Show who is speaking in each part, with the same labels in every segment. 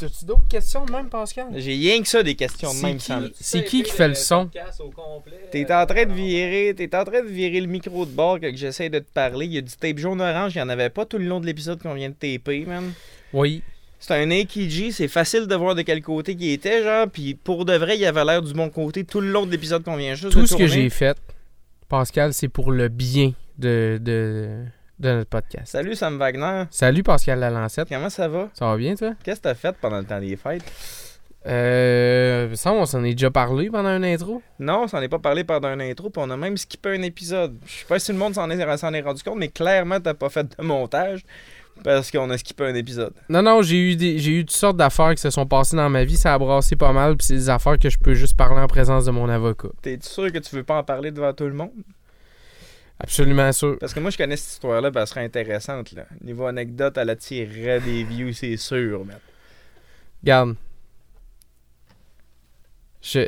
Speaker 1: T'as-tu d'autres questions de même, Pascal?
Speaker 2: J'ai rien que ça des questions de
Speaker 1: C'est
Speaker 2: même,
Speaker 1: qui-
Speaker 2: Sam.
Speaker 1: C'est qui qui fait le son?
Speaker 2: T'es en train de virer, t'es en train de virer le micro de bord que j'essaie de te parler. Il y a du tape jaune-orange, il y en avait pas tout le long de l'épisode qu'on vient de taper, man.
Speaker 1: Oui.
Speaker 2: C'est un AKG, c'est facile de voir de quel côté il était, genre, puis pour de vrai, il avait l'air du bon côté tout le long de l'épisode qu'on vient juste
Speaker 1: Tout
Speaker 2: de
Speaker 1: ce que j'ai fait, Pascal, c'est pour le bien de, de, de notre podcast.
Speaker 2: Salut Sam Wagner,
Speaker 1: Salut Pascal Lalancette.
Speaker 2: comment ça va?
Speaker 1: Ça va bien, toi?
Speaker 2: Qu'est-ce que t'as fait pendant le temps des fêtes?
Speaker 1: Euh. Ça, on s'en est déjà parlé pendant une intro.
Speaker 2: Non, on s'en est pas parlé pendant un intro, puis on a même skippé un épisode. Je sais pas si le monde s'en est, est rendu compte, mais clairement, t'as pas fait de montage parce qu'on a skippé un épisode.
Speaker 1: Non, non, j'ai eu des, j'ai eu toutes sortes d'affaires qui se sont passées dans ma vie. Ça a brassé pas mal, puis c'est des affaires que je peux juste parler en présence de mon avocat.
Speaker 2: T'es sûr que tu veux pas en parler devant tout le monde?
Speaker 1: Absolument sûr.
Speaker 2: Parce que moi, je connais cette histoire-là, elle serait intéressante. Là. Niveau anecdote, elle attirerait des views, c'est sûr. man.
Speaker 1: Regarde. Je.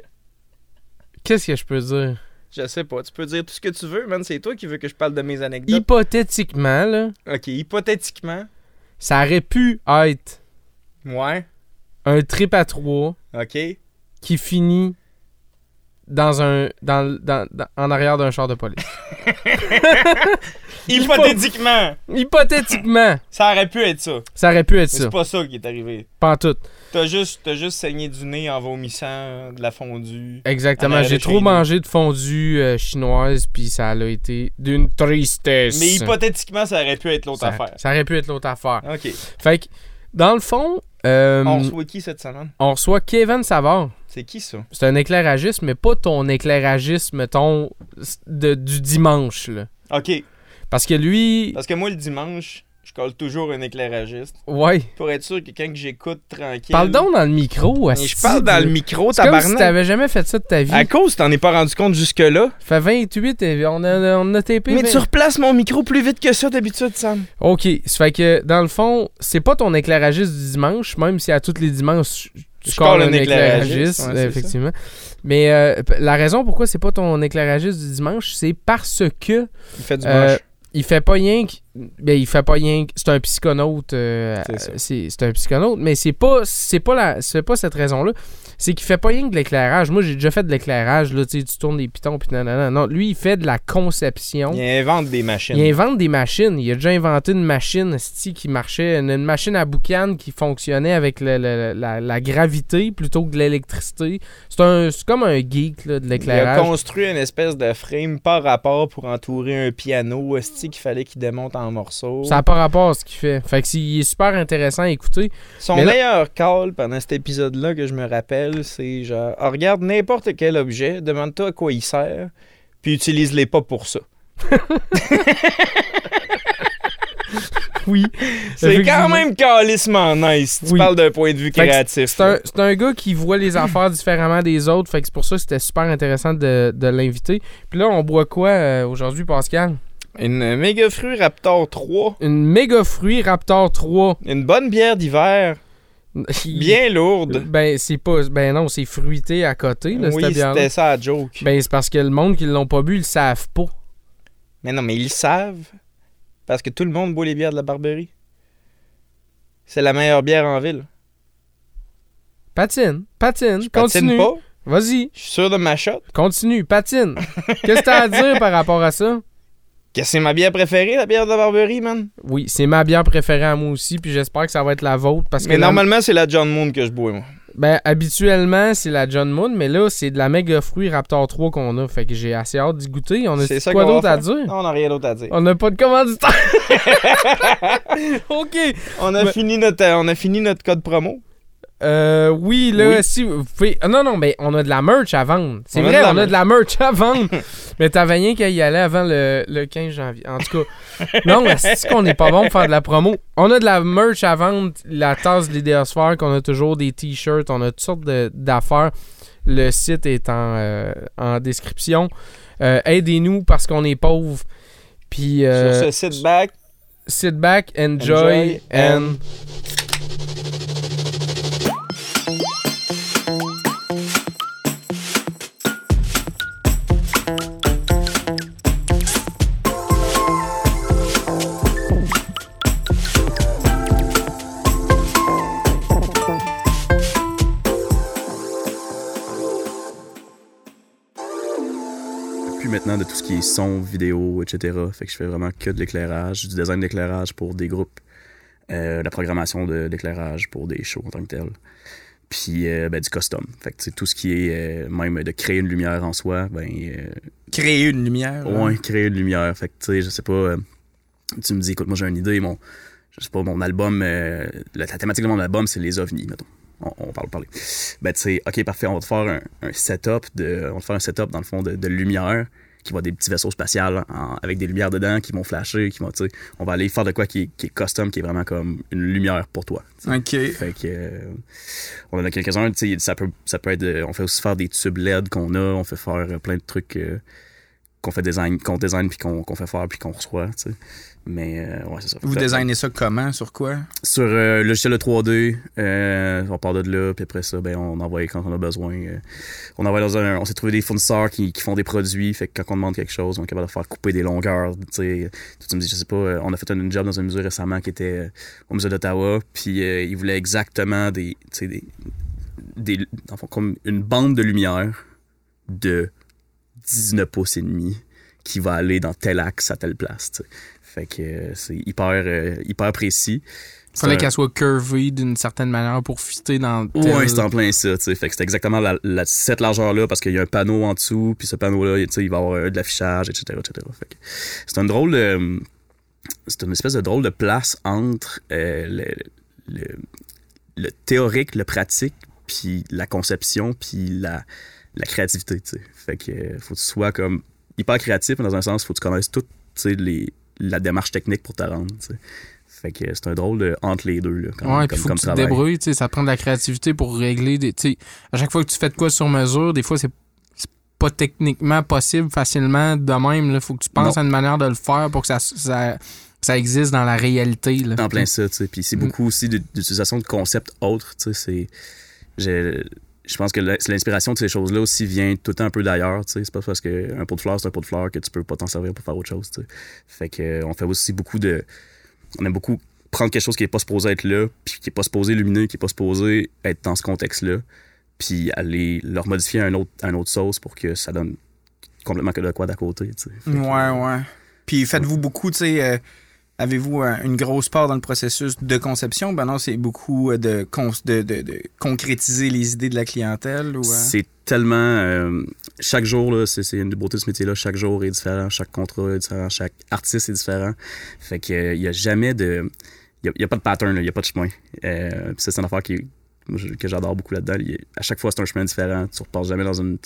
Speaker 1: Qu'est-ce que je peux dire?
Speaker 2: Je sais pas, tu peux dire tout ce que tu veux, man. C'est toi qui veux que je parle de mes anecdotes.
Speaker 1: Hypothétiquement, là,
Speaker 2: Ok, hypothétiquement.
Speaker 1: ça aurait pu être
Speaker 2: Ouais.
Speaker 1: un trip à trois
Speaker 2: Ok.
Speaker 1: qui finit dans un. Dans, dans- dans- en arrière d'un char de police.
Speaker 2: Hypothétiquement.
Speaker 1: Hypothétiquement,
Speaker 2: Ça aurait pu être ça.
Speaker 1: ça aurait pu être
Speaker 2: Mais
Speaker 1: ça.
Speaker 2: c'est pas ça qui est arrivé.
Speaker 1: Pas en tout.
Speaker 2: T'as juste, t'as juste saigné du nez en vomissant de la fondue.
Speaker 1: Exactement. J'ai trop mangé de fondue euh, chinoise, puis ça a été d'une tristesse.
Speaker 2: Mais hypothétiquement, ça aurait pu être l'autre affaire.
Speaker 1: ça aurait pu être l'autre affaire.
Speaker 2: Ok.
Speaker 1: Fait que, dans le fond, euh,
Speaker 2: On
Speaker 1: on,
Speaker 2: reçoit qui cette semaine?
Speaker 1: reçoit Kevin Savard.
Speaker 2: C'est qui ça?
Speaker 1: C'est un éclairagiste, mais pas ton éclairagiste, mettons, de, du dimanche. Là.
Speaker 2: Ok.
Speaker 1: Parce que lui,
Speaker 2: Parce que moi, le dimanche, je colle toujours un éclairagiste.
Speaker 1: ouais.
Speaker 2: Pour être sûr que quand j'écoute tranquille.
Speaker 1: Parle donc dans le micro.
Speaker 2: Mais
Speaker 1: asti,
Speaker 2: je parle dans le micro,
Speaker 1: C'est comme si
Speaker 2: tabarnak.
Speaker 1: t'avais jamais fait ça de ta vie.
Speaker 2: À cause, t'en es pas rendu compte jusque-là.
Speaker 1: Fait 28 et on a, on a tapé.
Speaker 2: Mais
Speaker 1: 20.
Speaker 2: tu replaces mon micro plus vite que ça d'habitude, Sam.
Speaker 1: Ok, ça fait que dans le fond, c'est pas ton éclairagiste du dimanche, même si à tous les dimanches tu
Speaker 2: Je
Speaker 1: scores
Speaker 2: colle
Speaker 1: un
Speaker 2: un
Speaker 1: éclairagiste,
Speaker 2: éclairagiste, ouais, c'est
Speaker 1: effectivement. Mais euh, la raison pourquoi c'est pas ton éclairagiste du dimanche, c'est parce que
Speaker 2: Il fait du
Speaker 1: Euh, il fait pas rien que ben il fait pas rien c'est un psychonaute euh,
Speaker 2: C'est
Speaker 1: un psychonaute mais c'est pas c'est pas la c'est pas cette raison là c'est qu'il fait pas rien que de l'éclairage moi j'ai déjà fait de l'éclairage là tu tournes des pitons puis nanana. non lui il fait de la conception
Speaker 2: Il invente des machines.
Speaker 1: il invente des machines. Il a déjà inventé une machine qui marchait, une, une machine à boucan qui fonctionnait avec le- le- la, la gravité plutôt que de l'électricité. C'est un- c'est comme un geek là, de
Speaker 2: Il a
Speaker 1: l'éclairage.
Speaker 2: construit une espèce de frame par rapport pour entourer un piano esti qu'il fallait qu'il démonte en morceaux.
Speaker 1: Ça n'a pas rapport à ce qu'il fait. Fait que c'est- il est super intéressant à écouter.
Speaker 2: Son
Speaker 1: là-
Speaker 2: meilleur call pendant cet épisode-là que je me rappelle, c'est genre Ah, regarde n'importe quel objet, demande-toi à quoi il sert, puis utilise-les pas pour ça.
Speaker 1: Oui.
Speaker 2: C'est quand même calissement nice si tu
Speaker 1: Oui.
Speaker 2: parles d'un point de vue créatif.
Speaker 1: C'est un, c'est un gars qui voit les affaires différemment des autres. Fait que c'est pour ça que c'était super intéressant de, de l'inviter. Puis là, on boit quoi euh, aujourd'hui, Pascal?
Speaker 2: Une méga fruit Raptor 3,
Speaker 1: Une méga fruit Raptor 3.
Speaker 2: une bonne bière d'hiver, bien lourde.
Speaker 1: Ben, c'est pas. Ben non, c'est fruité à côté, là,
Speaker 2: oui, c'était ça la joke.
Speaker 1: Ben, c'est parce que le monde qui l'ont pas bu, ils le savent pas.
Speaker 2: Mais non, mais ils le savent. Parce que tout le monde boit les bières de la Barberie. C'est la meilleure bière en ville.
Speaker 1: Patine, patine,
Speaker 2: Je
Speaker 1: continue.
Speaker 2: patine pas.
Speaker 1: Vas-y,
Speaker 2: Je suis sûr de ma shot.
Speaker 1: continue, patine. Qu'est-ce que t'as à dire par rapport à ça?
Speaker 2: Que c'est ma bière préférée, la bière de la Barberie, man?
Speaker 1: Oui, c'est ma bière préférée à moi aussi, puis j'espère que ça va être la vôtre. Parce que
Speaker 2: Mais
Speaker 1: la-
Speaker 2: normalement, c'est la John Moon que je bois, moi.
Speaker 1: Ben, habituellement, c'est la John Moon, mais là, c'est de la méga fruit Raptor 3 qu'on a. Fait que j'ai assez hâte d'y goûter. On a quoi d'autre à dire?
Speaker 2: Non, on n'a rien d'autre à dire.
Speaker 1: On n'a pas de commanditaire. OK.
Speaker 2: On a,
Speaker 1: Mais-
Speaker 2: fini notre, euh, on a fini notre code promo.
Speaker 1: Euh, oui, là,
Speaker 2: Oui.
Speaker 1: si vous pouvez. ah, non, non, mais on a de la merch à vendre. C'est vrai, on a de la merch à vendre. mais t'avais rien qu'à y aller avant le, le 15 janvier. En tout cas, non, c'est qu'on n'est pas bon pour faire de la promo? On a de la merch à vendre, la tasse de l'idéosphère, qu'on a toujours des t-shirts, on a toutes sortes d'affaires. Le site est en, euh, en description. Euh, Aidez-nous parce qu'on est pauvres. Puis,
Speaker 2: Sur ce sit back,
Speaker 1: sit back, enjoy,
Speaker 2: Enjoy
Speaker 1: and...
Speaker 2: and-
Speaker 3: maintenant de tout ce qui est son, vidéo, etc. Fait que je fais vraiment que de l'éclairage, du design d'éclairage pour des groupes, euh, la programmation de- d'éclairage pour des shows en tant que tel. Puis euh, ben, du custom. Fait que tout ce qui est euh, même de créer une lumière en soi, ben euh,
Speaker 2: Créer une lumière. là.
Speaker 3: ouais, créer une lumière. Fait que tu sais, je sais pas, tu me dis, écoute, moi j'ai une idée, mon, je sais pas, mon album, la, la thématique de mon album, c'est les ovnis, mettons. On, on parle parler. Ben, tu sais, ok, parfait, on va te faire un, un setup de, on va te faire un setup dans le fond de, de lumière qui va des petits vaisseaux spatiaux en- avec des lumières dedans qui vont flasher, qui vont, tu sais, on va aller faire de quoi qui est, qui est custom, qui est vraiment comme une lumière pour toi.
Speaker 2: OK.
Speaker 3: Fait que euh, on en a quelques-uns, tu sais, ça peut, ça peut être, euh, on fait aussi faire des tubes LED qu'on a, on fait faire euh, plein de trucs euh, qu'on fait design, qu'on design puis qu'on qu'on fait faire puis qu'on reçoit, tu sais. Mais euh, ouais, c'est ça.
Speaker 2: Vous designez ça comment? Sur quoi?
Speaker 3: Sur euh, le logiciel de 3D, euh, on part de là, puis après ça, ben, on envoie quand on a besoin. euh, on envoie dans un, on s'est trouvé des fournisseurs qui, qui font des produits, fait que quand on demande quelque chose, on est capable de faire couper des longueurs. Tu sais, tu me dis, je sais pas, on a fait un job dans un musée récemment qui était au musée d'Ottawa, puis ils voulaient exactement des, tu sais, des, des, fond, comme une bande de lumière de 19 pouces et demi qui va aller dans tel axe à telle place. Fait que euh, c'est hyper, euh, hyper précis.
Speaker 1: Il fallait
Speaker 3: un-
Speaker 1: qu'elle soit curvée d'une certaine manière pour fitter dans tel...
Speaker 3: Ouais, c'est en plein ça, tu sais. Fait que c'est exactement la, la- cette largeur-là parce qu'il y a un panneau en dessous, puis ce panneau-là, il va y avoir euh, de l'affichage, etc., etc. Fait que c'est un drôle de... C'est une espèce de drôle de place entre euh, le, le, le théorique, le pratique, puis la conception, puis la, la créativité, tu sais. Fait que euh, faut que tu sois comme hyper créatif, mais dans un sens, faut que tu connaisses toute, les, la démarche technique pour te rendre, tu sais. Fait que c'est un drôle de entre les deux, là, quand,
Speaker 1: Ouais,
Speaker 3: comme,
Speaker 1: faut
Speaker 3: comme
Speaker 1: que tu te débrouilles, tu sais, ça prend de la créativité pour régler des. Tu sais, à chaque fois que tu fais de quoi sur mesure, des fois, c'est pas techniquement possible facilement de même. Il faut que tu penses
Speaker 3: Non.
Speaker 1: à une manière de le faire pour que ça, ça, ça existe dans la réalité. Là.
Speaker 3: En plein ça, tu sais. Puis c'est
Speaker 1: Mm.
Speaker 3: beaucoup aussi d'utilisation de concepts autres, tu sais. C'est. Je, pense que l'inspiration de ces choses-là aussi vient tout le temps un peu d'ailleurs, tu sais. C'est pas parce qu'un pot de fleurs, c'est un pot de fleurs que tu peux pas t'en servir pour faire autre chose, tu sais. Fait que euh, on fait aussi beaucoup de. On aime beaucoup prendre quelque chose qui est pas supposé être là, puis qui est pas supposé illuminer, qui est pas supposé être dans ce contexte-là, puis aller leur modifier à un autre, à une autre sauce pour que ça donne complètement que de quoi d'à côté. Fait que,
Speaker 2: Ouais, ouais. Puis faites-vous beaucoup, tu sais, euh, avez-vous une grosse part dans le processus de conception? Ben non, c'est beaucoup euh, de, de, de- concrétiser les idées de la clientèle euh?
Speaker 3: C'est tellement. euh, chaque jour, c'est une des beautés de ce métier-là. Chaque jour est différent, chaque contrat est différent, chaque artiste est différent. Fait qu'il n'y a jamais de. Il n'y a, pas de pattern, il n'y a pas de chemin. Euh, c'est une affaire qui, que j'adore beaucoup là-dedans. À chaque fois, c'est un chemin différent. Tu repars jamais dans une.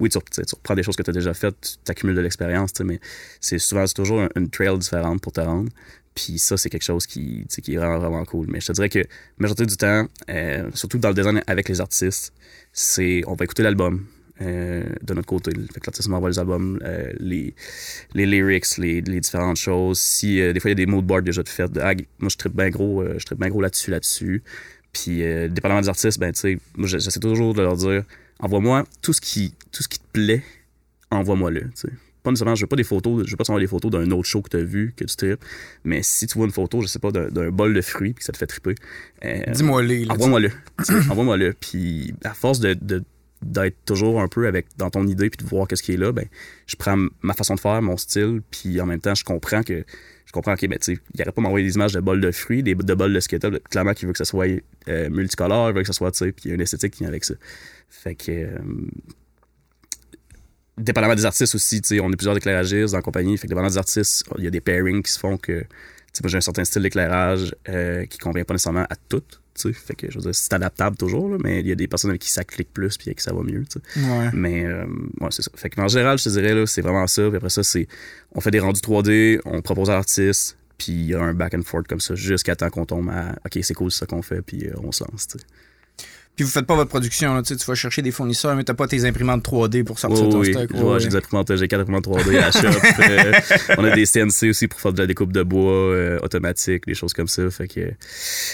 Speaker 3: Oui, tu, tu reprends des choses que tu as déjà faites, tu accumules de l'expérience, mais c'est souvent, toujours un- une trail différente pour te rendre. Puis ça, c'est quelque chose qui, qui est vraiment, cool. Mais je te dirais que la majorité du temps, euh, surtout dans le design avec les artistes, c'est on va écouter l'album euh, de notre côté. Fait que l'artiste m'envoie les albums, euh, les, les lyrics, les, les différentes choses. Si des fois il y a des mood boards déjà de fait, de, ah, moi je tripe bien gros, je bien gros là-dessus, là-dessus. Puis euh, dépendamment des artistes, ben tu sais, moi j'essa- j'essaie toujours de leur dire envoie-moi tout ce qui tout ce qui te plaît, envoie-moi-le. tu sais. Pas nécessairement, je veux pas des photos, je veux pas t'envoyer des photos d'un autre show que tu as vu, que tu tripes. Mais si tu vois une photo, je sais pas, d'un bol de fruits puis que ça te fait triper, euh,
Speaker 2: Dis-moi les. là,
Speaker 3: Envoie-moi-le. Envoie-moi-le. Puis à force de, de- d'être toujours un peu avec dans ton idée puis de voir qu'est-ce qui est là, ben je prends ma façon de faire, mon style, puis en même temps je comprends que je comprends? Que ben tu il n'aurait pas m'envoyer des images de bols de fruits, des de bols de Skittles, clairement qu'il veut que ça soit euh, multicolore, il veut que ça soit tu sais, puis il y a une esthétique qui vient avec ça. Fait que euh, dépendamment des artistes aussi, tu sais, on est plusieurs éclairagistes dans la compagnie, fait que dépendamment des artistes, il y a des pairings qui se font que tu sais, j'ai un certain style d'éclairage euh, qui convient pas nécessairement à toutes. Fait que je veux dire, c'est adaptable toujours, là, mais il y a des personnes avec qui ça clique plus puis avec qui ça va mieux. tu sais.
Speaker 2: Ouais.
Speaker 3: Mais euh, ouais, c'est ça. Fait que en général, je te dirais, là, c'est vraiment ça. Puis après ça, c'est on fait des rendus 3D, on propose à l'artiste, puis il y a un back and forth comme ça jusqu'à temps qu'on tombe à OK, c'est cool, ça qu'on fait, puis euh, on se lance.
Speaker 2: Puis vous faites pas votre production, là, tu sais, tu vas chercher des fournisseurs, mais t'as pas tes imprimantes 3D pour sortir
Speaker 3: Oh,
Speaker 2: ton
Speaker 3: oui,
Speaker 2: stock.
Speaker 3: Ouais,
Speaker 2: ouais.
Speaker 3: j'ai des imprimantes, j'ai quatre imprimantes 3D à la shop. euh, on a des CNC aussi pour faire de la découpe de bois euh, automatique, des choses comme ça. Fait que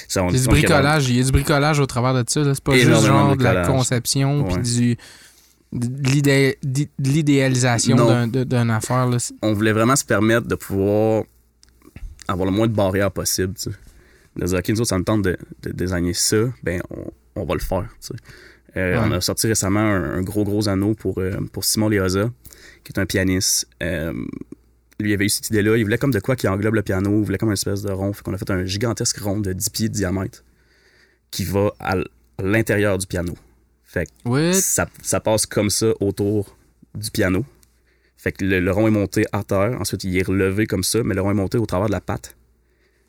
Speaker 3: ça, on
Speaker 1: Il y a du bricolage, il y a du bricolage au travers de ça. là. C'est pas juste
Speaker 3: Énormément
Speaker 1: genre de la conception puis
Speaker 3: Ouais.
Speaker 1: du de l'idé- d'id- de l'idéalisation d'une affaire. Là.
Speaker 3: On voulait vraiment se permettre de pouvoir avoir le moins de barrières possible. Tu sais. De dire, OK, nous autres, ça me tente de, de designer ça, ben on, on va le faire. tu sais. Euh,
Speaker 1: Ouais.
Speaker 3: On a sorti récemment un, un gros, gros anneau pour, euh, pour Simon Leoza, qui est un pianiste. Euh, lui, il avait eu cette idée-là. Il voulait comme de quoi qui englobe le piano. Il voulait comme une espèce de rond. Fait qu'on a fait un gigantesque rond de 10 pieds de diamètre qui va à l'intérieur du piano. Fait que ça, ça passe comme ça autour du piano. Fait que le, le rond est monté à terre. Ensuite, il est relevé comme ça, mais le rond est monté au travers de la patte.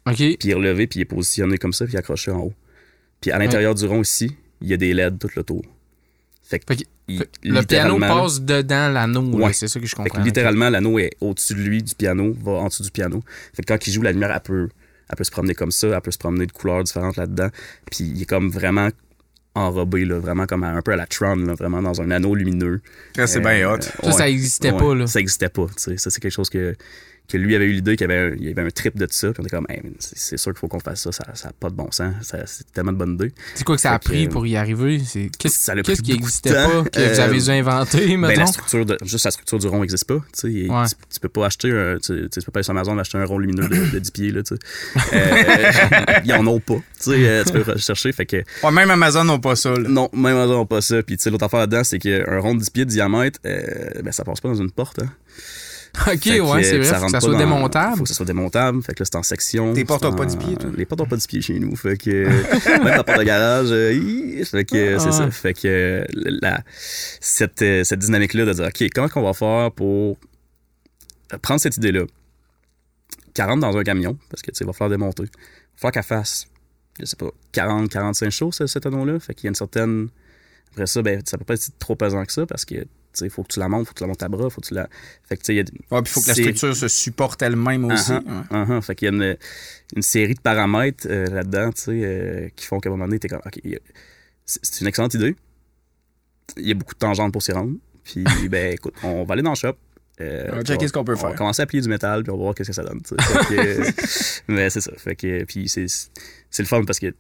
Speaker 1: OK.
Speaker 3: Puis il est relevé, puis il est positionné comme ça, puis accroché en haut. Puis à l'intérieur du rond ici, il y a des LED tout le tour. Fait que,
Speaker 1: Fait que-
Speaker 3: il-
Speaker 1: Le piano passe dedans l'anneau.
Speaker 3: Ouais.
Speaker 1: C'est ça que je
Speaker 3: Fait que
Speaker 1: comprends.
Speaker 3: littéralement, l'anneau est au-dessus de lui, du piano, va en dessous du piano. Fait que quand il joue, la lumière, elle peut, elle peut se promener comme ça, elle peut se promener de couleurs différentes là-dedans. Puis il est comme vraiment enrobé, là, vraiment comme à- un peu à la Tron, là, vraiment dans un anneau lumineux.
Speaker 2: C'est
Speaker 3: Euh,
Speaker 2: bien hot.
Speaker 1: Ça, ça existait
Speaker 3: Ouais,
Speaker 1: pas, là.
Speaker 3: Ça existait pas. tu sais. Ça, c'est quelque chose que, que lui avait eu l'idée, qu'il y avait, un, il y avait un trip de ça. Puis on était comme, Hey, c'est sûr qu'il faut qu'on fasse ça. Ça n'a pas de bon sens. C'est tellement de bonne idée.
Speaker 1: C'est quoi que ça a
Speaker 3: Fait
Speaker 1: pris
Speaker 3: euh,
Speaker 1: pour y arriver? C'est- Qu'est-ce qui
Speaker 3: beaucoup de
Speaker 1: existait
Speaker 3: temps.
Speaker 1: pas, que vous avez
Speaker 3: Euh,
Speaker 1: dû inventer,
Speaker 3: Ben, la
Speaker 1: mettons?
Speaker 3: structure de, juste la structure du rond n'existe pas. Tu sais. Il-
Speaker 1: Ouais.
Speaker 3: tu, tu peux pas acheter un, tu, tu peux pas aller sur Amazon et acheter un rond lumineux de, de 10 pieds. Là, tu sais. Euh, ils en ont pas. Tu, euh, peux rechercher. Fait que,
Speaker 2: Ouais, même Amazon n'a pas ça. là.
Speaker 3: non, même Amazon n'a pas ça. Puis tu sais, l'autre affaire là-dedans, c'est qu'un rond de 10 pieds de diamètre, euh, ben, ça passe pas dans une porte. Hein.
Speaker 1: ok,
Speaker 3: que,
Speaker 1: ouais, c'est vrai. Faut que ça soit
Speaker 3: dans-
Speaker 1: démontable.
Speaker 3: Faut que ça soit démontable. Fait que là, c'est en section.
Speaker 2: Tes portes
Speaker 3: c'est
Speaker 2: ont pas
Speaker 3: en-
Speaker 2: 10 pieds, toi?
Speaker 3: Les portes ont pas 10 pieds chez nous. Fait que, même la porte de garage, euh, hi, fait que,
Speaker 1: Ah
Speaker 3: c'est ça. Fait que, la, cette, euh, cette dynamique-là de dire, OK, comment qu'on va faire pour prendre cette idée-là, qu'elle rentre dans un camion, parce que, tu sais, il va falloir démonter. Il va falloir qu'elle fasse, je sais pas, 40, 45 shows, ce- cet anneau-là. Fait qu'il y a une certaine. Après ça, ben, ça peut pas être trop pesant que ça, parce que, il faut que tu la montes, faut que tu la montes à bras, faut que tu la. Fait que, tu sais, il y a
Speaker 2: Ouais, puis faut que la structure se supporte elle-même aussi.
Speaker 3: Uh-huh.
Speaker 2: Ouais.
Speaker 3: Uh-huh. Fait qu'il y a une, une série de paramètres euh, là-dedans, tu sais, euh, qui font qu'à un moment donné, t'es comme, OK, c'est une excellente idée. Il y a beaucoup de tangentes pour s'y rendre. Puis, ben, écoute, on va aller dans le shop. Euh,
Speaker 2: On va checker ce qu'on peut
Speaker 3: on va
Speaker 2: faire.
Speaker 3: commencer à plier du métal, puis on va voir qu'est-ce que ça donne. que, mais c'est ça. Fait que, puis c'est le fun parce que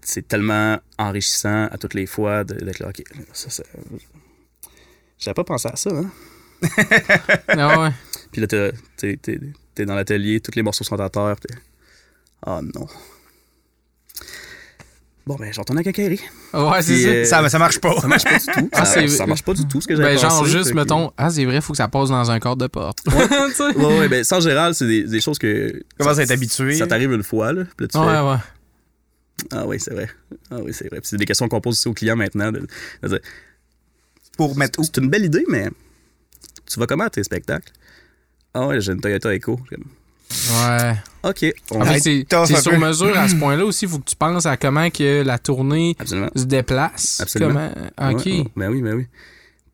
Speaker 3: c'est tellement enrichissant à toutes les fois d'être là, OK, ça, ça... J'avais pas pensé à ça, hein?
Speaker 1: Ah ouais.
Speaker 3: Puis là, t'es- t'es dans l'atelier, tous les morceaux sont à terre. Ah non. Bon, ben, j'entends à Kakari.
Speaker 1: Ouais, c'est ça.
Speaker 3: euh,
Speaker 2: Ça, ça marche pas.
Speaker 3: Ça marche pas du tout.
Speaker 1: Ah,
Speaker 3: ça, ça marche pas du tout ce que j'avais
Speaker 1: Ben, genre, juste,
Speaker 3: que-
Speaker 1: mettons, ah, c'est vrai, faut que ça passe dans un cadre de porte.
Speaker 3: Ouais, ouais, ben, sans général, c'est des, des choses que.
Speaker 2: Commence à être habitué?
Speaker 3: Ça t'arrive une fois, là. Puis là, tu
Speaker 1: Ouais,
Speaker 3: fais,
Speaker 1: ouais.
Speaker 3: Ah oui, c'est vrai. Ah oui, c'est vrai. Puis c'est des questions qu'on pose aussi aux clients maintenant. de- de dire,
Speaker 2: Pour mettre où?
Speaker 3: c'est une belle idée, mais tu vas comment à tes spectacles? Ah ouais, j'ai une Toyota Echo.
Speaker 1: Ouais.
Speaker 3: OK. On...
Speaker 1: En fait, c'est sur
Speaker 2: peu.
Speaker 1: mesure à ce point-là aussi. Il faut que tu penses à comment que la tournée
Speaker 3: Absolument.
Speaker 1: se déplace.
Speaker 3: Absolument.
Speaker 1: Comment... OK.
Speaker 3: Ouais, ouais. Ben oui, ben oui.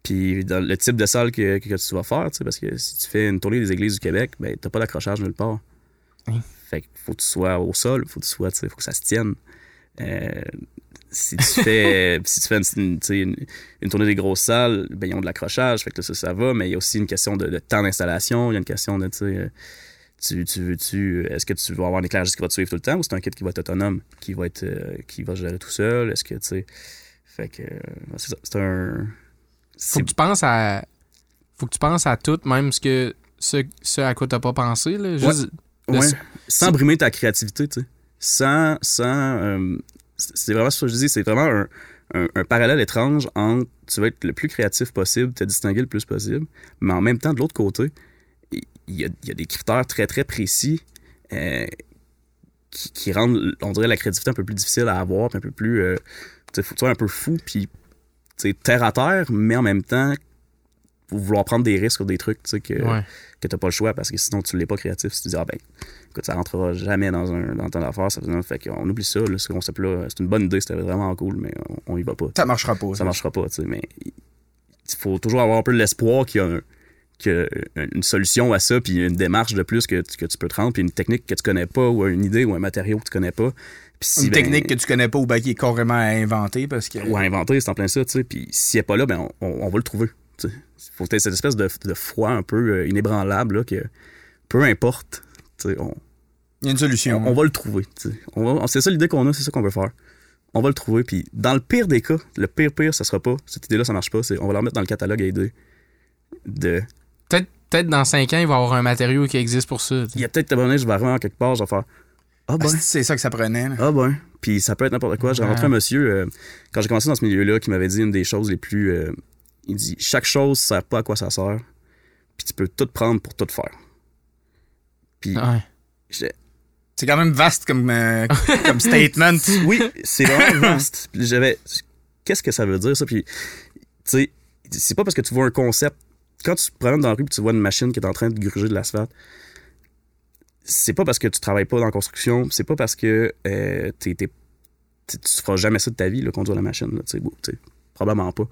Speaker 3: Puis dans le type de salle que, que tu vas faire, tu sais, parce que si tu fais une tournée des églises du Québec, ben t'as pas d'accrochage nulle part.
Speaker 1: Hein.
Speaker 3: Fait qu'il faut que tu sois au sol, faut que tu sois, tu sais, faut que ça se tienne. Euh, si tu fais si tu fais une, une, une tournée des grosses salles, ben ils ont de l'accrochage, fait que là, ça, ça va, mais il y a aussi une question de, de temps d'installation, il y a une question de, tu euh, tu, tu veux-tu, est-ce que tu vas avoir un éclairagiste qui va te suivre tout le temps ou c'est un kit qui va être autonome, qui va être, euh, qui va gérer tout seul, est-ce que, tu sais, fait que, euh, c'est un...
Speaker 1: Faut que tu penses à. Faut que tu penses à tout, même ce que ce, ce à quoi t'as pas pensé. Là. Juste, le-
Speaker 3: Ouais. Sans brimer ta créativité, tu sais. Sans. sans euh, c'est vraiment ce que je dis, c'est vraiment un, un- parallèle étrange entre tu vas être le plus créatif possible, te distinguer le plus possible, mais en même temps, de l'autre côté, il y a, des critères très très précis euh, qui, rendent, on dirait, la créativité un peu plus difficile à avoir, un peu plus. euh, tu sais, un peu fou, puis terre à terre, mais en même temps, vouloir prendre des risques sur des trucs, tu sais, que
Speaker 1: ouais.
Speaker 3: Que t'as pas le choix parce que sinon tu l'es pas créatif. Si tu dis, ah ben, écoute, ça rentrera jamais dans un dans ton affaire, ça fait qu'on oublie ça, là, ce concept-là. C'est une bonne idée, c'était vraiment cool, mais on, on y va pas.
Speaker 2: Ça marchera pas.
Speaker 3: Ça marchera pas, tu sais, mais il faut toujours avoir un peu l'espoir qu'il y a, un- qu'il y a une solution à ça, puis une démarche de plus que, tu- que tu peux te rendre, puis une technique que tu connais pas, ou une idée, ou un matériau que tu connais pas. Puis si,
Speaker 2: Une
Speaker 3: ben,
Speaker 2: technique que tu connais pas ou ben, qui est carrément à inventer parce que.
Speaker 3: ou à inventer, c'est en plein ça, tu sais. Puis s'il n'est pas là, ben on, on- on va le trouver. tu sais. Faut que t'aies cette espèce de, de foi un peu euh, inébranlable là, que peu importe, tu sais, on,
Speaker 2: Il y a une solution.
Speaker 3: on va le trouver. tu c'est ça l'idée qu'on a, c'est ça qu'on veut faire. On va le trouver. Puis dans le pire des cas, le pire pire, ça sera pas. Cette idée-là, ça marche pas. C'est, on va la remettre dans le catalogue à idées. De,
Speaker 1: Peut-être peut-être dans 5 ans, il va y avoir un matériau qui existe pour ça. tu
Speaker 3: il y a peut-être abonné, je vais arriver en quelque part, je vais faire. Ah ben,
Speaker 2: Ah, c'est- ça que ça prenait. là.
Speaker 3: ah ben. Puis ça peut être n'importe quoi. J'ai rencontré un monsieur, euh, quand j'ai commencé dans ce milieu-là, qui m'avait dit une des choses les plus. euh, il dit Chaque chose sert pas à quoi ça sert. Puis tu peux tout prendre pour tout faire. Puis
Speaker 1: Ouais.
Speaker 3: j'étais,
Speaker 2: C'est quand même vaste comme, euh, comme statement.
Speaker 3: oui, c'est vraiment vaste. Puis j'avais. Qu'est-ce que ça veut dire, ça? Puis, tu sais, c'est pas parce que tu vois un concept. Quand tu te promènes dans la rue et tu vois une machine qui est en train de gruger de l'asphalte, c'est pas parce que tu travailles pas dans la construction, c'est pas parce que euh, t'es, t'es- tu tu feras jamais ça de ta vie, là, conduire la machine, là, tu sais, bon, tu sais, probablement pas.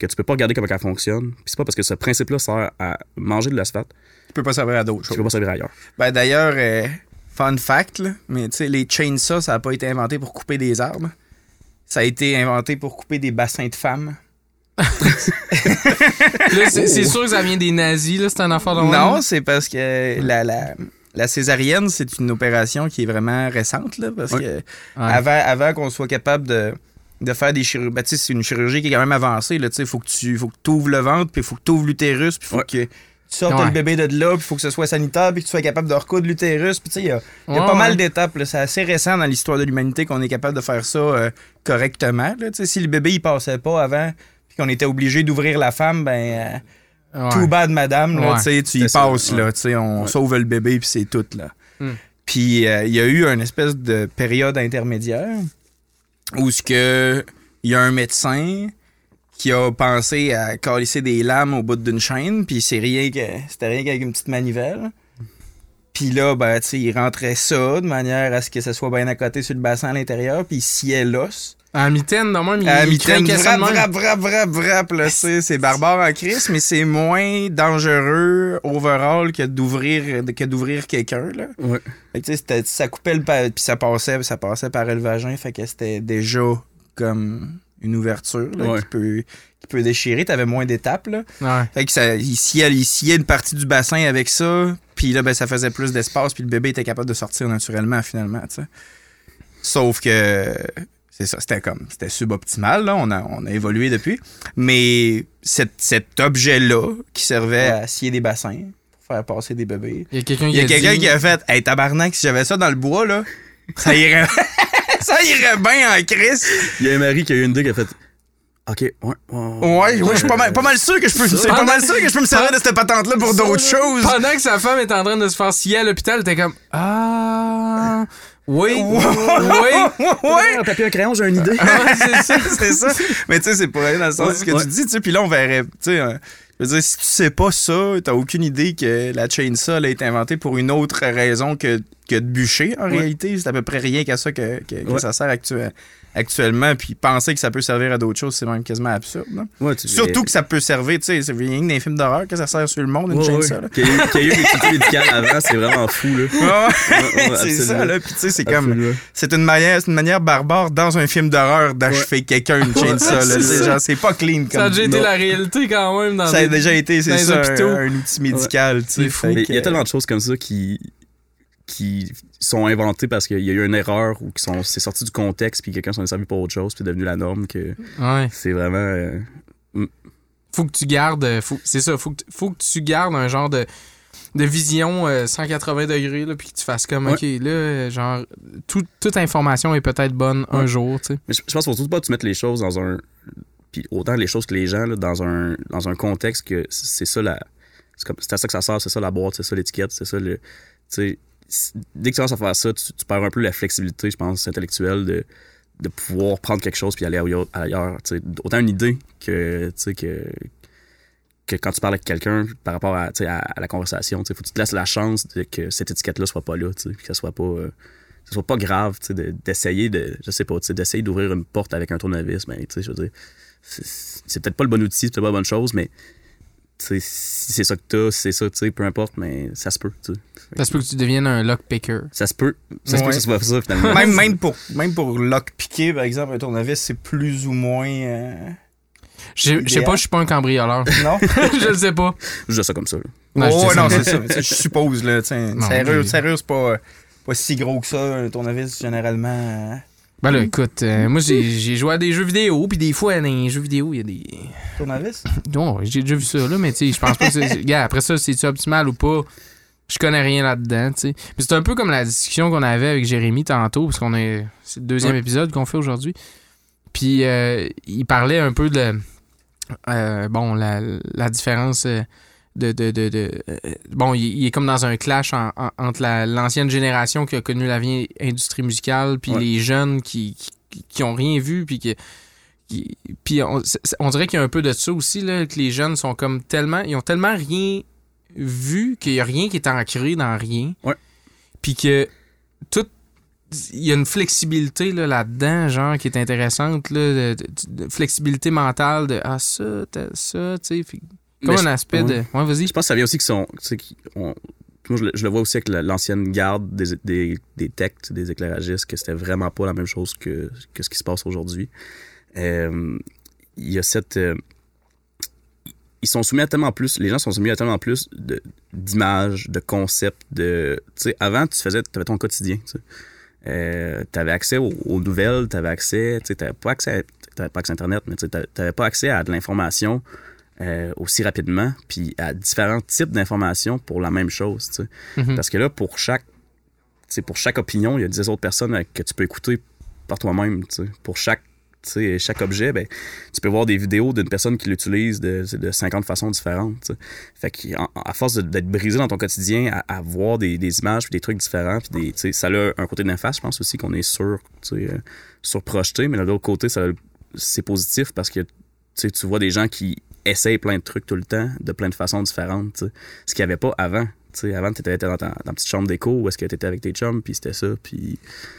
Speaker 3: Que tu peux pas regarder comment elle fonctionne. Puis c'est pas parce que ce principe-là sert à manger de l'asphalte,
Speaker 2: Tu peux pas servir à d'autres
Speaker 3: tu
Speaker 2: choses.
Speaker 3: peux pas servir ailleurs.
Speaker 2: Ben d'ailleurs, euh, fun fact, là, mais tu sais, les chainsaws, ça a pas été inventé pour couper des arbres. Ça a été inventé pour couper des bassins de femmes.
Speaker 1: Là, c'est sûr que ça vient des nazis, là, c'est un affaire de.
Speaker 2: Non, c'est parce que la, la, la césarienne, c'est une opération qui est vraiment récente, là, parce que
Speaker 1: Ouais.
Speaker 2: avant, avant qu'on soit capable de, de faire des chirurgies, ben, c'est une chirurgie qui est quand même avancée, sais, faut que tu faut que ouvres le ventre, puis il faut que tu ouvres l'utérus, puis il faut
Speaker 3: Ouais.
Speaker 2: que tu sortes
Speaker 1: Ouais.
Speaker 2: le bébé de là, puis il faut que ce soit sanitaire, puis que tu sois capable de recoudre l'utérus, puis il y a, il y a
Speaker 1: Ouais,
Speaker 2: pas mal d'étapes, là. c'est assez récent dans l'histoire de l'humanité qu'on est capable de faire ça euh, correctement, là, si le bébé il passait pas avant, puis qu'on était obligé d'ouvrir la femme, ben... euh,
Speaker 1: Ouais.
Speaker 2: Too bad, madame. Là,
Speaker 1: Ouais.
Speaker 2: tu sais, tu y passes, là. on
Speaker 3: Ouais.
Speaker 2: sauve le bébé, puis c'est tout. là.
Speaker 1: Hmm.
Speaker 2: Puis euh, il y a eu une espèce de période intermédiaire où ce que il y a un médecin qui a pensé à calisser des lames au bout d'une chaîne, puis c'est rien que c'était rien qu'avec une petite manivelle. Puis là, ben, tu sais, il rentrait ça de manière à ce que ça soit bien à côté sur le bassin à l'intérieur, puis il sciait l'os.
Speaker 1: À mitaine, non, même, il,
Speaker 2: À
Speaker 1: il
Speaker 2: mitaine,
Speaker 1: craquait ça de
Speaker 2: vrap,
Speaker 1: même.
Speaker 2: vrap, vrap, vrap, vrap, là, c'est barbare en crise, mais c'est moins dangereux overall que d'ouvrir que d'ouvrir quelqu'un, là.
Speaker 3: Ouais.
Speaker 2: Fait que, tu sais, c'était- ça coupait le puis ça passait, ça passait par le vagin, fait que c'était déjà comme une ouverture là,
Speaker 3: Ouais.
Speaker 2: qui peut qui peut déchirer, t'avais moins d'étapes là.
Speaker 1: Ouais.
Speaker 2: Fait que ça il sciait, il sciait une partie du bassin avec ça, puis là ben ça faisait plus d'espace, puis le bébé était capable de sortir naturellement finalement, tu sais. Sauf que c'est ça, c'était comme c'était suboptimal là, on a on a évolué depuis, mais cet, cet objet là qui servait à scier des bassins pour faire passer des bébés.
Speaker 1: Il y a quelqu'un
Speaker 2: Il
Speaker 1: qui
Speaker 2: y a quelqu'un
Speaker 1: dit-
Speaker 2: qui a fait Hey tabarnak, si j'avais ça dans le bois, là, ça irait. ça irait bien en crise.
Speaker 3: Il y a un mari qui a eu une idée qui a fait Ok, ouais, ouais.
Speaker 2: Ouais, ouais, je suis pas mal, pas mal sûr que je peux. C'est pas mal sûr que je peux me servir de cette patente-là pour d'autres choses.
Speaker 1: Pendant que sa femme est en train de se faire scier à l'hôpital, t'es comme Ah. Oui. Oui.
Speaker 2: ouais.
Speaker 3: Un papier, un crayon, j'ai une idée.
Speaker 1: Ah, c'est ça.
Speaker 2: c'est ça. Mais tu sais, c'est pour aller dans le sens de ce que
Speaker 3: Ouais,
Speaker 2: tu dis, tu sais. Puis là, on verrait, tu sais, euh, je veux dire, si tu sais pas ça, t'as aucune idée que la chainsaw elle a été inventée pour une autre raison que, que de bûcher, en
Speaker 3: Ouais.
Speaker 2: réalité. C'est à peu près rien qu'à ça que, que, que
Speaker 3: Ouais.
Speaker 2: ça sert actu- actuellement. Puis penser que ça peut servir à d'autres choses, c'est même quasiment absurde. là.
Speaker 3: Ouais, tu-
Speaker 2: Surtout que ça peut servir, tu sais, c'est rien que dans les films d'horreur que ça sert sur le monde, une
Speaker 3: Ouais,
Speaker 2: chainsaw.
Speaker 3: ouais.
Speaker 2: là.
Speaker 3: Qu'il y ait eu- des tutos médicales avant, c'est vraiment fou, là.
Speaker 2: Ouais,
Speaker 3: Ouais, ouais,
Speaker 2: c'est ça, là. Puis tu sais, c'est comme. C'est une manière, une manière barbare dans un film d'horreur d'achever quelqu'un une chainsaw. là.
Speaker 1: c'est
Speaker 2: C'est
Speaker 1: ça.
Speaker 2: genre, c'est pas clean comme
Speaker 1: Ça a déjà été
Speaker 3: non.
Speaker 1: la réalité quand même dans
Speaker 2: Ça a
Speaker 1: des-
Speaker 2: déjà été, c'est ça, un,
Speaker 1: hôpitaux.
Speaker 2: un outil médical. tu sais,
Speaker 3: il y a tellement de choses comme ça qui, qui sont inventées parce qu'il y a eu une erreur ou qui sont c'est sorti du contexte puis quelqu'un s'en est servi pour autre chose puis c'est devenu la norme que
Speaker 1: Ouais.
Speaker 3: c'est vraiment euh,
Speaker 1: Faut que tu gardes. euh, Faut, c'est ça. Faut que, faut que tu gardes un genre de, de vision euh, 180 degrés, là, puis que tu fasses comme,
Speaker 3: Ouais.
Speaker 1: OK, là, euh, genre, tout- toute information est peut-être bonne un jour, tu sais.
Speaker 3: mais je, je pense qu'il faut surtout pas que tu mettes les choses dans un puis autant les choses que les gens là, dans un dans un contexte que c'est ça la c'est comme c'est à ça que ça sert c'est ça la boîte c'est ça l'étiquette c'est ça le tu sais dès que tu commences à faire ça tu, perds un peu la flexibilité je pense intellectuelle de de pouvoir prendre quelque chose puis aller ailleurs, ailleurs autant une idée que que que quand tu parles avec quelqu'un par rapport à, à, la conversation, il faut que tu te laisses la chance de que cette étiquette-là soit pas là, puis que ça soit pas, euh, ça soit pas grave d'essayer de, je sais pas, d'essayer d'ouvrir une porte avec un tournevis, mais sais, je veux dire, c'est peut-être pas le bon outil, c'est peut-être pas la bonne chose, mais si c'est ça que t'as, si c'est ça, tu sais, peu importe, mais ça se peut, tu.
Speaker 1: Ça se peut que tu deviennes un lockpicker.
Speaker 3: Ça se peut, ça se peut
Speaker 2: Ouais.
Speaker 3: que ça soit ça finalement.
Speaker 2: Même, même pour, même pour lockpicker, par exemple, un tournevis, c'est plus ou moins. euh,
Speaker 1: Je je sais pas, je suis pas un cambrioleur.
Speaker 2: Non?
Speaker 1: je le sais pas.
Speaker 3: Je dis ça comme ça.
Speaker 1: Non,
Speaker 2: oh,
Speaker 1: ça,
Speaker 2: non, c'est ça. Je suppose, là. serrure, c'est pas, pas si gros que ça. Un tournevis, généralement. Euh,
Speaker 1: Ben là, écoute, euh, moi, j'ai j'ai joué à des jeux vidéo, puis des fois, dans les jeux vidéo, il y a des.
Speaker 2: Tournevis?
Speaker 1: Non, j'ai déjà vu ça, là, mais tu sais, je pense pas que c'est. Gars, après ça, c'est-tu optimal ou pas? Je connais rien là-dedans, tu sais. Puis c'est un peu comme la discussion qu'on avait avec Jérémy tantôt, parce qu'on est. C'est le deuxième
Speaker 3: Ouais.
Speaker 1: épisode qu'on fait aujourd'hui. Puis euh, il parlait un peu de. euh, bon, la, la différence. De, de, de, de- euh, bon, il, il est comme dans un clash en- en- entre la- l'ancienne génération qui a connu la vieille industrie musicale, puis
Speaker 3: Ouais.
Speaker 1: les jeunes qui, qui, qui ont rien vu, puis qui, qui- puis on, on dirait qu'il y a un peu de ça aussi, là, que les jeunes sont comme tellement, ils ont tellement rien vu qu'il y a rien qui est ancré dans rien.
Speaker 3: Ouais.
Speaker 1: Puis que tout il y a une flexibilité là, là-dedans, genre, qui est intéressante, là, de, de- de flexibilité mentale de ah ça, ça, tu sais. Comme un aspect de.
Speaker 3: ouais.
Speaker 1: Vas-y.
Speaker 3: Je pense que ça vient aussi qu'ils sont. tu ont- moi, je le, je le vois aussi avec la- l'ancienne garde des, des, des techs, des éclairagistes, que c'était vraiment pas la même chose que, que ce qui se passe aujourd'hui. Euh, Il y a cette. euh, ils sont soumis à tellement plus. Les gens sont soumis à tellement plus de- d'images, de, concepts, de. Tu sais, avant, tu faisais. Tu avais ton quotidien, tu. Euh, t'avais accès aux, aux nouvelles, t'avais accès, tu sais, t'avais pas accès, à, t'avais pas accès à Internet, mais tu t'avais pas accès à de l'information euh, aussi rapidement, puis à différents types d'informations pour la même chose, tu sais.
Speaker 1: Mhm.
Speaker 3: Parce que là, pour chaque, tu sais, pour chaque opinion, il y a 10 autres personnes euh, que tu peux écouter par toi-même, tu sais. Pour chaque, tu sais, chaque objet, ben, tu peux voir des vidéos d'une personne qui l'utilise de, de 50 façons différentes, tu sais. Fait qu'à à force d'être brisé dans ton quotidien, à, à voir des, des images puis des trucs différents, puis des, tu sais, ça a un côté néfaste, je pense aussi qu'on est sur, tu sais, euh, surprojeté, mais de l'autre côté, c'est positif parce que tu vois des gens qui essayent plein de trucs tout le temps, de plein de façons différentes, ce qu'il n'y avait pas avant. Tu sais, avant, tu étais dans ta, dans petite chambre d'écho où est-ce que tu étais avec tes chums, puis c'était ça, puis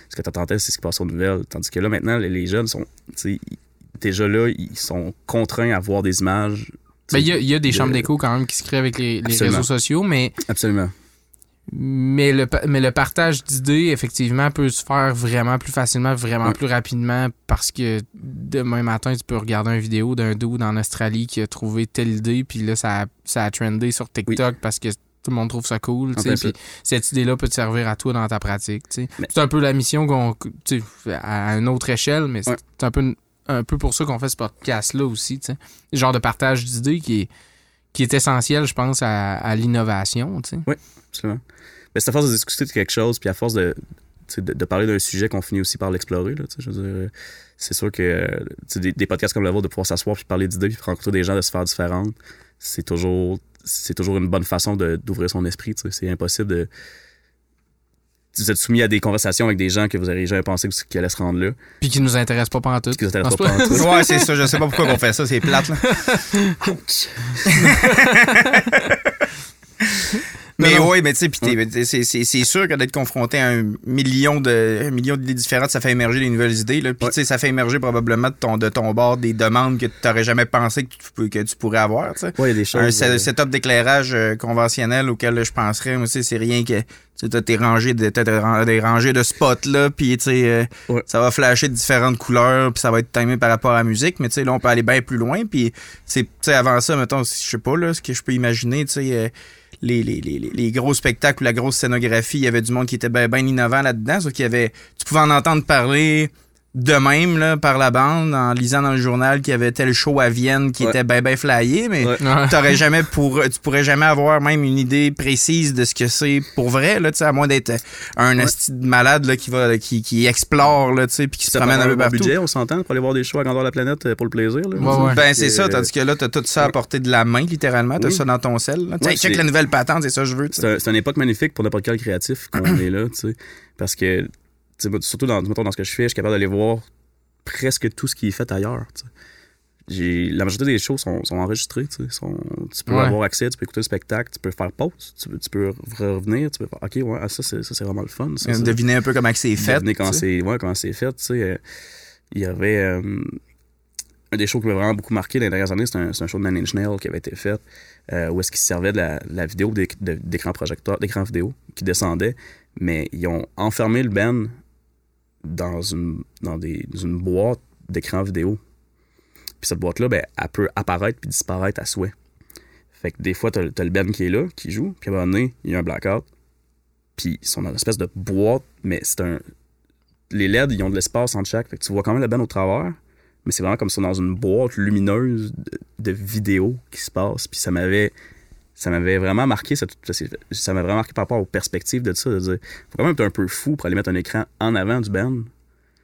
Speaker 3: ce que tu entendais, c'est ce qui passait aux nouvelles. Tandis que là, maintenant, les, les jeunes sont, tu sais, ils- déjà là, ils sont contraints à voir des images.
Speaker 1: Ben, il y a, il y a des
Speaker 3: de-
Speaker 1: chambres d'écho quand même qui se créent avec les, les réseaux sociaux, mais,
Speaker 3: Absolument.
Speaker 1: Mais, le, mais le partage d'idées, effectivement, peut se faire vraiment plus facilement, vraiment plus rapidement parce que demain matin, tu peux regarder une vidéo d'un dude en Australie qui a trouvé telle idée, puis là, ça a, ça a trendé sur TikTok parce que tout le monde trouve ça cool. Puis cette idée-là peut te servir à toi dans ta pratique. tu sais.
Speaker 3: Mais-
Speaker 1: C'est un peu la mission qu'on. À une autre échelle, mais c'est
Speaker 3: Ouais.
Speaker 1: un peu, un peu pour ça qu'on fait ce podcast-là aussi. tu sais. Le genre de partage d'idées qui est, qui est essentiel, je pense, à, à l'innovation. tu sais.
Speaker 3: Absolument. Mais c'est à force de discuter de quelque chose, puis à force de, de, de parler d'un sujet qu'on finit aussi par l'explorer. là, tu sais, Je veux dire, c'est sûr que des, des podcasts comme le vôtre, de pouvoir s'asseoir puis parler d'idées, puis rencontrer des gens de sphères différentes, c'est toujours, c'est toujours une bonne façon de- d'ouvrir son esprit. C'est impossible de. Vous êtes soumis à des conversations avec des gens que vous n'auriez jamais pensé qu'ils allaient se rendre là,
Speaker 1: Puis qui nous intéresse pas pantoute.
Speaker 3: qui intéressent pas pantoute.
Speaker 2: Ouais, c'est ça. Je sais pas pourquoi on fait ça. C'est plate, là. Mais oui, mais tu sais, c'est- sûr que d'être confronté à un million de un million d'idées différentes, ça fait émerger des nouvelles idées. Là. Puis tu sais, ça fait émerger probablement de ton, de ton bord des demandes que tu n'aurais jamais pensé que tu, que tu pourrais avoir.
Speaker 3: Ouais, il y a des choses.
Speaker 2: Un
Speaker 3: euh,
Speaker 2: setup d'éclairage euh, conventionnel auquel je penserais, moi, c'est rien que tu as tes rangées de, t'as des ran- des rangées de spots là, puis tu sais, euh,
Speaker 3: Ouais.
Speaker 2: ça va flasher de différentes couleurs, puis ça va être timé par rapport à la musique, mais tu sais, là, on peut aller bien plus loin, puis c'est, avant ça, mettons, je sais pas, là, ce que je peux imaginer, tu sais, euh, les, les, les, les- gros spectacles la grosse scénographie, il y avait du monde qui était bien ben innovant là-dedans, sauf qu'il y avait, tu pouvais en entendre parler de même, là, par la bande, en lisant dans le journal qu'il y avait tel show à Vienne qui
Speaker 3: Ouais.
Speaker 2: était ben ben flyé, mais
Speaker 3: Ouais.
Speaker 2: T'aurais jamais pour tu pourrais jamais avoir même une idée précise de ce que c'est pour vrai là tu sais à moins d'être un
Speaker 3: Ouais.
Speaker 2: asti de malade là qui va qui, qui explore là tu sais puis qui se promène un peu partout
Speaker 3: budget, on s'entend, pour aller voir des shows à grandeur de la planète euh, pour le plaisir. Là,
Speaker 1: Ouais, ouais.
Speaker 2: ben c'est ça tandis que là t'as tout ça à portée de la main littéralement t'as
Speaker 3: Oui.
Speaker 2: ça dans ton sel là.
Speaker 3: Ouais,
Speaker 2: check la nouvelle patente c'est ça que je veux tu sais.
Speaker 3: c'est un- c'est une époque magnifique pour n'importe quel créatif qu'on est là, tu sais. Parce que, surtout dans, mettons, dans ce que je fais, je suis capable d'aller voir presque tout ce qui est fait ailleurs. J'ai, la majorité des shows sont, sont enregistrées, tu sais. Sont- tu peux
Speaker 1: Ouais.
Speaker 3: avoir accès, tu peux écouter le spectacle, tu peux faire pause, tu, peux- tu peux revenir, tu peux faire, OK, ouais, ah, ça, c'est, ça, c'est vraiment le fun. Ça, c'est-
Speaker 2: deviner un peu comment c'est fait
Speaker 3: Devinez comment c'est ouais, comment c'est fait. Euh, Il y avait euh, un des shows qui m'a vraiment beaucoup marqué dans les dernières années, c'est un, show de Nine Inch Nails qui avait été fait euh, où est-ce qu'il se servait de la, de la vidéo d'écran projecteur, d'écran vidéo qui descendait, mais ils ont enfermé le band dans une, dans des, une boîte d'écran vidéo. Puis cette boîte-là, ben, elle peut apparaître puis disparaître à souhait. Fait que des fois, t'as, t'as le band qui est là, qui joue, puis à un moment donné, il y a un blackout. Puis ils sont dans une espèce de boîte, mais c'est un. Les LED, ils ont de l'espace entre chaque. Fait que tu vois quand même le band au travers, mais c'est vraiment comme ça dans une boîte lumineuse de, de vidéos qui se passe. Puis ça m'avait. Ça m'avait vraiment marqué, ça, ça m'a vraiment marqué par rapport aux perspectives de ça, de dire, faut quand même être un peu fou pour aller mettre un écran en avant du band,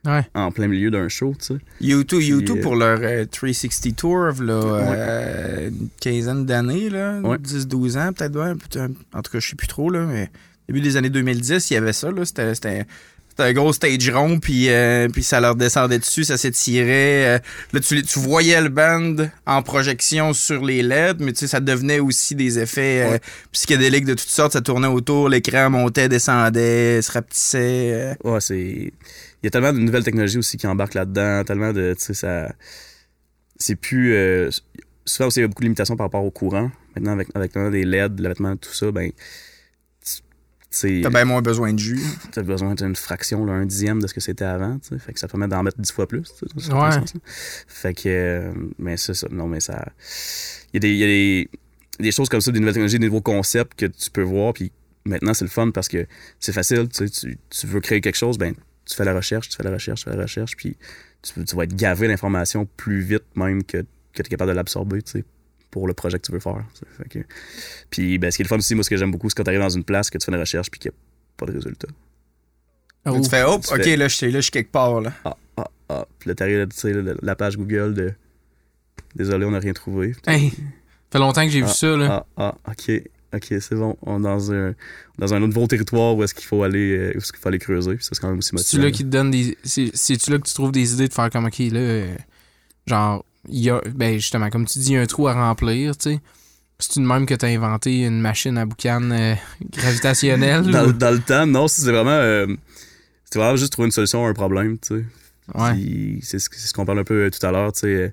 Speaker 1: Ouais.
Speaker 3: en plein milieu d'un show, tu sais.
Speaker 2: U2, U2
Speaker 3: Puis, euh,
Speaker 2: pour leur euh, 360 Tour, là, euh, une quinzaine d'années, là,
Speaker 3: Ouais.
Speaker 2: 10-12 ans, peut-être, ouais, peut-être- en tout cas, je sais plus trop, là, mais début des années 2010, il y avait ça, là, c'était, c'était, un gros stage rond, puis, euh, puis ça leur descendait dessus, ça s'étirait. euh, là, tu, tu voyais le band en projection sur les LED, mais tu sais, ça devenait aussi des effets euh,
Speaker 3: Ouais.
Speaker 2: psychédéliques de toutes sortes, ça tournait autour, l'écran montait, descendait, se rapetissait.
Speaker 3: Ouais, c'est. Il y a tellement de nouvelles technologies aussi qui embarquent là-dedans, tellement de. Tu sais, ça. C'est plus. Souvent aussi, il y a beaucoup de limitations par rapport au courant. Maintenant, avec, avec des LED, le vêtement, tout ça, ben.
Speaker 2: T'as bien moins besoin de jus.
Speaker 3: as besoin d'une fraction, là, un dixième de ce que c'était avant. Fait que ça permet d'en mettre dix fois plus,
Speaker 1: Ouais.
Speaker 3: sens. Fait que. euh, mais ça. Non, mais ça. Il y a des. y a des des choses comme ça, des nouvelles technologies, des nouveaux concepts que tu peux voir. Puis maintenant, c'est le fun parce que c'est facile. Tu, tu, veux créer quelque chose, ben, tu fais la recherche, tu fais la recherche, tu fais la recherche, puis tu, tu vas être gavé d'informations plus vite même que, que tu es capable de l'absorber, pour le projet que tu veux faire. Fait que- puis ben, ce qui est le fun aussi, moi, ce que j'aime beaucoup, c'est quand tu arrives dans une place, que tu fais une recherche, puis qu'il n'y a pas de résultat.
Speaker 1: Oh.
Speaker 2: Tu fais, hop, ok,
Speaker 3: fais-
Speaker 2: là, je suis là, je suis quelque part, là.
Speaker 3: Ah, ah, ah. Puis là, t'arrives, là, tu sais, la, la page Google de Désolé, on n'a rien trouvé.
Speaker 1: Hey, fait longtemps que j'ai vu ça, là.
Speaker 3: Ah, ah, ok, ok, c'est bon. On est dans un, dans un nouveau territoire où est-ce qu'il faut aller, euh, où est-ce qu'il faut aller creuser. Puis ça, c'est quand même aussi
Speaker 1: C'est-tu
Speaker 3: motivant.
Speaker 1: là qui te donne des. c'est- C'est-tu là que tu trouves des idées de faire comme, ok, là. euh, genre, il y a. Ben, justement, comme tu dis, il y a un trou à remplir, tu sais. C'est une même que t'as inventé une machine à boucan euh, gravitationnelle?
Speaker 3: dans,
Speaker 1: ou-
Speaker 3: dans le temps, non, c'est vraiment, euh, c'est vraiment juste trouver une solution à un problème, tu sais.
Speaker 1: Ouais.
Speaker 3: C'est ce, qu'on parle un peu euh, tout à l'heure, tu sais. euh,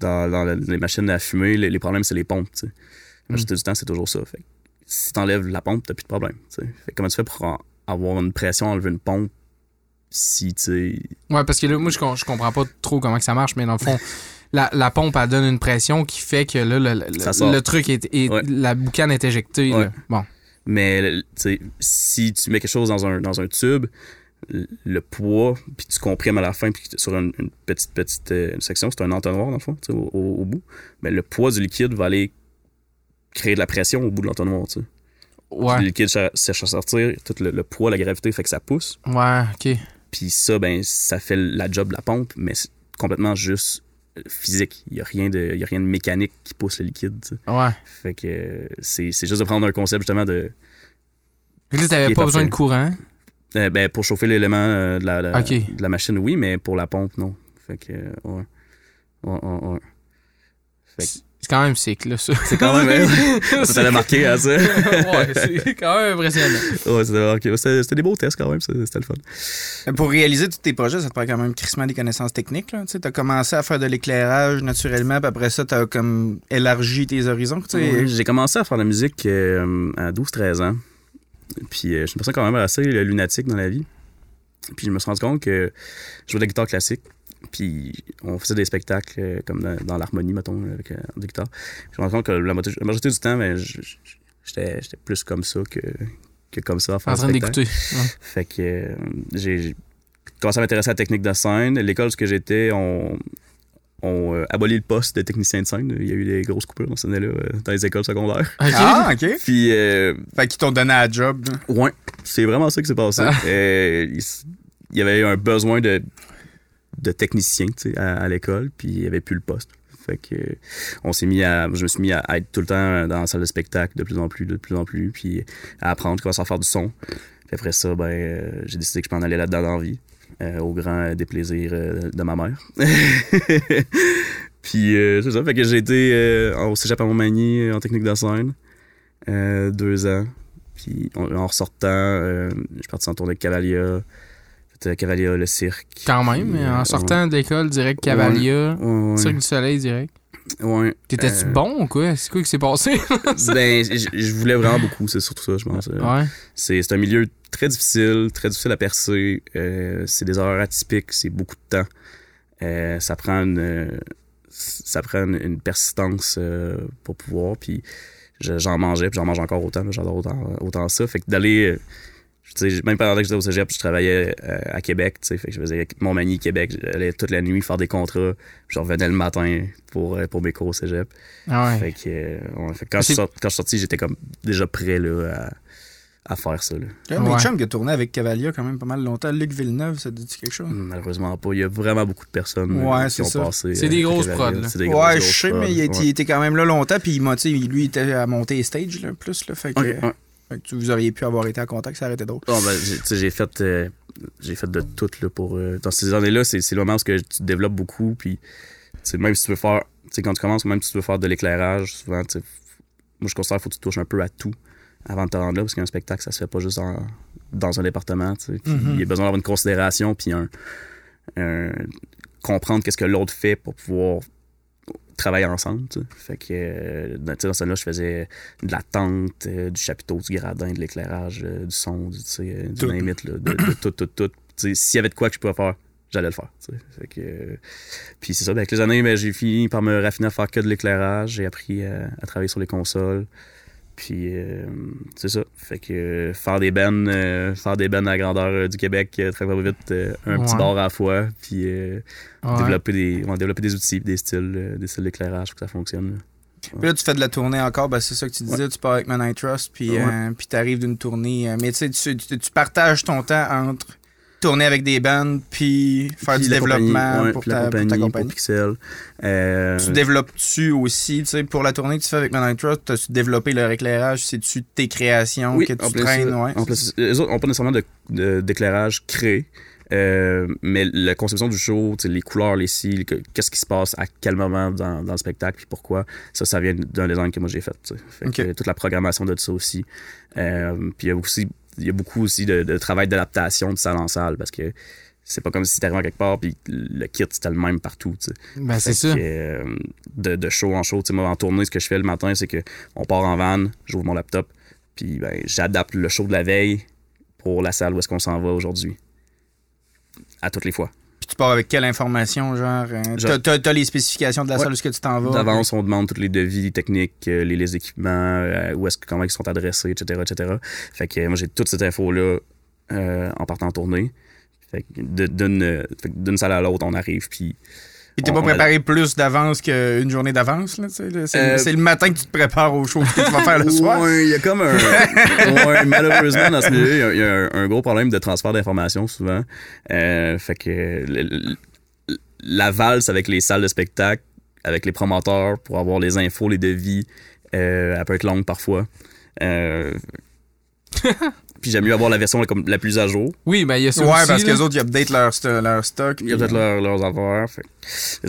Speaker 3: Dans, les machines à fumer, les, les problèmes, c'est les pompes, tu sais. La
Speaker 1: Mm.
Speaker 3: majorité du temps, c'est toujours ça. Fait que si t'enlèves la pompe, t'as plus de problème, tu sais. Fait que comment tu fais pour en- avoir une pression, enlever une pompe si, tu sais,
Speaker 1: Ouais, parce que là, moi, je, je comprends pas trop comment que ça marche, mais dans le fond, la, la pompe, elle donne une pression qui fait que là, le, le- le truc est. est-
Speaker 3: Ouais.
Speaker 1: La boucane est éjectée. là.
Speaker 3: Ouais.
Speaker 1: Bon.
Speaker 3: Mais si tu mets quelque chose dans un, dans un tube, le- poids, puis tu comprimes à la fin, puis sur une, une petite, petite euh, section, c'est un entonnoir dans le fond, au, au- au bout, mais le poids du liquide va aller créer de la pression au bout de l'entonnoir. tu sais. Puis Le
Speaker 1: Ouais.
Speaker 3: liquide cherche à sortir, tout le, le poids, la gravité fait que ça pousse,
Speaker 1: Ouais, ok.
Speaker 3: puis ça, ben, ça fait la job de la pompe, mais c'est complètement juste physique. Il n'y a, rien de- y a rien de mécanique qui pousse le liquide.
Speaker 1: Ouais.
Speaker 3: Fait que euh, c'est c'est juste de prendre un concept justement de
Speaker 1: que là, t'avais pas besoin de courant.
Speaker 3: Euh, ben, pour chauffer l'élément euh, de, la, de la machine, oui, mais pour la pompe, non. Fait que, ouais. Ouais, ouais, ouais. Fait que-
Speaker 1: C'est quand même sick, là, ça.
Speaker 3: C'est quand même. hein, ça t'avait marqué, hein, ça?
Speaker 1: ouais, c'est quand même impressionnant.
Speaker 3: ouais, c'était marqué. C'était c'était des beaux tests quand même, c'était le fun.
Speaker 2: Pour réaliser tous tes projets, ça te prend quand même crissement des connaissances techniques. Tu as commencé à faire de l'éclairage naturellement, puis après ça, tu as comme élargi tes horizons. tu sais.
Speaker 3: J'ai commencé à faire de la musique euh, à 12-13 ans. Puis euh, je suis une personne quand même assez euh, lunatique dans la vie. Puis je me suis rendu compte que je jouais de la guitare classique. Puis on faisait des spectacles euh, comme dans, dans l'harmonie, mettons, avec euh, de guitare. Puis je me rends compte que la, majorité du temps, ben, j'étais j'étais plus comme ça que, que comme ça à faire
Speaker 1: En train d'écouter. Ouais.
Speaker 3: Fait que euh, j'ai commencé à m'intéresser à la technique de scène. L'école où j'étais, on, on euh, abolit le poste de technicien de scène. Il y a eu des grosses coupures dans cette année-là euh, dans les écoles secondaires.
Speaker 2: Ah, OK.
Speaker 3: Puis, euh,
Speaker 2: Fait qu'ils t'ont donné un job.
Speaker 3: ouais, c'est vraiment ça qui s'est passé.
Speaker 1: Ah.
Speaker 3: Il y avait eu un besoin de, de technicien à, l'école, puis il n'y avait plus le poste. Fait que on s'est mis à. Je me suis mis à être tout le temps dans la salle de spectacle de plus en plus, de plus en plus, puis à apprendre, commencer à faire du son. Puis après ça, ben, euh, j'ai décidé que je m'en allais là-dedans dans la vie, euh, au grand déplaisir euh, de ma mère. puis c'est ça, fait que j'ai été au cégep à Montmagny en technique de scène, deux ans. Puis en, ressortant, je suis parti en tournée avec Cavalia. Fait, euh, Cavalia, le cirque.
Speaker 1: Quand même,
Speaker 3: Puis, euh,
Speaker 1: en sortant de l'école, direct Cavalia,
Speaker 3: Ouais, ouais,
Speaker 1: Cirque du Soleil, direct.
Speaker 3: ouais.
Speaker 1: T'étais-tu
Speaker 3: Euh,
Speaker 1: bon ou quoi? C'est quoi qui s'est passé?
Speaker 3: Ben, je voulais vraiment beaucoup, c'est surtout ça, je pense.
Speaker 1: Ouais.
Speaker 3: C'est un milieu très difficile, très difficile à percer. Euh, c'est des horaires atypiques, c'est beaucoup de temps. Euh, ça prend une, ça prend une, une persistance pour pouvoir. Puis je- j'en mangeais, puis j'en mange encore autant. J'adore autant, autant ça. Fait que d'aller. Même pendant que j'étais au cégep, je travaillais euh, à Québec, tu sais, fait que je faisais Montmagny, Québec, j'allais toute la nuit faire des contrats, puis je revenais le matin pour, euh, pour mes cours au cégep.
Speaker 1: Ah ouais.
Speaker 3: Fait que, euh, ouais, fait que quand, je suis sorti, quand je suis sorti, j'étais comme déjà prêt là, à, à faire ça. Là.
Speaker 2: Il y a un de mes
Speaker 1: Ouais.
Speaker 2: chums qui a tourné avec Cavalia quand même pas mal longtemps. Luc Villeneuve, ça te dit quelque chose?
Speaker 3: Malheureusement pas. Il y a vraiment beaucoup de personnes euh,
Speaker 2: Ouais,
Speaker 3: qui ont
Speaker 2: ça.
Speaker 3: passé.
Speaker 1: C'est des grosses prods,
Speaker 2: Ouais, je sais, mais il était,
Speaker 3: ouais.
Speaker 2: il était quand même là longtemps, puis il lui, il était à monter stage, là, plus, là, fait que,
Speaker 3: Ok, ouais.
Speaker 2: fait que tu- vous auriez pu avoir été en contact, ça aurait été drôle.
Speaker 3: Bon, ben, j'ai, fait, euh, j'ai fait de tout là, pour. euh, dans ces années-là, c'est, le moment où que tu développes beaucoup. Puis, même si tu veux faire. Quand tu commences, même si tu veux faire de l'éclairage, souvent, moi, je considère qu'il faut que tu touches un peu à tout avant de te rendre là, parce qu'un spectacle, ça se fait pas juste dans, dans un département.
Speaker 2: Mhm.
Speaker 3: Il y a besoin d'avoir une considération, puis un, un- comprendre qu'est-ce que l'autre fait pour pouvoir travailler ensemble. Fait que, euh, dans, dans ce là je faisais de la tente, euh, du chapiteau, du gradin, de l'éclairage, euh, du son, du, du it, là, de, de tout, tout, tout. S'il y avait de quoi que je pouvais faire, j'allais le faire. Fait que, puis c'est ça, ben, avec les années, ben, j'ai fini par me raffiner à faire que de l'éclairage. J'ai appris à travailler sur les consoles. Puis euh, c'est ça. Fait que euh, faire des bennes, euh, faire des bennes à la grandeur euh, du Québec, euh, très très vite, euh, un petit bar à la fois, puis euh,
Speaker 1: Ouais.
Speaker 3: développer des, on va développer des outils, des styles, euh, des styles d'éclairage pour que ça fonctionne. là.
Speaker 2: Puis là, tu fais de la tournée encore, ben, c'est ça que tu disais, tu pars avec Man I Trust, puis
Speaker 3: Ouais.
Speaker 2: euh, puis t'arrives d'une tournée. mais tu sais, tu, tu- tu partages ton temps entre tourner avec des bands, puis faire
Speaker 3: Puis
Speaker 2: du
Speaker 3: compagnie,
Speaker 2: développement
Speaker 3: ouais,
Speaker 2: pour, ta,
Speaker 3: la
Speaker 2: pour ta
Speaker 3: compagnie,
Speaker 2: compagnie.
Speaker 3: pour Pixel. Euh,
Speaker 2: Tu développes-tu aussi, tu sais, pour la tournée que tu fais avec I Trust, as-tu développé leur éclairage, c'est-tu tes créations
Speaker 3: oui,
Speaker 2: que tu traînes,
Speaker 3: euh,
Speaker 2: ouais.
Speaker 3: en plus, les autres n'ont pas nécessairement de- de- d'éclairage créé. euh, mais la conception du show, les couleurs, les cils, que- qu'est-ce qui se passe à quel moment dans, dans le spectacle, puis pourquoi, ça, ça vient d'un design que moi j'ai fait. que, toute la programmation de ça aussi. Euh, puis il y a aussi, il y a beaucoup aussi de, de travail d'adaptation de salle en salle, parce que c'est pas comme si t'arrivais quelque part, puis le kit c'était le même partout. tu sais.
Speaker 1: Ben, c'est
Speaker 3: Fait
Speaker 1: ça.
Speaker 3: que, euh, de, de show en show. Tu sais, moi, en tournée, ce que je fais le matin, c'est que on part en van, j'ouvre mon laptop, puis ben, j'adapte le show de la veille pour la salle où est-ce qu'on s'en va aujourd'hui. À toutes les fois.
Speaker 2: Tu pars avec quelle information, genre,
Speaker 3: Genre-
Speaker 2: t'as- les spécifications de la
Speaker 3: Ouais.
Speaker 2: salle où est-ce que tu t'en vas?
Speaker 3: D'avance, on demande tous les devis techniques, euh, les, les équipements, euh, où est-ce que, comment ils sont adressés, etc., etc. Fait que moi, j'ai toute cette info-là euh, en partant en tournée. Fait que de- d'une fait que d'une salle à l'autre, on arrive, puis
Speaker 2: Puis t'es pas
Speaker 3: on
Speaker 2: préparé plus d'avance qu'une journée d'avance, là. C'est
Speaker 3: Euh,
Speaker 2: c'est le matin que tu te prépares au show que tu vas faire le soir.
Speaker 3: Il y a comme un. ouais, malheureusement, dans ce milieu, il y a- il y, a un, un gros problème de transfert d'informations souvent. Euh, fait que le- le- la valse avec les salles de spectacle, avec les promoteurs pour avoir les infos, les devis, euh, elle peut être longue parfois. Euh, Puis j'aime mieux avoir la version comme la plus à jour.
Speaker 1: Oui, ben il y a ça
Speaker 2: Ouais,
Speaker 1: aussi.
Speaker 2: parce que les autres, ils updatent leur, leur stock.
Speaker 3: Il y a
Speaker 2: puis-
Speaker 3: peut-être leur- leurs affaires. Fait.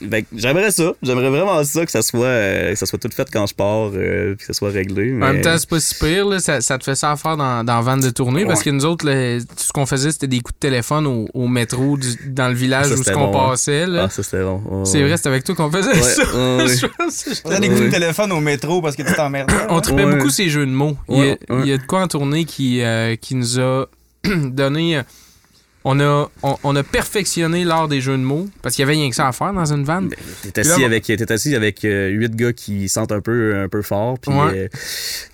Speaker 3: Que j'aimerais ça. J'aimerais vraiment ça, que ça soit, euh, que ça soit tout fait quand je pars, euh, puis que ça soit réglé.
Speaker 1: En même temps, c'est pas si pire, là. Ça, ça te fait ça à faire dans, dans la van de tournée. Parce que nous autres, là, tout ce qu'on faisait, c'était des coups de téléphone au, au métro du- dans le village
Speaker 3: Ça,
Speaker 1: où ce qu'on
Speaker 3: bon, hein.
Speaker 1: passait. Là.
Speaker 3: Ah, ça c'était bon.
Speaker 1: C'est vrai, c'était avec toi qu'on faisait
Speaker 3: Ouais,
Speaker 1: ça. Je pense
Speaker 2: T'as des coups de téléphone au métro parce que tu t'emmerdais.
Speaker 1: On tripait
Speaker 3: Ouais.
Speaker 1: beaucoup ces jeux de mots. Il, y a, il y a de quoi en tournée qui, euh, qui nous a donné. On a, on, on a perfectionné l'art des jeux de mots parce qu'il y avait rien que ça à faire dans une van.
Speaker 3: Ben, T'es assis
Speaker 1: là,
Speaker 3: avec, t'es assis avec euh, huit gars qui sentent un peu, un peu fort, puis
Speaker 1: Ouais.
Speaker 3: euh,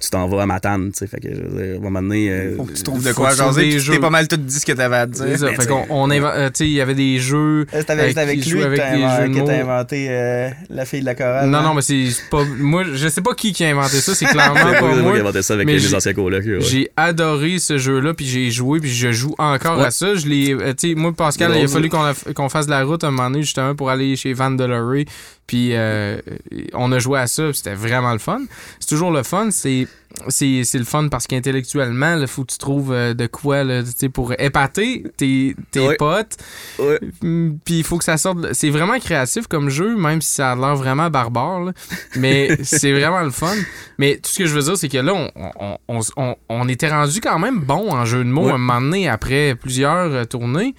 Speaker 3: tu t'en vas à Matane, tu sais. Fait que, je à un moment donné. euh,
Speaker 2: Faut que tu trouves de quoi jaser.
Speaker 1: jeux.
Speaker 2: T'es pas mal tout dit ce que t'avais à dire.
Speaker 1: ça.
Speaker 3: ben,
Speaker 1: Fait qu'on on il y avait des jeux.
Speaker 2: C'est
Speaker 1: avec-
Speaker 2: avec, avec lui
Speaker 1: avec
Speaker 2: t'as
Speaker 1: les
Speaker 2: inven-
Speaker 1: jeux de
Speaker 2: que t'as inventé euh, la fille de la chorale.
Speaker 1: Non,
Speaker 2: hein?
Speaker 1: non, mais c'est pas. Moi, je sais pas qui qui a inventé ça. C'est clairement
Speaker 3: c'est
Speaker 1: pas
Speaker 3: moi
Speaker 1: moi.
Speaker 3: qui ai inventé ça avec
Speaker 1: mais
Speaker 3: les
Speaker 1: j'ai-
Speaker 3: anciens colocs.
Speaker 1: J'ai adoré ce jeu-là, puis j'ai joué, puis je joue encore à ça. Je l'ai, euh, tu sais, moi, Pascal, il a fallu qu'on, fasse de la route un moment donné, justement, pour aller chez Van Delorey. Puis euh, on a joué à ça, c'était vraiment le fun. C'est toujours le fun, c'est, c'est, c'est le fun parce qu'intellectuellement, il faut que tu trouves euh, de quoi, là, pour épater tes, tes potes. Mm, Puis il faut que ça sorte. C'est vraiment créatif comme jeu, même si ça a l'air vraiment barbare. là. Mais c'est vraiment le fun. Mais tout ce que je veux dire, c'est que là, on, on, on, on- était rendu quand même bon en jeu de mots
Speaker 3: Ouais.
Speaker 1: un moment donné après plusieurs euh, tournées.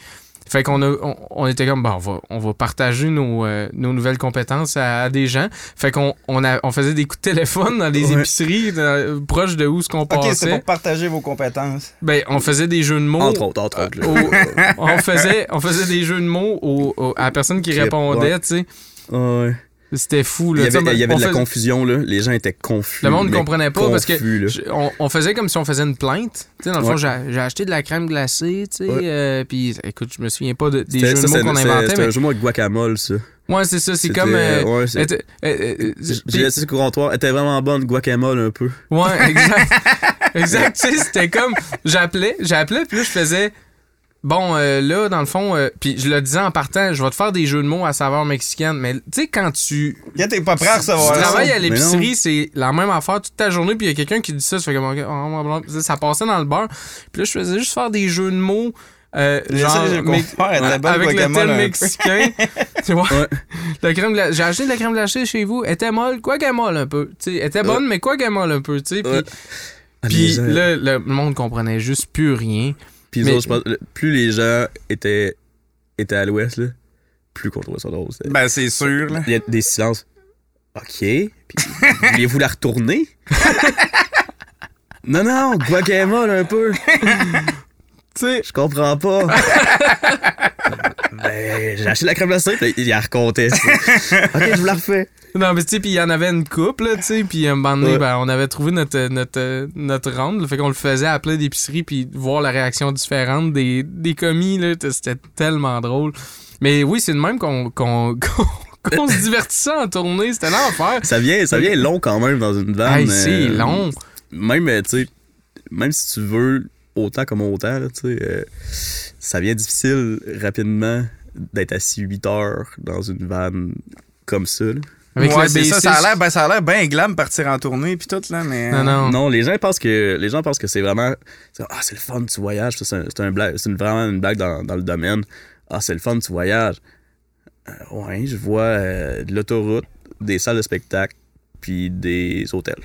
Speaker 1: Fait qu'on a, on, on était comme, bon, on va, on va partager nos, euh, nos nouvelles compétences à, à des gens. Fait qu'on on a, on faisait des coups de téléphone dans les
Speaker 3: Ouais.
Speaker 1: épiceries dans- proches de où ce qu'on
Speaker 2: Ok, c'est
Speaker 1: passait.
Speaker 2: pour partager vos compétences.
Speaker 1: Ben, on faisait des jeux de mots.
Speaker 3: Entre autres, entre autres.
Speaker 1: au- on, faisait, on faisait des jeux de mots au- au- à la personne qui répondait,
Speaker 3: répond.
Speaker 1: tu sais.
Speaker 3: Ouais.
Speaker 1: C'était fou.
Speaker 3: Il
Speaker 1: Là.
Speaker 3: y avait, il y avait de la confusion, là. Les gens étaient confus.
Speaker 1: Le monde ne comprenait pas parce que je- on, on faisait comme si on faisait une plainte. Tu sais, dans le fond,
Speaker 3: Ouais.
Speaker 1: j'ai j'ai acheté de la crème glacée, tu sais,
Speaker 3: Ouais.
Speaker 1: euh, puis écoute, je me souviens pas de- des jeux
Speaker 3: ça,
Speaker 1: de mots
Speaker 3: c'est-
Speaker 1: qu'on inventait,
Speaker 3: C'était
Speaker 1: mais
Speaker 3: un jeu de mots avec guacamole, ça.
Speaker 1: ouais, c'est ça, c'est comme euh,
Speaker 3: ouais, c'est- j'ai laissé ce comptoir. Elle était vraiment bonne, guacamole, un peu.
Speaker 1: Ouais, exact. exact, tu sais, c'était comme j'appelais, j'appelais puis là je faisais bon euh, là dans le fond euh, puis je le disais en partant, je vais te faire des jeux de mots à saveur mexicaine, mais tu sais quand tu
Speaker 2: Quand t'es pas prêt à
Speaker 1: tu
Speaker 2: recevoir ça.
Speaker 1: travailles à
Speaker 3: Mais
Speaker 1: l'épicerie, c'est la même affaire toute ta journée, puis il y a quelqu'un qui dit ça, tu fais comme ok, oh, blablabla. ça passait dans le beurre. Puis là, je faisais juste faire des jeux de mots. Euh, genre, mais- avec le thème mexicain. tu vois?
Speaker 3: Ouais.
Speaker 1: La crème gla- J'ai acheté de la crème glacée chez vous. Elle était molle, quoi qu'elle molle un peu. Tu sais, elle était bonne, mais quoi qu'elle molle un peu. tu sais. Puis,
Speaker 3: Ouais.
Speaker 1: Là, le monde comprenait juste plus rien.
Speaker 3: Puis les
Speaker 1: Mais-
Speaker 3: autres, je pense, le- plus les gens étaient, étaient à l'ouest, là, plus qu'on trouvait ça drôle. c'était-
Speaker 2: Ben, c'est sûr, là.
Speaker 3: Il y a des silences. OK. Puis, voulez-vous la retourner? non, non, guacamole un peu.
Speaker 1: Tu sais,
Speaker 3: Je comprends pas. ben, j'ai acheté la crème glacée, puis il la racontait. ça. OK, je vous la refais.
Speaker 1: Non, mais tu sais, puis il y en avait une couple, tu sais, puis à un moment donné,
Speaker 3: Ouais.
Speaker 1: ben, on avait trouvé notre, notre, notre là, fait qu'on le faisait à plein d'épiceries, puis voir la réaction différente des, des commis, là, c'était tellement drôle. Mais oui, c'est de même qu'on qu'on qu'on- qu'on se divertissait en tournée, c'était l'enfer.
Speaker 3: Ça vient, ça vient long quand même dans une vanne.
Speaker 1: Hey, c'est
Speaker 3: euh,
Speaker 1: long.
Speaker 3: Même, euh, tu sais, même si tu veux autant comme autant, là, tu sais, euh, ça vient difficile rapidement d'être assis 8 heures dans une vanne comme ça. là.
Speaker 1: Avec
Speaker 2: ouais,
Speaker 1: le
Speaker 2: c'est ça,
Speaker 1: B6.
Speaker 2: ça a l'air, ben, ça a l'air bien glam partir en tournée puis tout, là, mais.
Speaker 1: Non, non.
Speaker 3: Non, les gens pensent que les gens pensent que c'est vraiment c'est- ah c'est le fun tu voyages, c'est un, blague, c'est une- vraiment une blague dans, dans le domaine. Ah c'est le fun tu voyages. Euh, ouais, je vois euh, de l'autoroute, des salles de spectacle, puis des hôtels.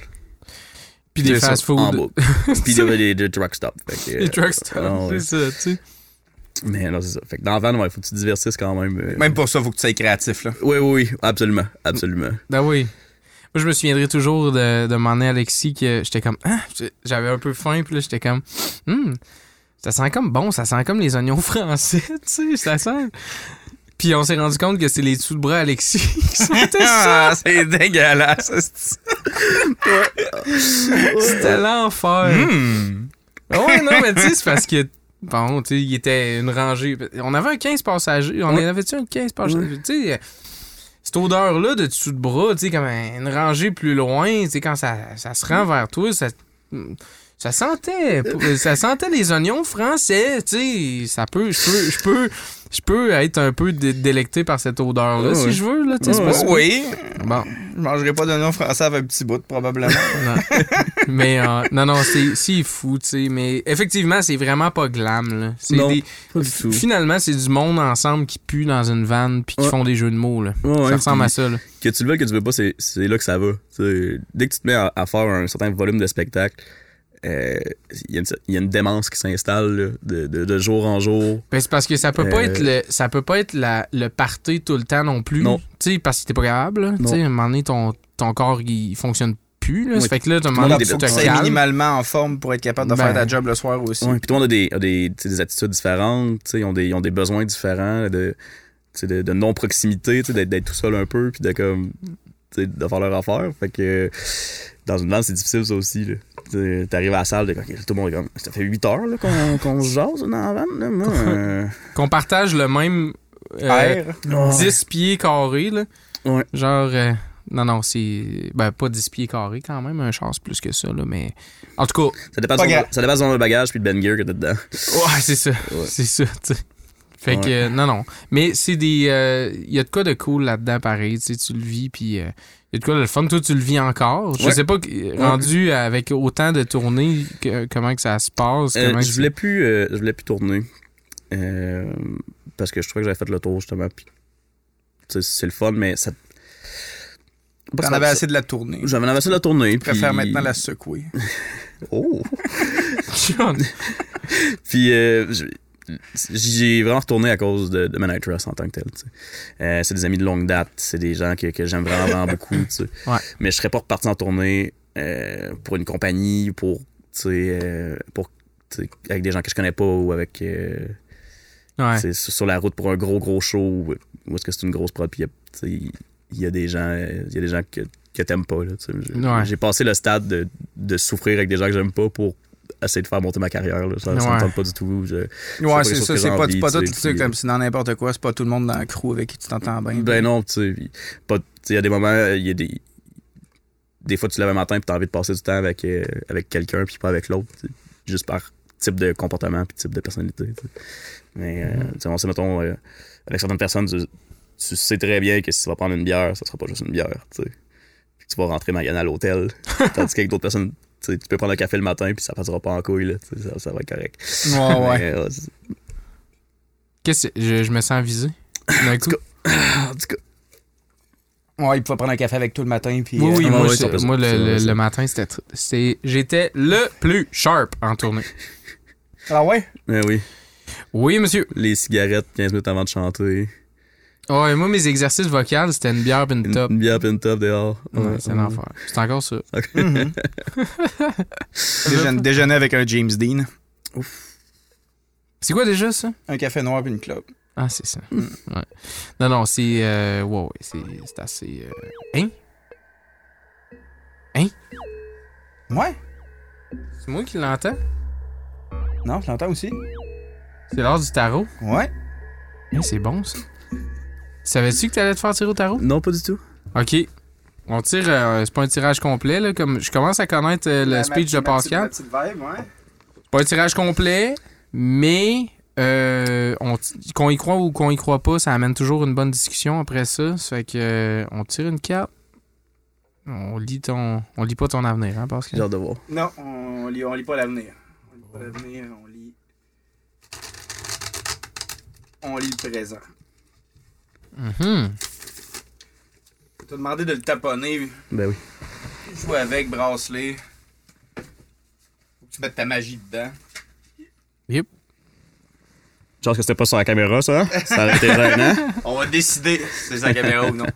Speaker 1: Puis des fast-food.
Speaker 3: puis des, des, des truck stops.
Speaker 1: Des
Speaker 3: euh,
Speaker 1: truck
Speaker 3: ah,
Speaker 1: stops,
Speaker 3: ouais.
Speaker 1: c'est ça, tu sais.
Speaker 3: Mais non, c'est ça. Fait que dans la van, il faut que tu te divertisses quand même. euh.
Speaker 2: Même pour ça, faut que tu sois créatif, là.
Speaker 3: Oui, oui, oui, absolument, absolument.
Speaker 1: Ben oui. Moi, je me souviendrai toujours de, de demander à Alexis que j'étais comme, ah, j'avais un peu faim, puis là, j'étais comme, Hum, ça sent comme bon, ça sent comme les oignons français, tu sais, ça sent. Puis on s'est rendu compte que c'est les dessous de bras Alexis qui sentaient ça.
Speaker 2: Ah, c'est dégueulasse. c'est-
Speaker 1: C'était l'enfer.
Speaker 2: Hmm.
Speaker 1: Ouais, non, mais tu sais, c'est parce que, bon, tu sais, il était une rangée. On avait un 15 passagers. On avait-tu un 15 passagers? Tu sais, cette odeur-là de dessous de bras, tu sais, comme une rangée plus loin, tu sais, quand ça, ça se rend vers toi, ça. Ça sentait, ça sentait les oignons français, tu sais, ça peut, je peux, je peux, je peux être un peu dé- délecté par cette odeur-là si je veux, là, pas
Speaker 2: Oui,
Speaker 1: Bon,
Speaker 2: je mangerai pas de nom français avec un petit bout, probablement.
Speaker 1: non. mais euh, non, non, c'est, c'est fou, tu sais, mais effectivement, c'est vraiment pas glam, là. C'est
Speaker 3: Non,
Speaker 1: des,
Speaker 3: Pas du tout.
Speaker 1: Finalement, c'est du monde ensemble qui pue dans une vanne puis qui
Speaker 3: Ouais.
Speaker 1: font des jeux de mots. Là.
Speaker 3: Ouais, ouais,
Speaker 1: ça ressemble
Speaker 3: puis
Speaker 1: à ça. Là.
Speaker 3: Que tu le veux, que tu le veux pas, c'est, là que ça va. Dès que tu te mets à, à faire un certain volume de spectacle, euh, il y, a une- il y a une démence qui s'installe de, de, de jour en jour.
Speaker 1: Ben, c'est parce que ça peut pas
Speaker 3: Euh.
Speaker 1: être le ça peut pas être la, le party tout le temps non plus.
Speaker 3: Non.
Speaker 1: Tu sais, parce que t'es pas capable. à un moment donné, ton, ton corps il fonctionne plus. Là. Ça
Speaker 3: Oui.
Speaker 1: fait que là, t'as un
Speaker 3: le
Speaker 1: moment
Speaker 3: monde
Speaker 1: donné,
Speaker 3: est
Speaker 1: tu te
Speaker 2: minimalement en forme pour être capable de
Speaker 1: Ben.
Speaker 2: faire ta job le soir aussi.
Speaker 3: Puis tout le monde a des, a des, des attitudes différentes, ils ont des, ils ont des besoins différents de, de, de non-proximité, d'être, tout seul un peu, puis de comme, de faire leur affaire. Fait que dans une vanne, c'est difficile ça aussi. Là. T'arrives à la salle, de, ok, tout le monde est comme, ça fait 8 heures là, qu'on, qu'on se jase dans la vanne. Là, moi, euh,
Speaker 1: Qu'on partage le même euh,
Speaker 2: Air.
Speaker 1: 10 pieds carrés. Là.
Speaker 3: Ouais.
Speaker 1: Genre. euh, non, non, c'est. Ben, pas 10 pieds carrés quand même, un chance plus que ça, là, mais. En tout cas,
Speaker 3: ça dépend de ça dépend de bagage puis le Ben Gear que t'as dedans.
Speaker 1: Ouais, c'est ça. C'est ça, tu sais. Fait que,
Speaker 3: Ouais.
Speaker 1: euh, non, non. Mais c'est des. Il y a de quoi de cool là-dedans, pareil. Tu sais, tu le vis, puis il y a de quoi de le fun. Toi, tu le vis encore. Je
Speaker 3: Ouais.
Speaker 1: sais pas, rendu avec autant de tournées, que- comment que ça se passe.
Speaker 3: Euh, je voulais plus, euh, je voulais plus tourner. Euh, parce que je trouvais que j'avais fait le tour, justement. Puis, c'est le fun, mais ça.
Speaker 2: T'en avais assez de la tournée. Je
Speaker 3: J'avais assez de la tournée.
Speaker 2: préfère
Speaker 3: puis-
Speaker 2: maintenant la secouer.
Speaker 3: Oh!
Speaker 1: John,
Speaker 3: Puis euh, je- j'ai vraiment retourné à cause de, de Trust en tant que tel. Euh, c'est des amis de longue date, c'est des gens que, que j'aime vraiment, beaucoup.
Speaker 1: Ouais.
Speaker 3: Mais je serais pas reparti en tournée euh, pour une compagnie, pour, tu sais, euh, pour avec des gens que je connais pas ou avec
Speaker 1: Ouais.
Speaker 3: sur la route pour un gros gros show où est-ce que c'est une grosse prod puis il y a- y des gens, il y a des gens que, que t'aimes pas.
Speaker 1: Ouais.
Speaker 3: j'ai passé le stade de, de souffrir avec des gens que j'aime pas pour essayer de faire monter ma carrière. là. Ça, ça
Speaker 1: Ouais.
Speaker 3: me tente pas du tout. Je-
Speaker 2: Ouais, c'est ça. C'est pas, pas tout,
Speaker 3: puis-
Speaker 2: comme si dans n'importe quoi, c'est pas tout le monde dans le crew avec qui tu t'entends bien.
Speaker 3: Ben non, tu sais, puis pas- tu sais, il y a des moments, il y a des. Des fois, tu te lèves un matin et tu as envie de passer du temps avec, euh, avec quelqu'un puis pas avec l'autre, juste par type de comportement puis type de personnalité. Mais, euh, tu sais, on sait, mettons, euh, avec certaines personnes, tu, tu sais très bien que si tu vas prendre une bière, ça sera pas juste une bière, tu sais. Puis tu vas rentrer maganer à l'hôtel. Tandis qu'avec d'autres personnes, tu peux prendre un café le matin puis ça passera pas en couille, là, ça, ça va être correct.
Speaker 2: Ouais, ouais.
Speaker 3: Mais, euh,
Speaker 1: Qu'est-ce que je, je me sens visé? D'un coup.
Speaker 3: en tout cas,
Speaker 2: Ouais, il peut prendre un café avec toi le matin. Puis,
Speaker 1: Oui,
Speaker 2: euh,
Speaker 1: oui,
Speaker 3: ouais,
Speaker 1: moi,
Speaker 3: ouais,
Speaker 1: le, matin, c'était. J'étais le plus sharp en tournée.
Speaker 2: Ah ouais?
Speaker 3: ben oui,
Speaker 1: Oui, monsieur.
Speaker 3: les cigarettes 15 minutes avant de chanter.
Speaker 1: Oh, et moi, mes exercices vocaux, c'était une bière pis une top.
Speaker 3: une bière pis une top dehors.
Speaker 1: Ouais, c'est un enfer. C'est encore ça.
Speaker 2: Mhm. Déjeune- déjeuner avec un James Dean.
Speaker 1: C'est quoi déjà ça?
Speaker 2: Un café noir puis une clope.
Speaker 1: Ah, c'est ça. Ouais. Non, non, c'est. Euh, ouais, ouais, c'est c'est assez. euh, Hein?
Speaker 2: Ouais?
Speaker 1: C'est moi qui l'entends?
Speaker 2: Non, je l'entends aussi.
Speaker 1: C'est l'heure du tarot?
Speaker 2: Ouais.
Speaker 1: Hein, c'est bon ça. Savais-tu que t'allais te faire tirer au tarot?
Speaker 3: Non, pas du tout.
Speaker 1: Ok. On tire. euh, c'est pas un tirage complet, là. Comme je commence à connaître euh, le speech de Pascal.
Speaker 2: petite vibe, ouais.
Speaker 1: C'est pas un tirage complet, mais euh, on t- qu'on y croit ou qu'on y croit pas, ça amène toujours une bonne discussion après ça. Ça fait que euh, on tire une carte. On lit ton. On lit pas ton avenir, hein,
Speaker 3: J'ai
Speaker 1: Pascal?
Speaker 3: hâte de voir.
Speaker 2: Non, on lit, on lit pas l'avenir. On lit pas l'avenir, on lit. On lit le présent.
Speaker 1: Mhm.
Speaker 2: T'as demandé de le taponner,
Speaker 3: Ben oui.
Speaker 2: jouer avec, bracelet. Faut que tu mettes ta magie dedans.
Speaker 1: Yep.
Speaker 3: Je pense que c'était pas sur la caméra, ça. Ça aurait été gênant.
Speaker 2: On va décider si c'est sa caméra ou non.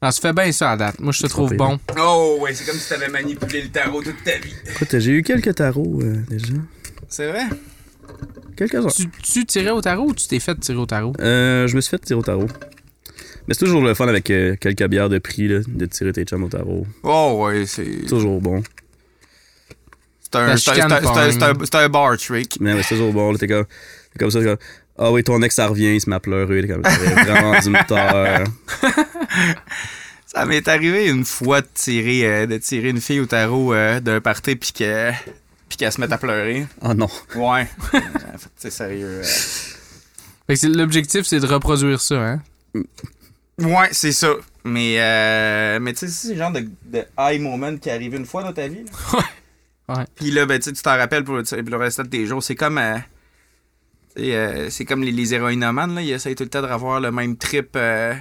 Speaker 1: Ah, ça fait bien ça à date. Moi, je te trouve bon.
Speaker 2: Oh, ouais, c'est comme si t'avais manipulé le tarot toute ta vie.
Speaker 3: Écoute, j'ai eu quelques tarots euh, déjà.
Speaker 2: C'est vrai?
Speaker 3: Quelques-uns.
Speaker 1: Tu, tu tirais au tarot ou tu t'es fait tirer au tarot?
Speaker 3: Euh, je me suis fait tirer au tarot. Mais c'est toujours le fun avec euh, quelques bières de prix, là, de tirer tes chums au tarot.
Speaker 2: Oh, ouais, c'est.
Speaker 3: Toujours bon.
Speaker 2: C'est un, c'est bar trick.
Speaker 3: Mais ouais, c'est toujours bon. T'es comme, ça, comme, ah oui, ton ex, ça revient, il se met à pleurer. T'es comme, vraiment me taire.
Speaker 2: Ça m'est arrivé une fois de tirer, euh, de tirer une fille au tarot euh, d'un party puis que- puis qu'elle se mette à pleurer.
Speaker 3: Ah non.
Speaker 2: Ouais. Euh, c'est sérieux. euh.
Speaker 1: Fait que c'est- l'objectif, c'est de reproduire ça, hein?
Speaker 2: Ouais, c'est ça. Mais, euh, mais tu sais, c'est le genre de, de high moment qui arrive une fois dans ta vie. là.
Speaker 1: Ouais.
Speaker 2: Puis là, ben, tu sais, tu t'en rappelles pour, le- le restant de tes jours. C'est comme. euh, tu sais, euh, c'est comme les, les héroïnomanes, là. Ils essayent tout le temps de revoir le même trip euh,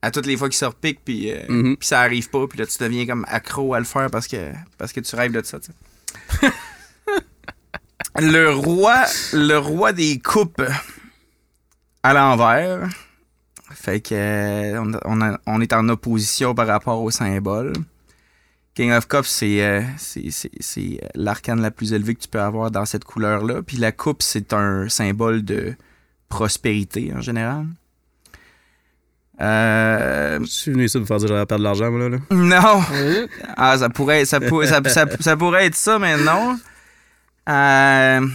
Speaker 2: à toutes les fois qu'ils se repiquent, puis, euh,
Speaker 3: Mhm.
Speaker 2: puis ça arrive pas. Puis là, tu deviens comme accro à le faire parce que, parce que tu rêves de ça, tu sais. Le roi, le roi des coupes à l'envers. Fait que euh, on, est en opposition par rapport au symbole. King of Cups, c'est euh, euh, l'arcane la plus élevée que tu peux avoir dans cette couleur-là. Puis la coupe, c'est un symbole de prospérité en général. Euh,
Speaker 3: Je suis venu ici pour faire dire que j'allais perdre de l'argent, moi, là. là.
Speaker 2: non! Ah, ça pourrait, ça, pour- ça, ça- ça pourrait être ça, mais non. Euh,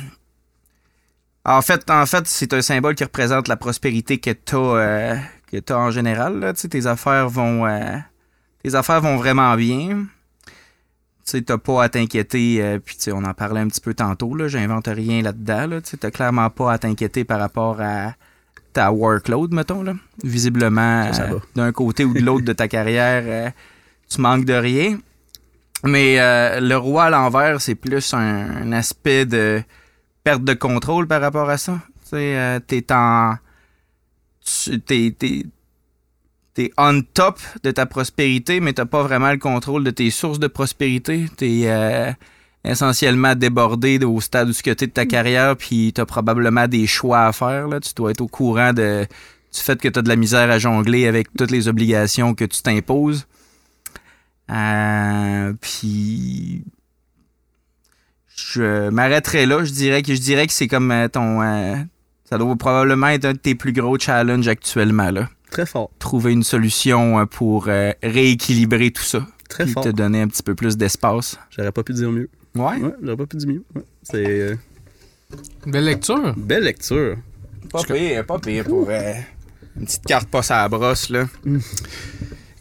Speaker 2: en fait, en fait c'est un symbole qui représente la prospérité que tu as, que t'as en général. Là. Tu sais, Tes affaires vont euh, tes affaires vont vraiment bien. Tu sais, t'as pas à t'inquiéter, euh, puis tu sais, on en parlait un petit peu tantôt, là, j'invente rien là-dedans. Là, tu t'as clairement pas à t'inquiéter par rapport à ta workload, mettons. Là. Visiblement, euh, d'un côté ou de l'autre de ta carrière, euh, tu manques de rien. Mais euh, le roi à l'envers, c'est plus un, un aspect de perte de contrôle par rapport à ça. Tu sais, t'es en... tu- T'es, t'es, t'es on top de ta prospérité, mais t'as pas vraiment le contrôle de tes sources de prospérité. T'es essentiellement débordé au stade où tu es de ta carrière, puis t'as probablement des choix à faire. Là. Tu dois être au courant de, du fait que t'as de la misère à jongler avec toutes les obligations que tu t'imposes. Euh, puis je m'arrêterai là. Je dirais que je dirais que c'est comme euh, ton. euh, ça doit probablement être un de tes plus gros challenges actuellement là.
Speaker 3: Très fort.
Speaker 2: trouver une solution pour euh, rééquilibrer tout ça.
Speaker 3: Très fort.
Speaker 2: te donner un petit peu plus d'espace.
Speaker 3: J'aurais pas pu dire mieux.
Speaker 2: Ouais.
Speaker 3: Ouais, j'aurais pas pu dire mieux. Ouais. C'est euh,
Speaker 1: Belle lecture.
Speaker 3: belle lecture.
Speaker 2: Pas pire, pas pire pour euh, une petite carte pas à la brosse, là.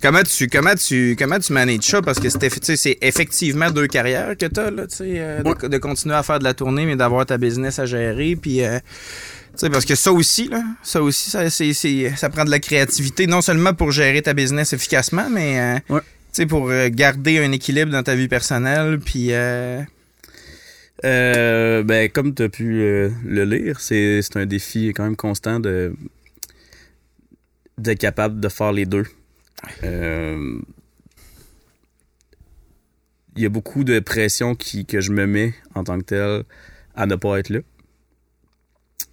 Speaker 2: Comment tu, comment, tu, comment tu manages ça? Parce que c'est effe- tu sais, c'est effectivement deux carrières que tu as, là, tu sais, euh, de,
Speaker 3: Ouais.
Speaker 2: de continuer à faire de la tournée, mais d'avoir ta business à gérer. Puis, euh, tu sais, parce que ça aussi, là, ça aussi, ça, c'est, c'est- ça prend de la créativité, non seulement pour gérer ta business efficacement, mais euh,
Speaker 3: Ouais.
Speaker 2: Tu sais, pour euh, garder un équilibre dans ta vie personnelle. Puis, euh,
Speaker 3: Euh, ben, comme tu as pu euh, le lire, c'est un défi quand même constant de d'être capable de faire les deux. Euh, Il y a beaucoup de pression qui, que je me mets en tant que tel à ne pas être là.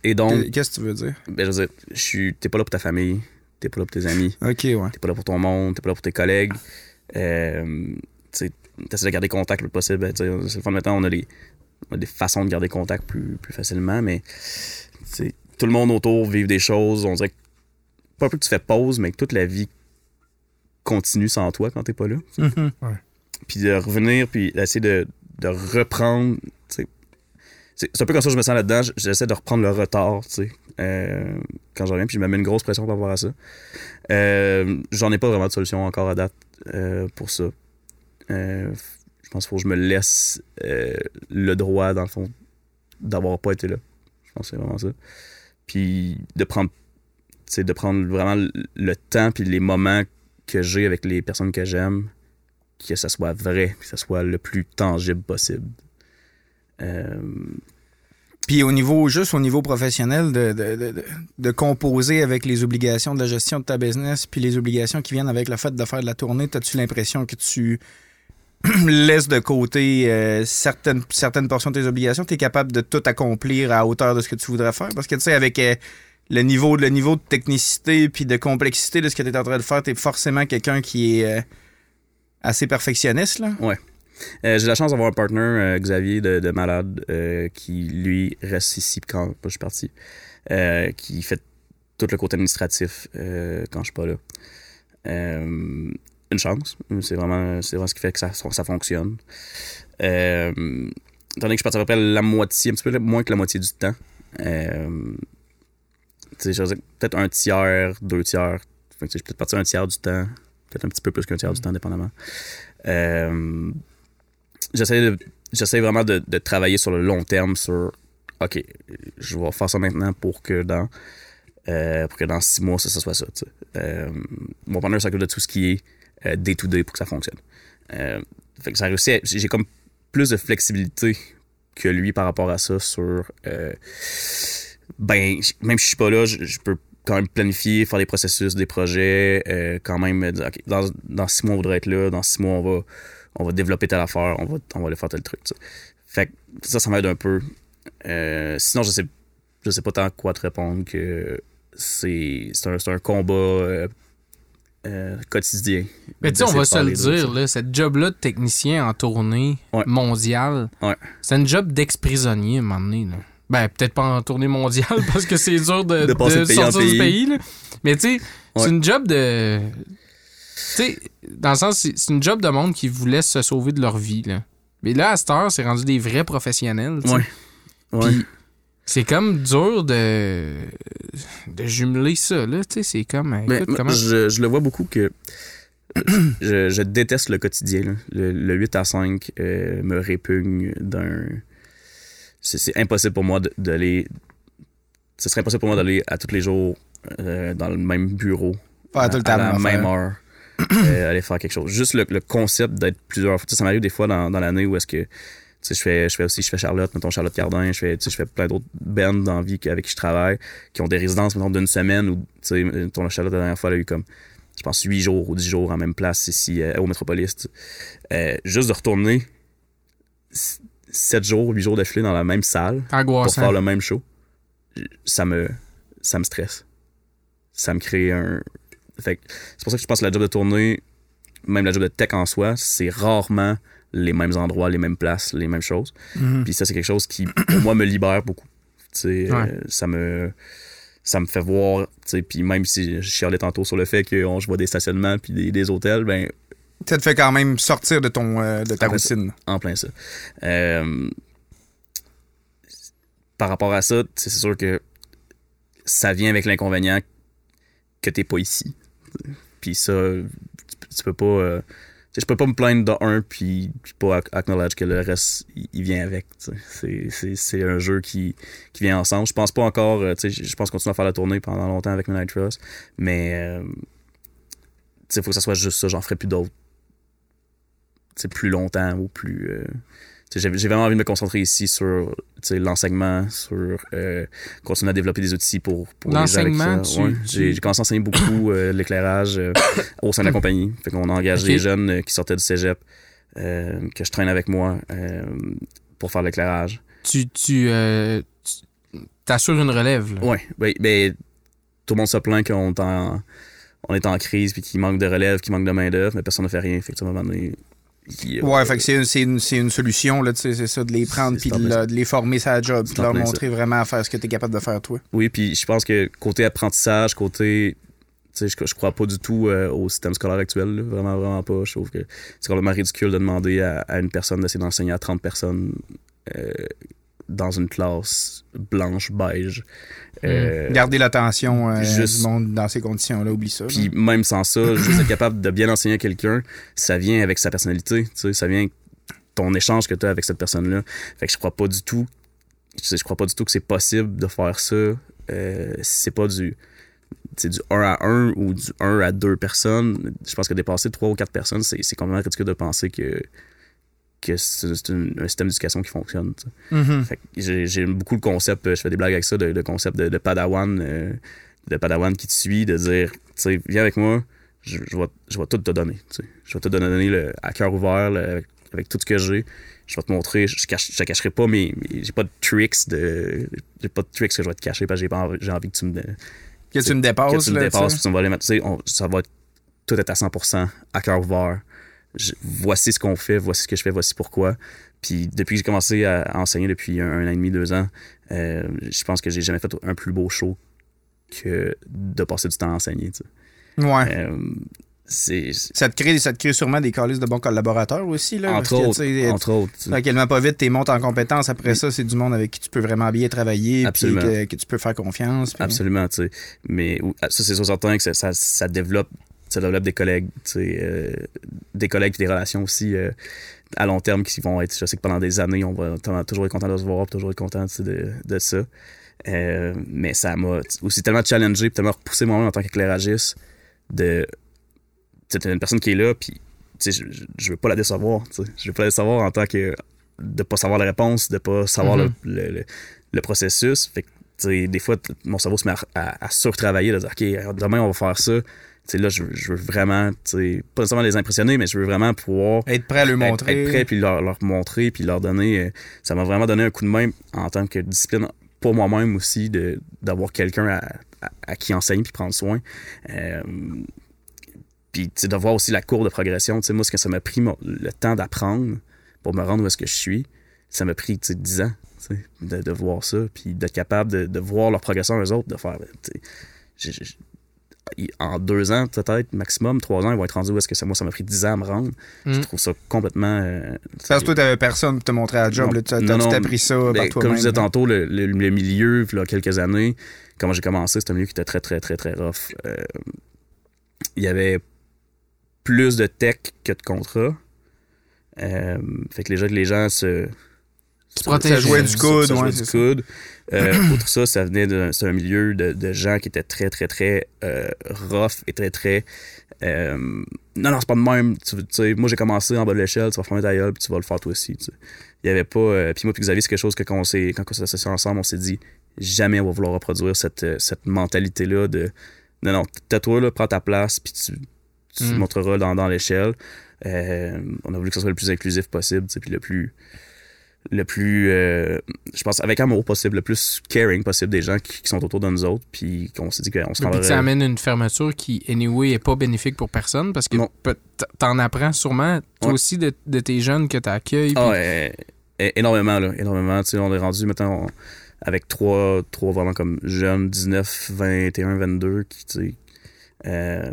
Speaker 3: Et donc,
Speaker 2: qu'est-ce que tu veux dire?
Speaker 3: ben, je veux dire, t'es pas là pour ta famille, t'es pas là pour tes amis,
Speaker 2: Ok, ouais.
Speaker 3: t'es pas là pour ton monde, t'es pas là pour tes collègues. Euh, tu essaies de garder contact le plus possible. Ben, c'est le fun maintenant, on a, les, on a des façons de garder contact plus, plus facilement, mais tout le monde autour vit des choses. On dirait que, pas un peu que tu fais pause, mais que toute la vie continue sans toi quand t'es pas là.
Speaker 2: Mhm.
Speaker 3: Puis de revenir, puis d'essayer de, de reprendre. C'est un peu comme ça que je me sens là-dedans. J'essaie de reprendre le retard, euh, quand je reviens, puis je me mets une grosse pression par rapport à ça. Euh, J'en ai pas vraiment de solution encore à date euh, pour ça. Euh, je pense qu'il faut que je me laisse euh, le droit, dans le fond, d'avoir pas été là. Je pense que c'est vraiment ça. Puis de prendre, de prendre vraiment le- le temps puis les moments que j'ai avec les personnes que j'aime, que ça soit vrai, que ça soit le plus tangible possible.
Speaker 2: Puis au niveau, juste au niveau professionnel, de, de, de, de- composer avec les obligations de la gestion de ta business, puis les obligations qui viennent avec le fait de faire de la tournée, as-tu l'impression que tu laisses de côté euh, certaines, certaines portions de tes obligations? Tu es capable de tout accomplir à hauteur de ce que tu voudrais faire? Parce que tu sais, avec euh, le, niveau, le niveau de technicité puis de complexité de ce que tu es en train de faire, tu forcément quelqu'un qui est euh, assez perfectionniste. Là.
Speaker 3: Euh, j'ai la chance d'avoir un partner, euh, Xavier de, de Malade, euh, qui lui reste ici quand je suis parti, qui fait tout le côté administratif quand je suis pas là. Une chance, c'est vraiment, c'est vraiment ce qui fait que ça, ça fonctionne. Euh, donné que je suis parti à peu près la moitié, un petit peu moins que la moitié du temps. Peut-être un tiers, deux tiers. Fait que, je suis peut-être parti un tiers du temps, peut-être un petit peu plus qu'un tiers du temps, dépendamment. Euh, j'essaie j'essaie vraiment de, de travailler sur le long terme sur OK, je vais faire ça maintenant pour que dans euh, pour que dans six mois ça, ça soit ça. Euh, mon partner s'occupe de tout ce qui est euh, day to day pour que ça fonctionne. Euh, ça j'ai comme plus de flexibilité que lui par rapport à ça sur euh, ben même si je suis pas là, je, peux quand même planifier, faire des processus, des projets, quand même dans, dans six mois, on voudrait être là, dans six mois, on va, on va développer telle affaire, on va, on va aller faire tel truc. Fait que ça, ça m'aide un peu. Euh, sinon, je sais, je sais pas tant quoi te répondre que c'est c'est un, un combat euh, euh, quotidien.
Speaker 1: Mais tu sais, on va se le dire, là, cette job-là de technicien en tournée
Speaker 3: Ouais.
Speaker 1: mondiale,
Speaker 3: Ouais.
Speaker 1: c'est un job d'ex-prisonnier à un moment donné. Là. Ben, peut-être pas en tournée mondiale parce que c'est dur de,
Speaker 3: De de pays
Speaker 1: sortir du
Speaker 3: pays.
Speaker 1: là. Mais tu sais, c'est une job de. Tu sais, dans le sens, c'est c'est une job de monde qui vous laisse se sauver de leur vie. Là. Mais là, à cette heure, c'est rendu des vrais professionnels. tu sais.
Speaker 3: Ouais.
Speaker 1: C'est comme dur de, de jumeler ça. Là, c'est comme. Écoute, comment...
Speaker 3: je, je le vois beaucoup que je, je déteste le quotidien. là. Le, le 8 à 5 euh, me répugne d'un. C'est impossible pour moi d'aller. Ce serait impossible pour moi d'aller à tous les jours euh, dans le même bureau.
Speaker 2: Pas tout le temps
Speaker 3: à la
Speaker 2: même
Speaker 3: heure. Euh, aller faire quelque chose. Juste le, le concept d'être plusieurs fois. Ça m'arrive des fois dans, dans l'année où est-ce que. Je fais, je fais aussi, je fais Charlotte, mettons Charlotte Cardin, je fais, je fais plein d'autres bands dans la vie avec qui je travaille, qui ont des résidences, mettons, d'une semaine ou, tu sais, la Charlotte, la dernière fois, elle a eu comme, je pense, 8 jours ou 10 jours en même place ici, euh, au Métropolis. Euh, juste de retourner 7 jours, 8 jours d'affilée dans la même salle pour faire le même show, ça me, ça me stresse. Ça me crée un. Fait c'est pour ça que je pense que la job de tournée, même la job de tech en soi, c'est rarement les mêmes endroits, les mêmes places, les mêmes choses.
Speaker 2: Mhm.
Speaker 3: Puis ça, c'est quelque chose qui, pour moi, me libère beaucoup.
Speaker 1: Ouais.
Speaker 3: euh, ça me. ça me fait voir, puis même si je chialais tantôt sur le fait que on, je vois des stationnements puis des, des hôtels, ben
Speaker 2: Ça te fait quand même sortir de, ton, euh, de ta
Speaker 3: ça.
Speaker 2: routine.
Speaker 3: en plein ça. Euh, par rapport à ça, c'est sûr que ça vient avec l'inconvénient que t'es pas ici. Puis ça, tu, peux pas. euh, je peux pas me plaindre de un puis, pas ac- acknowledge que le reste il vient avec. C'est- un jeu qui, qui vient ensemble. Je pense pas encore. euh, Je pense continuer à faire la tournée pendant longtemps avec Midnight Trust. Mais euh, il faut que ça soit juste ça. J'en ferai plus d'autres. plus longtemps ou plus. euh, J'ai vraiment envie de me concentrer ici sur l'enseignement, sur euh, continuer à développer des outils pour, pour les gens avec
Speaker 1: L'enseignement,
Speaker 3: ça.
Speaker 1: tu-
Speaker 3: Ouais.
Speaker 1: tu-
Speaker 3: J'ai commencé à enseigner beaucoup euh, l'éclairage euh, au sein de la compagnie. Fait qu'on a engagé des jeunes qui sortaient du cégep, que je traîne avec moi pour faire l'éclairage.
Speaker 1: Tu, tu, t'assures une relève. là.
Speaker 3: Ouais, ben, ben, tout le monde se plaint qu'on est en, on est en crise puis qu'il manque de relève, qu'il manque de main-d'œuvre, mais personne ne fait rien. Fait que, à un moment donné, il-
Speaker 2: Ouais, fait que c'est une, une, solution, là, c'est ça, de les prendre puis de, les former sur la job, puis de leur
Speaker 3: ça.
Speaker 2: montrer vraiment à faire ce que tu es capable de faire, toi.
Speaker 3: Oui, puis je pense que côté apprentissage, côté. Tu sais, je, je crois pas du tout euh, au système scolaire actuel, là. vraiment, vraiment pas. Je trouve que c'est complètement ridicule de demander à, à une personne d'essayer d'enseigner à 30 personnes euh, dans une classe blanche, beige. Euh,
Speaker 2: Garder l'attention euh,
Speaker 3: juste-
Speaker 2: du monde dans ces conditions-là, oublie ça.
Speaker 3: Puis même sans ça, juste être capable de bien enseigner à quelqu'un, ça vient avec sa personnalité, tu sais, ça vient ton échange que tu as avec cette personne-là. Fait que je crois pas du tout, je sais, je crois pas du tout que c'est possible de faire ça euh, si c'est pas du c'est du 1 à 1 ou du 1 à 2 personnes. Je pense que dépasser 3 ou 4 personnes, c'est c'est complètement ridicule de penser que que c'est un système d'éducation qui fonctionne. que j'ai- J'aime beaucoup le concept, euh, je fais des blagues avec ça, le, concept de, de Padawan, euh, de Padawan qui te suit, de dire, tu sais, viens avec moi, je, je vais, je vais tout te donner. Je vais tout te donner le, à cœur ouvert, le- avec, avec tout ce que j'ai. Je vais te montrer, je, cache, je te cacherai pas, mais, j'ai pas de tricks de. J'ai pas de tricks que je vais te cacher parce que j'ai envie, envie que tu me, que
Speaker 2: Que tu me dépasses,
Speaker 3: tu me dépasses, puis tu me vas les mettre. Tu sais, on- ça va être tout être à 100% à cœur ouvert. Je- voici ce qu'on fait, voici ce que je fais, voici pourquoi. Puis depuis que j'ai commencé à, enseigner depuis un, un an et demi, deux ans, euh, je pense que j'ai jamais fait un plus beau show que de passer du temps à enseigner. tu sais.
Speaker 2: sais. Ouais.
Speaker 3: Euh,
Speaker 2: Ça te, crée, ça te crée sûrement des calices de bons collaborateurs aussi. Là,
Speaker 3: entre, autres, entre autres.
Speaker 2: Tranquillement, pas vite, tu montes en compétence. Après ça, c'est du monde avec qui tu peux vraiment bien travailler, puis
Speaker 3: Absolument.
Speaker 2: que, que tu peux faire confiance. puis-
Speaker 3: Absolument, tu sais. Mais ou- ça, c'est sûr certain que ça, ça, ça développe ça développe des collègues, euh, des collègues et des relations aussi euh, à long terme qui vont être, je sais que pendant des années, on va toujours être content de se voir, toujours être content de, de ça. Euh, mais ça m'a aussi tellement challengé, puis tellement repoussé moi-même en tant qu'éclairagiste de. Tu sais, t'as une personne qui est là, puis je, je- veux pas la décevoir, tu sais. Je veux pas la décevoir en tant que. de pas savoir la réponse, de pas savoir le, le- le- le processus. Fait que, des fois, mon cerveau se met à, à, à surtravailler, de dire, OK, demain, on va faire ça. Là, je, veux- je veux vraiment, pas nécessairement les impressionner, mais je veux vraiment pouvoir
Speaker 2: Être prêt à le montrer.
Speaker 3: être prêt, puis leur, leur montrer, puis leur donner. euh, ça m'a vraiment donné un coup de main en tant que discipline pour moi-même aussi, d'avoir quelqu'un à, à- à qui enseigner puis prendre soin. Euh, puis, de voir aussi la courbe de progression. Tu sais, moi, ce que ça m'a pris mon- le temps d'apprendre pour me rendre où est-ce que je suis, ça m'a pris, tu sais, 10 ans, de, de voir ça, puis d'être capable de, de voir leur progression eux autres, de faire, j'ai- en deux ans, peut-être, maximum, trois ans, ils vont être rendus où est-ce que ça, moi, ça m'a pris 10 ans à me rendre. Je
Speaker 1: Mm.
Speaker 3: trouve ça complètement. euh,
Speaker 2: Parce que toi, t'avais personne pour te montrer à la job.
Speaker 3: Non,
Speaker 2: là, tu as- appris ça
Speaker 3: ben,
Speaker 2: par
Speaker 3: comme
Speaker 2: toi-même.
Speaker 3: je disais tantôt, le, le- le milieu, il y a quelques années, quand j'ai commencé, c'était un milieu qui était très, très, très, très rough. Euh, il y avait plus de tech que de contrats. Euh, fait que les gens, les gens se.
Speaker 2: Ça jouait du coude,
Speaker 3: se jouaient
Speaker 2: ouais,
Speaker 3: du
Speaker 2: ça.
Speaker 3: coude. Euh, outre ça, ça venait d'un c'est un milieu de, de gens qui étaient très, très, très euh, rough et très, très. euh, non, non, c'est pas de même. Tu, tu sais, moi, j'ai commencé en bas de l'échelle, tu vas fermer ta gueule, puis tu vas le faire toi aussi. tu sais. Il y avait pas. euh, puis moi, puis Xavier, c'est quelque chose que quand on s'est quand on s'est associés ensemble, on s'est dit jamais on va vouloir reproduire cette, euh, cette mentalité-là de non, non, tais-toi, là, prends ta place, puis tu, tu
Speaker 1: Mm.
Speaker 3: montreras dans, dans l'échelle. Euh, on a voulu que ce soit le plus inclusif possible, puis le plus. Le plus. euh, je pense, avec amour possible, le plus caring possible des gens qui, qui sont autour de nous autres, puis qu'on s'est dit qu'on se
Speaker 1: Et puis
Speaker 3: rendrait-
Speaker 1: ça amène une fermeture qui, anyway, est pas bénéfique pour personne parce que t'en apprends sûrement, toi
Speaker 3: Ouais.
Speaker 1: aussi, de, de tes jeunes que t'accueilles.
Speaker 3: Ah, énormément, là. Énormément. Tu sais, on est rendu maintenant. avec trois, trois vraiment comme jeunes, 19, 21, 22, qui, tu sais, euh,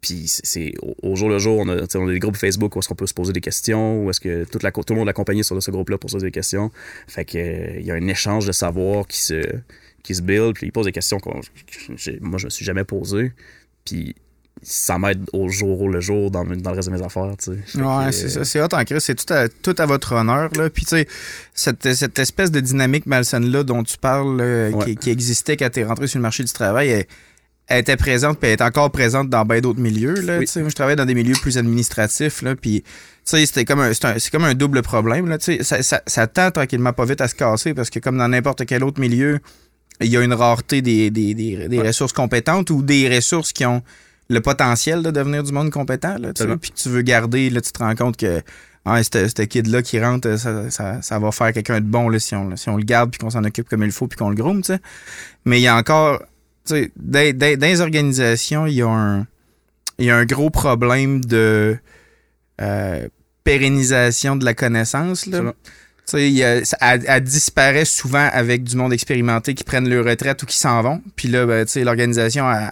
Speaker 3: puis c'est- au, au jour le jour, on a, on a des groupes Facebook où est-ce qu'on peut se poser des questions, où est-ce que toute la, co- tout le monde de la compagnie est sur ce groupe-là pour se poser des questions. Fait que euh, il y a un échange de savoir qui se, qui se build, puis ils posent des questions que moi je me suis jamais posées. Puis ça m'aide au jour le jour dans, dans le reste de mes affaires, tu sais.
Speaker 2: Ouais, c'est
Speaker 3: euh,
Speaker 2: ça. C'est hot en. C'est tout à, tout à votre honneur. Là. Puis, tu sais, cette, cette espèce de dynamique malsaine-là dont tu parles, là,
Speaker 3: Ouais.
Speaker 2: qui, qui existait quand tu es rentré sur le marché du travail, elle, elle était présente, puis elle est encore présente dans bien d'autres milieux. Là,
Speaker 3: Oui.
Speaker 2: Moi, je travaille dans des milieux plus administratifs. Là, puis, c'était comme un, c'est, comme un double problème. Là, ça, ça, ça tend tranquillement pas vite à se casser parce que, comme dans n'importe quel autre milieu, il y a une rareté des, des, des, des
Speaker 3: Ouais.
Speaker 2: ressources compétentes ou des ressources qui ont le potentiel de devenir du monde compétent. Là, tu puis tu veux garder, là, tu te rends compte que ah, ce kid-là qui rentre, ça, ça, ça va faire quelqu'un de bon là, si, on, si on le garde puis qu'on s'en occupe comme il faut puis qu'on le groom. Mais il y a encore, dans, dans- dans les organisations, il y a un, il y a un gros problème de euh, pérennisation de la connaissance. Là.
Speaker 3: Absolument.
Speaker 2: Tu sais, il y a- ça- elle, elle disparaît souvent avec du monde expérimenté qui prennent leur retraite ou qui s'en vont. Puis là, ben, tu sais, l'organisation, elle,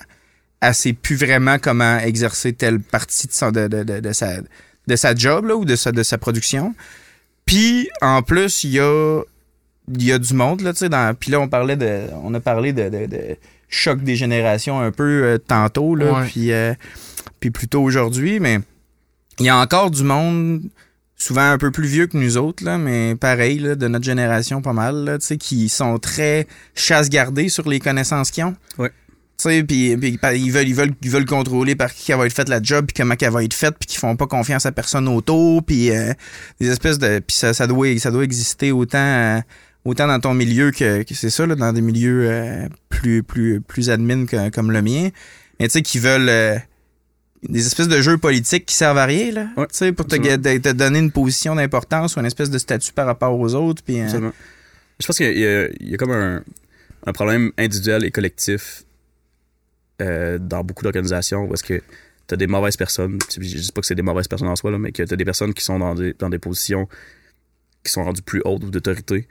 Speaker 2: elle sait plus vraiment comment exercer telle partie de, son- de, de- de- de sa, de sa job là, ou de sa, de sa production. Puis, en plus, il y a, il y a du monde, là, tu sais, dans- puis là, on parlait de, on a parlé de choc des générations un peu euh, tantôt, là,
Speaker 1: Ouais.
Speaker 2: puis, euh, puis plutôt aujourd'hui, mais il y a encore du monde, souvent un peu plus vieux que nous autres, là, mais pareil, là, de notre génération pas mal, là, qui sont très chasse-gardés sur les connaissances qu'ils ont.
Speaker 3: Ouais.
Speaker 2: Puis, ils veulent, ils veulent, ils veulent contrôler par qui elle va être faite la job, puis comment elle va être faite, puis qu'ils font pas confiance à personne autour, puis euh, des espèces de, puis ça, ça doit, ça doit exister autant, autant dans ton milieu que, que c'est ça, là, dans des milieux euh, plus, plus, plus admin que- comme le mien, mais tu sais, qui veulent euh, des espèces de jeux politiques qui servent à rien, là,
Speaker 3: Ouais,
Speaker 2: tu sais, pour te, te- donner une position d'importance ou une espèce de statut par rapport aux autres, puis euh.
Speaker 3: Je pense qu'il y, y a comme un, un problème individuel et collectif dans beaucoup d'organisations où est-ce que tu as des mauvaises personnes. Je dis pas que c'est des mauvaises personnes en soi, là, mais que tu as des personnes qui sont dans des, dans des positions qui sont rendues plus hautes ou d'autorité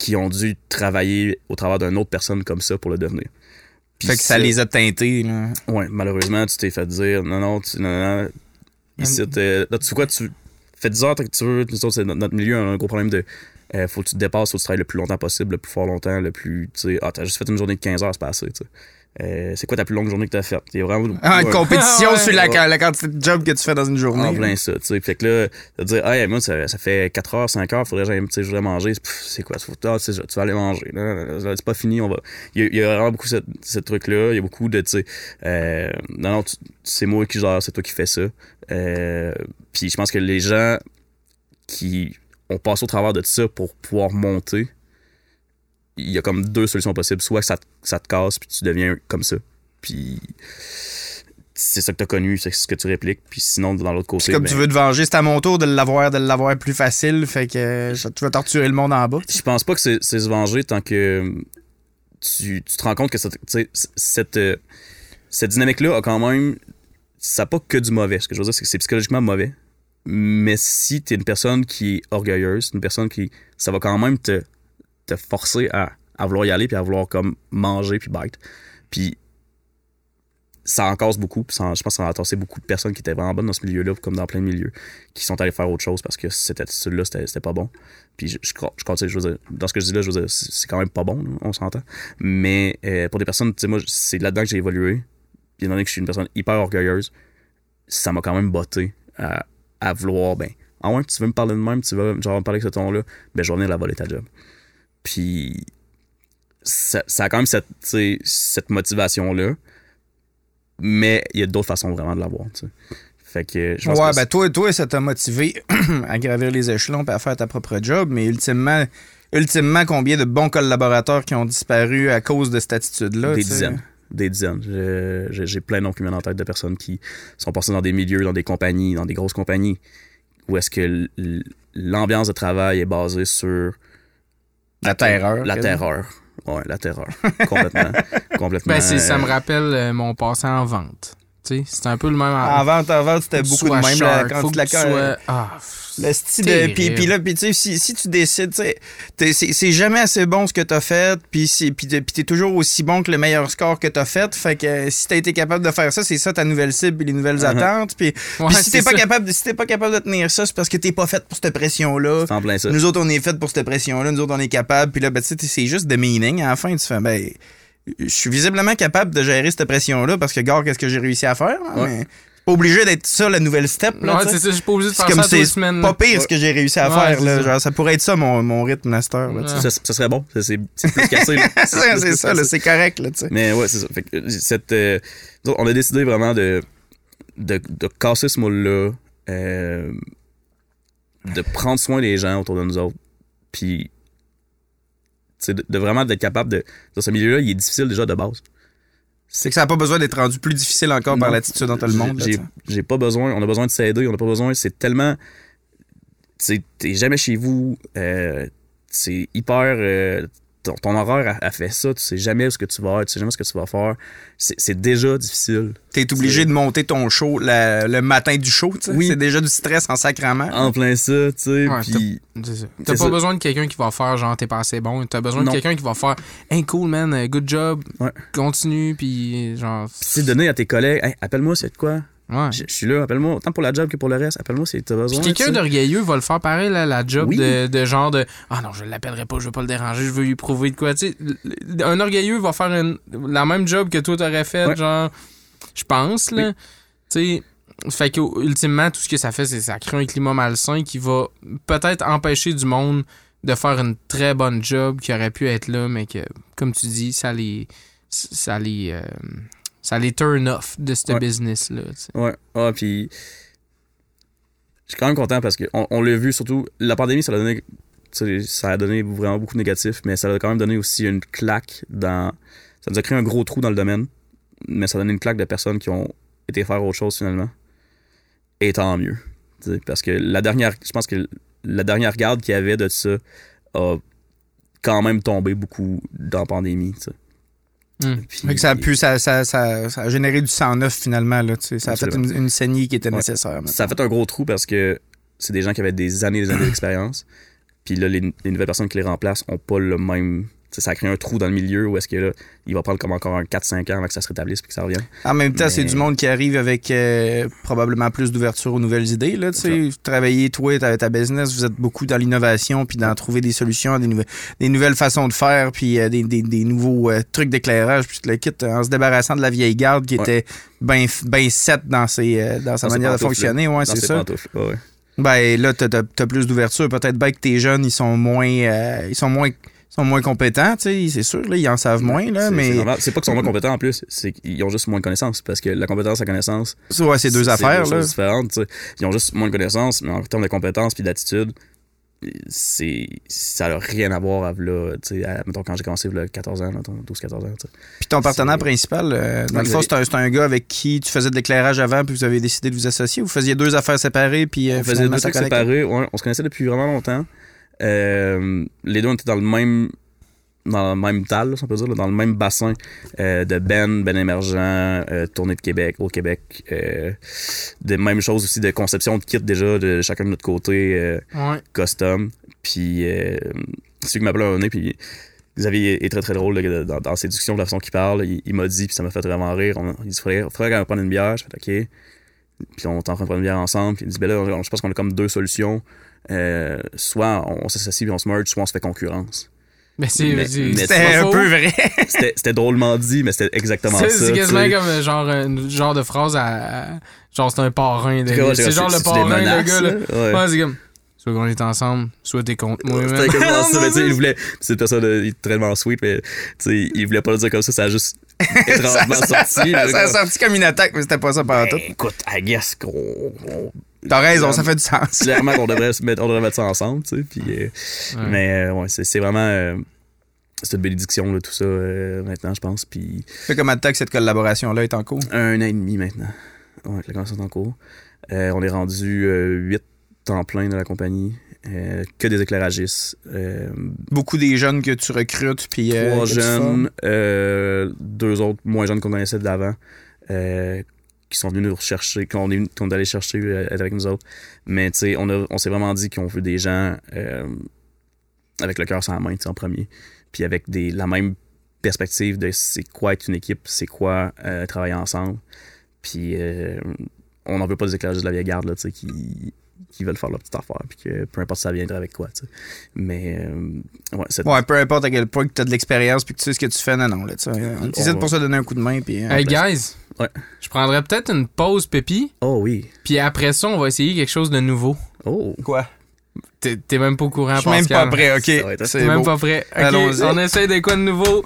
Speaker 3: qui ont dû travailler au travers d'une autre personne comme ça pour le devenir. Puis
Speaker 2: fait que ça les a teintés, là.
Speaker 3: Ouais, malheureusement, tu t'es fait dire non, non, tu, non, non, non. Ici, t'es- là, tu sais quoi, tu fais 10 heures que tu veux. Nous autres, c'est notre, notre milieu, on a un gros problème de. euh, faut que tu te dépasses, faut que tu travailles le plus longtemps possible, le plus fort longtemps, le plus. Tu sais, ah, t'as juste fait une journée de 15 heures, c'est pas assez, tu sais. Euh, c'est quoi ta plus longue journée que t'as faite? T'es vraiment.
Speaker 2: Ah, une
Speaker 3: Ouais.
Speaker 2: compétition
Speaker 1: Ouais.
Speaker 2: sur la, la quantité de job que tu fais dans une journée.
Speaker 3: En plein ça, tu sais. Fait que là, de dire, hey, moi, ça, ça fait 4 heures, 5 heures, faudrait que j'aille, tu sais, je voudrais manger. C'est quoi? Faut, ah, tu vas aller manger. C'est pas fini, on va. Il y a, il y a vraiment beaucoup ce, ce truc-là. Il y a beaucoup de, tu sais, euh, non, non, c'est moi qui gère, c'est toi qui fais ça. Euh, puis je pense que les gens qui ont passé au travers de ça pour pouvoir monter, il y a comme deux solutions possibles. Soit ça, te- ça te casse, puis tu deviens comme ça. Puis c'est ça que t'as connu, c'est ce que tu répliques. Puis sinon, dans l'autre côté.
Speaker 2: C'est comme
Speaker 3: ben,
Speaker 2: tu veux te venger, c'est à mon tour de l'avoir, de l'avoir plus facile, fait que tu vas torturer le monde en bas.
Speaker 3: Je pense pas que c'est se venger tant que tu, tu te rends compte que tu cette, euh, cette dynamique-là a quand même. Ça n'a pas que du mauvais. Ce que je veux dire, c'est que c'est psychologiquement mauvais. Mais si tu es une personne qui est orgueilleuse, une personne qui. Ça va quand même te, te forcer à, vouloir y aller puis à vouloir comme manger puis bite. Puis ça en casse beaucoup. Puis je pense que ça a tassé beaucoup de personnes qui étaient vraiment bonnes dans ce milieu-là, comme dans plein de milieux, qui sont allés faire autre chose parce que cette attitude-là, c'était pas bon. Puis je, je, je dans ce que je dis là, je veux dire, c'est quand même pas bon, on s'entend. Mais euh, pour des personnes, tu sais, moi, c'est là-dedans que j'ai évolué. Puis étant donné que je suis une personne hyper orgueilleuse, ça m'a quand même botté à, à vouloir, ben, ah ouais, tu veux me parler de même, tu veux genre me parler avec ce ton-là, ben, je vais venir la voler ta job. Puis ça, ça a quand même cette, motivation-là. Mais il y a d'autres façons vraiment de l'avoir. Fait que je pense
Speaker 2: Ouais,
Speaker 3: que
Speaker 2: ben toi, toi, ça t'a motivé à gravir les échelons et à faire ta propre job, mais ultimement, ultimement, combien de bons collaborateurs qui ont disparu à cause de cette attitude-là?
Speaker 3: des dizaines. Des dizaines. J'ai plein de noms qui en tête de personnes qui sont passées dans des milieux, dans des compagnies, dans des grosses compagnies, où est-ce que l'ambiance de travail est basée sur
Speaker 2: La terreur.
Speaker 3: la terreur. Ouais, la terreur. Complètement. complètement.
Speaker 1: Ben, c'est- ça me
Speaker 3: euh,
Speaker 1: rappelle euh, mon passé en vente. C'est un peu le même.
Speaker 2: En vente, en vente, c'était beaucoup de même. quand
Speaker 1: faut
Speaker 2: tu
Speaker 1: que
Speaker 2: la
Speaker 1: tu sois- Ah,
Speaker 2: Le style de. Puis, puis là, puis tu sais, si, si tu décides, tu sais, t'es- c'est c'est jamais assez bon ce que t'as fait, puis c'est- puis t'es puis t'es toujours aussi bon que le meilleur score que t'as fait. Fait que euh, si t'as été capable de faire ça, c'est ça ta nouvelle cible, puis les nouvelles
Speaker 3: Uh-huh.
Speaker 2: attentes. Puis,
Speaker 1: Ouais,
Speaker 2: puis si t'es pas capable, de- si t'es pas capable de tenir ça, c'est parce que t'es pas fait pour cette pression-là.
Speaker 3: C'est en plein ça.
Speaker 2: Nous autres, on est fait pour cette pression-là. Nous autres, on est capable. Puis là, ben, tu sais, c'est juste de meaning. À la fin, tu fais, ben, je suis visiblement capable de gérer cette pression-là parce que, gars, qu'est-ce que j'ai réussi à faire? hein,
Speaker 3: Ouais.
Speaker 2: Mais pas obligé d'être ça, la nouvelle step. Là,
Speaker 1: Ouais, c'est ça, je suis pas obligé de faire
Speaker 2: comme
Speaker 1: ça toutes les
Speaker 2: c'est pas pire ce que j'ai réussi à
Speaker 1: Ouais,
Speaker 2: faire. Là.
Speaker 1: ça.
Speaker 2: Genre, ça pourrait être ça mon, mon rythme master. Là, tu sais.
Speaker 1: Ouais.
Speaker 3: Ça, ça serait bon. Ça, C'est c'est plus cassé.
Speaker 2: c'est ça, c'est correct. Là, tu sais.
Speaker 3: Mais ouais, c'est ça. Fait que, euh, cette, euh, on a décidé vraiment de, de, de casser ce moule-là, euh, de prendre soin des gens autour de nous autres, puis de, de vraiment d'être capable de... Dans ce milieu-là, il est difficile déjà de base.
Speaker 2: C'est que ça n'a pas besoin d'être rendu plus difficile encore par l'attitude dans tout le monde.
Speaker 3: J'ai pas besoin, on a besoin de s'aider, on a pas besoin, c'est tellement... T'es jamais chez vous, euh, c'est hyper... euh, ton, ton horaire a, a fait ça, tu sais jamais ce que tu vas faire, tu sais jamais ce que tu vas faire. C'est déjà difficile.
Speaker 2: T'es obligé de monter ton show la- le matin du show. tu sais.
Speaker 3: Oui.
Speaker 2: C'est déjà du stress en sacrament.
Speaker 3: En plein ça, tu sais,
Speaker 1: Ouais,
Speaker 3: puis...
Speaker 1: C'est ça.
Speaker 3: C'est
Speaker 1: T'as pas
Speaker 3: ça.
Speaker 1: besoin de quelqu'un qui va faire genre t'es pas assez bon. T'as besoin
Speaker 3: Non.
Speaker 1: de quelqu'un qui va faire Hey cool man, good job,
Speaker 3: Ouais.
Speaker 1: continue, puis genre.
Speaker 3: Puis tu sais, donner à tes collègues, hey, appelle-moi, c'est de quoi?
Speaker 1: Ouais.
Speaker 3: Je, je suis là, appelle-moi, autant pour la job que pour le reste, appelle-moi si t'as besoin.
Speaker 1: Quelqu'un d'orgueilleux va le faire pareil, là, la job
Speaker 3: Oui.
Speaker 1: de, de genre de Ah non, je l'appellerai pas, je veux pas le déranger, je veux lui prouver de quoi. Tu sais, l- un orgueilleux va faire une- la même job que toi t'aurais fait,
Speaker 3: Ouais.
Speaker 1: genre, je pense, là. Tu sais, fait que ultimement, tout ce que ça fait, c'est que ça crée un climat malsain qui va peut-être empêcher du monde de faire une très bonne job qui aurait pu être là, mais que, comme tu dis, ça les. Ça les. euh, ça les turn off de ce
Speaker 3: Ouais.
Speaker 1: business-là.
Speaker 3: Ouais, ah, puis. Je suis quand même content parce qu'on on, l'a vu, surtout, la pandémie, ça a donné. Ça a donné vraiment beaucoup de négatifs, mais ça a quand même donné aussi une claque dans. Ça nous a créé un gros trou dans le domaine, mais ça a donné une claque de personnes qui ont été faire autre chose finalement. Et tant mieux. Parce que la dernière. Je pense que la dernière garde qu'il y avait de ça a quand même tombé beaucoup dans la pandémie. tu
Speaker 1: Hmm.
Speaker 3: Puis-
Speaker 2: Fait que ça, a pu, ça, ça, ça, ça a généré du sang neuf finalement. Là, tu sais. ça a fait une, une saignée qui était
Speaker 3: Ouais.
Speaker 2: nécessaire.
Speaker 3: Ça a fait un gros trou parce que c'est des gens qui avaient des années et des années d'expérience. Puis là, les, les nouvelles personnes qui les remplacent ont pas le même. Ça crée un trou dans le milieu où est-ce que là, il va prendre comme encore un 4-5 ans avant que ça se rétablisse puis que ça revienne.
Speaker 2: En même temps,
Speaker 3: Mais-
Speaker 2: c'est du monde qui arrive avec euh, probablement plus d'ouverture aux nouvelles idées. Là. Travailler, toi, ta, ta business, vous êtes beaucoup dans l'innovation, puis dans trouver des solutions, des, nouvel- des nouvelles façons de faire, puis euh, des, des- des nouveaux euh, trucs d'éclairage, puis tu le quittes en se débarrassant de la vieille garde qui
Speaker 3: Ouais.
Speaker 2: était bien ben set dans, ses, dans sa
Speaker 3: Dans
Speaker 2: manière de fonctionner. Ouais, c'est
Speaker 3: ces
Speaker 2: ça. Ben là, t'as, t'as- t'as plus d'ouverture. Peut-être bien que tes jeunes, ils sont moins, euh, ils sont moins, sont moins compétents, tu sais, c'est sûr, là, ils en savent moins, là,
Speaker 3: C'est-
Speaker 2: mais
Speaker 3: C'est pas qu'ils sont moins compétents en plus, c'est qu'ils ont juste moins de connaissances. Parce que la compétence et la connaissance,
Speaker 2: ouais, c'est deux affaires,
Speaker 3: deux
Speaker 2: là.
Speaker 3: différentes. Ils ont juste moins de connaissances, mais en termes de compétences puis d'attitude, c'est ça n'a rien à voir avec là, tu sais, à- mettons quand j'ai commencé là, 14 ans, 12-14 ans. tu sais.
Speaker 2: Puis ton partenaire principal, euh, dans le fond, c'est un, gars avec qui tu faisais de l'éclairage avant, puis vous avez décidé de vous associer. Vous faisiez deux affaires séparées, puis euh,
Speaker 3: On faisait deux
Speaker 2: connectait?
Speaker 3: séparés. Ouais, on se connaissait depuis vraiment longtemps. Euh, les deux, on était dans le même dans le même tal, si on peut dire, là, dans le même bassin euh, de Ben, Ben émergent, euh, tournée de Québec, au Québec. Euh, des mêmes choses aussi de conception de kit déjà de chacun de notre côté, euh,
Speaker 1: Ouais.
Speaker 3: custom. Puis celui qui m'appelait un nez, puis Xavier est très très drôle là, dans, dans ses discussions, de la façon qu'il parle. Il, il m'a dit, puis ça m'a fait vraiment rire. On, il dit, faudrait, faudrait qu'on prenne une bière. Je fais, OK. Puis on est en train de prendre une bière ensemble. Puis il dit, ben là, on- je pense qu'on a comme deux solutions. Euh, soit on, s'associe on se merge, soit on se fait concurrence.
Speaker 1: Mais c'est.
Speaker 2: C'était un
Speaker 1: faux.
Speaker 2: peu vrai.
Speaker 3: C'était drôlement dit, mais c'était exactement ça.
Speaker 1: C'est
Speaker 3: tu
Speaker 1: quasiment
Speaker 3: sais.
Speaker 1: comme genre un genre de phrase à. à- genre c'est un parrain. C'est genre le parrain, le
Speaker 3: menaces,
Speaker 1: gars. Là.
Speaker 3: Ouais.
Speaker 1: Ouais, c'est comme. Soit qu'on est ensemble, soit t'es contre moi.
Speaker 3: C'était quasiment ça, mais tu sais, il voulait. C'est une personne, il est tellement sweet, mais tu sais, il voulait pas le dire comme ça, ça a juste étrangement
Speaker 2: ça-
Speaker 3: sorti.
Speaker 2: ça- a
Speaker 3: comme-
Speaker 2: sorti comme une attaque, mais c'était pas ça pendant tout.
Speaker 3: Ben, écoute, I guess qu'on. On-
Speaker 2: T'as raison, ça fait du sens.
Speaker 3: Clairement qu'on devrait, se mettre, on devrait mettre ça ensemble, tu sais. Puis, euh,
Speaker 1: Ouais.
Speaker 3: Mais euh, ouais, c'est c'est vraiment. euh, c'est une bénédiction, là, tout ça, euh, maintenant, je pense. Puis
Speaker 2: Ça fait combien de temps que cette collaboration-là est en cours?
Speaker 3: un an et demi maintenant. Ouais, la conversation est en cours. Euh, on est rendu euh, huit temps plein de la compagnie. euh, que des éclairagistes. euh,
Speaker 2: Beaucoup des jeunes que tu recrutes, puis
Speaker 3: trois jeunes, euh, deux autres moins jeunes qu'on connaissait d'avant. Euh, qui sont venus nous rechercher, qu'on est, qu'on est allé chercher euh, avec nous autres. Mais tu sais, on, a- on s'est vraiment dit qu'on veut des gens euh, avec le cœur sur la main, en premier. Puis avec des, la même perspective de c'est quoi être une équipe, c'est quoi euh, travailler ensemble. Puis on n'en veut pas des éclairages de la vieille garde, là, tu sais, qui, qui veulent faire leur petite affaire. Puis que peu importe ça viendrait avec quoi, tu sais. Mais euh, ouais, cette-
Speaker 2: Ouais, peu importe à quel point que t'as de l'expérience puis que tu sais ce que tu fais, non, non. Là, tu sais, On- pour se donner un coup de main. Puis, euh,
Speaker 1: Hey guys,
Speaker 3: Ouais.
Speaker 1: je prendrais peut-être une pause pépi,
Speaker 3: Oh oui.
Speaker 1: puis après ça, on va essayer quelque chose de nouveau.
Speaker 3: Oh.
Speaker 2: Quoi?
Speaker 1: T'es t'es même pas au courant,
Speaker 2: Je suis même pas prêt, ok.
Speaker 1: T'es même
Speaker 2: beau.
Speaker 1: pas prêt. Ok,
Speaker 2: Allons-y.
Speaker 1: on essaye de quoi de nouveau.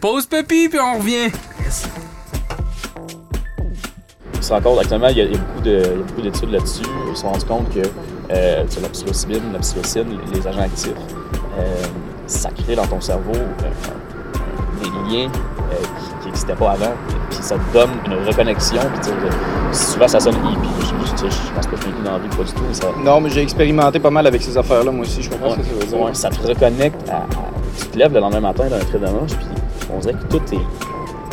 Speaker 1: Pause pépi, puis on revient.
Speaker 4: Ils se rendent compte, actuellement, il y a, il y a beaucoup de- il y a beaucoup d'études là-dessus. Ils se sont rendus compte que euh, la psilocybine, la psilocine, les, les agents actifs, euh, ça crée dans ton cerveau euh, des liens euh, qui n'existaient pas avant. Puis ça te donne une reconnexion. Puis souvent, ça sonne hippie. Je, je, je pense pas que je suis dans la vie, pas du tout. Mais ça,
Speaker 5: Non, mais j'ai expérimenté pas mal avec ces affaires-là, moi aussi. Je comprends
Speaker 4: Ouais,
Speaker 5: ce que ça veut dire.
Speaker 4: ouais, ça te reconnecte à, à- Tu te lèves le lendemain matin d'un trait de manche, puis on dirait que tout est,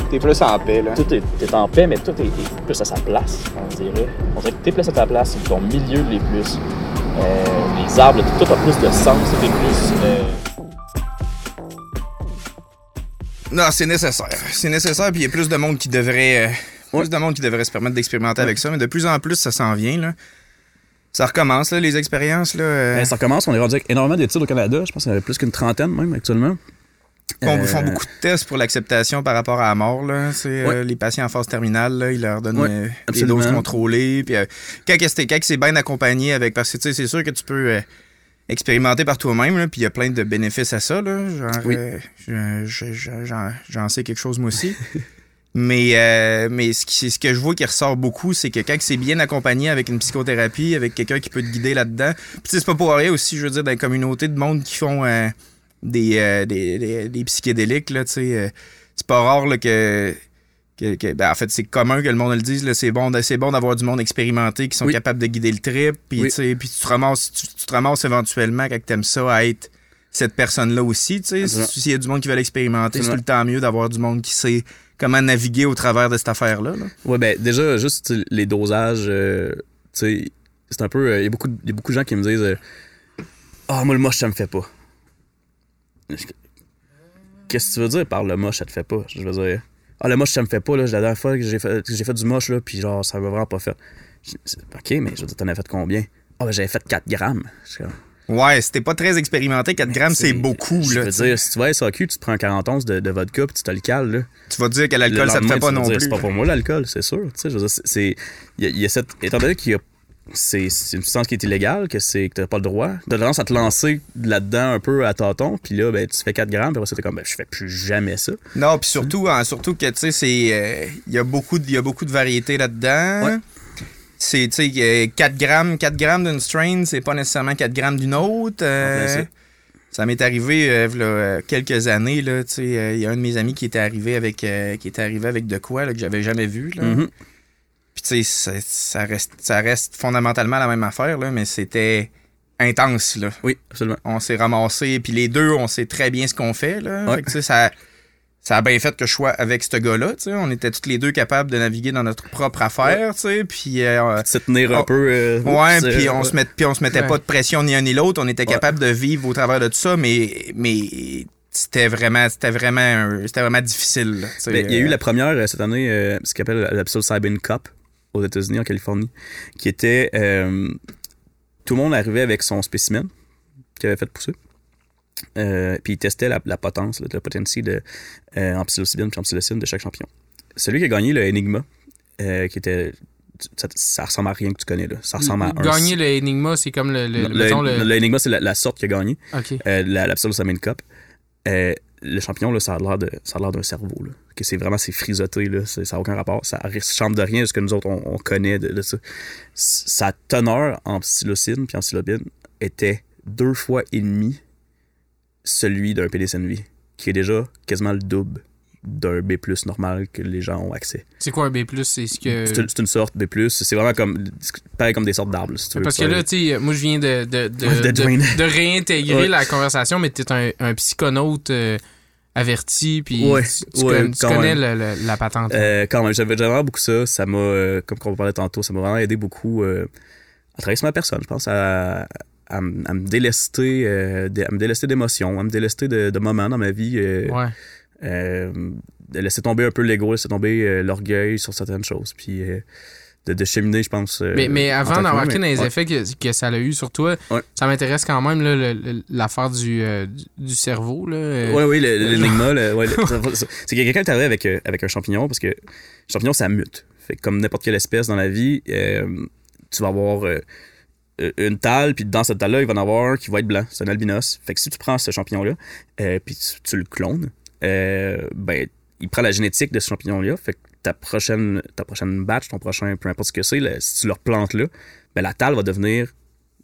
Speaker 5: T'es plus en paix, là.
Speaker 4: tout est, t'es en paix, mais tout est, est plus à sa place, on dirait. On dirait que t'es plus à ta place, ton milieu l'est plus. Euh, les arbres, tout, tout a plus de sens, tout est plus. euh,
Speaker 2: Non, c'est nécessaire. C'est nécessaire, puis il y a plus de monde qui devrait. euh, Plus de monde qui devrait se permettre d'expérimenter avec ça, mais de plus en plus, ça s'en vient, là. Ça recommence, là, les expériences, là. euh,
Speaker 3: Ben, ça recommence, on est rendu avec énormément d'études au Canada. Je pense qu'il y en a plus qu'une trentaine même actuellement.
Speaker 2: Font,
Speaker 3: Euh,
Speaker 2: font beaucoup de tests pour l'acceptation par rapport à la mort. Là. C'est, euh, les patients en phase terminale, là, ils leur donnent
Speaker 3: Ouais,
Speaker 2: euh, des doses contrôlées. Puis, euh, quand, que c'est, quand que c'est bien accompagné avec. Parce que c'est sûr que tu peux euh, expérimenter par toi-même, puis il y a plein de bénéfices à ça. Là. Genre,
Speaker 3: Oui.
Speaker 2: je- je- je- j'en, sais quelque chose moi aussi. Mais, euh, mais ce, qui, ce que je vois qui ressort beaucoup, c'est que quand c'est bien accompagné avec une psychothérapie, avec quelqu'un qui peut te guider là-dedans, puis c'est pas pour rien aussi, je veux dire, dans la communauté de monde qui font des, euh, des, des, des psychédéliques, là, euh, c'est pas rare là, que. que- que- ben, en fait, c'est commun que le monde le dise, là, c'est bon, c'est bon d'avoir du monde expérimenté qui sont
Speaker 3: Oui.
Speaker 2: capables de guider le trip, puis
Speaker 3: Oui.
Speaker 2: puis tu te ramasses, tu, tu te ramasses éventuellement quand t'aimes ça à être cette personne-là aussi. S'il y a du monde qui veut l'expérimenter, c'est tout le temps mieux d'avoir du monde qui sait comment naviguer au travers de cette affaire-là. là.
Speaker 3: Ouais, ben déjà, juste les dosages, euh, tu sais, c'est un peu. Il y, a beaucoup de- y a beaucoup de gens qui me disent euh, Ah, moi, le moche, ça me fait pas. Qu'est-ce que tu veux dire par le moche, ça te fait pas? Je veux dire, Ah, le moche, ça me fait pas, là. La dernière fois que j'ai fait, que j'ai fait du moche, là, puis genre, ça m'a vraiment pas fait. Ok, mais je veux dire, t'en as fait combien? Ah, ben, j'avais fait 4 grammes.
Speaker 2: Ouais, t'es pas très expérimenté, 4 grammes, c'est beaucoup.
Speaker 3: Je
Speaker 2: Là,
Speaker 3: veux dire, si tu vas à SAQ, tu te prends un 40 onces de, de vodka, puis tu te le cales, là.
Speaker 2: tu vas dire que l'alcool, ça te fait pas non
Speaker 3: dire,
Speaker 2: plus.
Speaker 3: C'est pas pour moi l'alcool, c'est sûr. Tu sais, je veux dire, c'est-. Il y, a- il y a cette. Étant donné qu'il y a. C'est une substance qui est illégale, que c'est que t'as pas le droit. T'as tendance à te lancer là-dedans un peu à tâtons, puis là, ben, tu fais 4 grammes, puis après t'es comme, ben, je fais plus jamais ça.
Speaker 2: Non, puis surtout, hein, surtout que, tu sais, c'est... euh, Il y, a beaucoup de- y a beaucoup de variétés là-dedans.
Speaker 3: Ouais.
Speaker 2: C'est, tu sais, euh, 4 grammes, 4 grammes d'une strain, c'est pas nécessairement 4 grammes d'une autre. euh,
Speaker 3: ça.
Speaker 2: m'est arrivé euh, euh, quelques années, là, tu sais, euh, il y a un de mes amis qui était arrivé avec, euh, qui était arrivé avec de quoi, là, que j'avais jamais vu, là.
Speaker 3: Mhm.
Speaker 2: Puis, tu sais, ça, reste, ça reste fondamentalement la même affaire, là, mais c'était intense, là.
Speaker 3: Oui, absolument.
Speaker 2: On s'est ramassé, puis les deux, on sait très bien ce qu'on fait. Là.
Speaker 3: Ouais.
Speaker 2: Fait que, tu sais, ça, ça a bien fait que je sois avec ce gars-là. tu sais. On était tous les deux capables de naviguer dans notre propre affaire. tu sais, Puis, euh,
Speaker 3: Se tenir un
Speaker 2: Oh.
Speaker 3: peu. euh,
Speaker 2: ouais,
Speaker 3: oups,
Speaker 2: puis
Speaker 3: euh,
Speaker 2: on, se met, puis on se mettait
Speaker 1: Ouais.
Speaker 2: pas de pression ni un ni l'autre. On était
Speaker 3: Ouais.
Speaker 2: capable de vivre au travers de tout ça, mais, mais c'était vraiment, c'était vraiment, c'était vraiment difficile. là.
Speaker 3: Ben, il y a eu
Speaker 2: Euh,
Speaker 3: la première euh, cette année, euh, ce qu'on appelle la psilocybin Cup aux États-Unis, en Californie, qui était. euh, tout le monde arrivait avec son spécimen qu'il avait fait pousser. Euh, puis il testait la, la potence, la potency de, euh, en psilocybine puis en psilocine de chaque champion. Celui qui a gagné le Enigma, qui était. Ça, ça ressemble à rien que tu connais, là. Ça ressemble à un.
Speaker 1: Gagner le Enigma, c'est comme le. le,
Speaker 3: Enigma, c'est la, la sorte qui a gagné.
Speaker 1: Ok.
Speaker 3: Euh, la, la Cup. Euh, le champion, là, ça a l'air de- ça a l'air d'un cerveau. Là. Que c'est vraiment c'est frisotté, là. Ça n'a aucun rapport. Ça ressemble de rien à ce que nous autres on, on connaît de, de ça. Sa teneur en psilocine puis en psilocybine était deux fois et demi celui d'un PDCNV, qui est déjà quasiment le double d'un B normal que les gens ont accès.
Speaker 1: C'est quoi un B+, c'est ce que...
Speaker 3: C'est une- sorte B+, c'est vraiment comme pareil comme des sortes d'arbres. si tu veux.
Speaker 1: Parce que là, tu sais, moi, je viens de, de, de,
Speaker 3: de
Speaker 1: de- de réintégrer
Speaker 3: Ouais.
Speaker 1: la conversation, mais t'es un, un psychonaute euh, averti, puis
Speaker 3: Ouais,
Speaker 1: tu, tu
Speaker 3: ouais,
Speaker 1: con- tu
Speaker 3: quand
Speaker 1: connais
Speaker 3: même.
Speaker 1: le- le- la patente.
Speaker 3: Euh, quand même, j'avais vraiment beaucoup ça. Ça m'a, euh, comme on parlait tantôt, ça m'a vraiment aidé beaucoup euh, à travailler sur ma personne, je pense, à, à, me délester, euh, à me délester d'émotions, à me délester de, de moments dans ma vie.
Speaker 1: ouais.
Speaker 3: de laisser tomber un peu l'ego, laisser tomber l'orgueil sur certaines choses. Puis de, de cheminer, je pense. euh,
Speaker 1: Mais, mais avant
Speaker 3: que humain,
Speaker 1: dans les
Speaker 3: ouais.
Speaker 1: effets que, que ça a eu sur toi,
Speaker 3: Ouais.
Speaker 1: ça m'intéresse quand même l'affaire du, euh, du, cerveau. Là, euh,
Speaker 3: Oui, oui, l'énigma. ouais, c'est a quelqu'un arrive avec, euh, avec un champignon parce que le champignon, ça mute. Fait que comme n'importe quelle espèce dans la vie, tu vas avoir une talle, puis dans cette talle-là, il va en avoir un qui va être blanc. C'est un albinos. Fait que si tu prends ce champignon-là, puis tu, tu le clones, ben, il prend la génétique de ce champignon-là. Fait que ta prochaine, ta prochaine batch, ton prochain, peu importe ce que c'est, si tu le replantes là, ben, la talle va devenir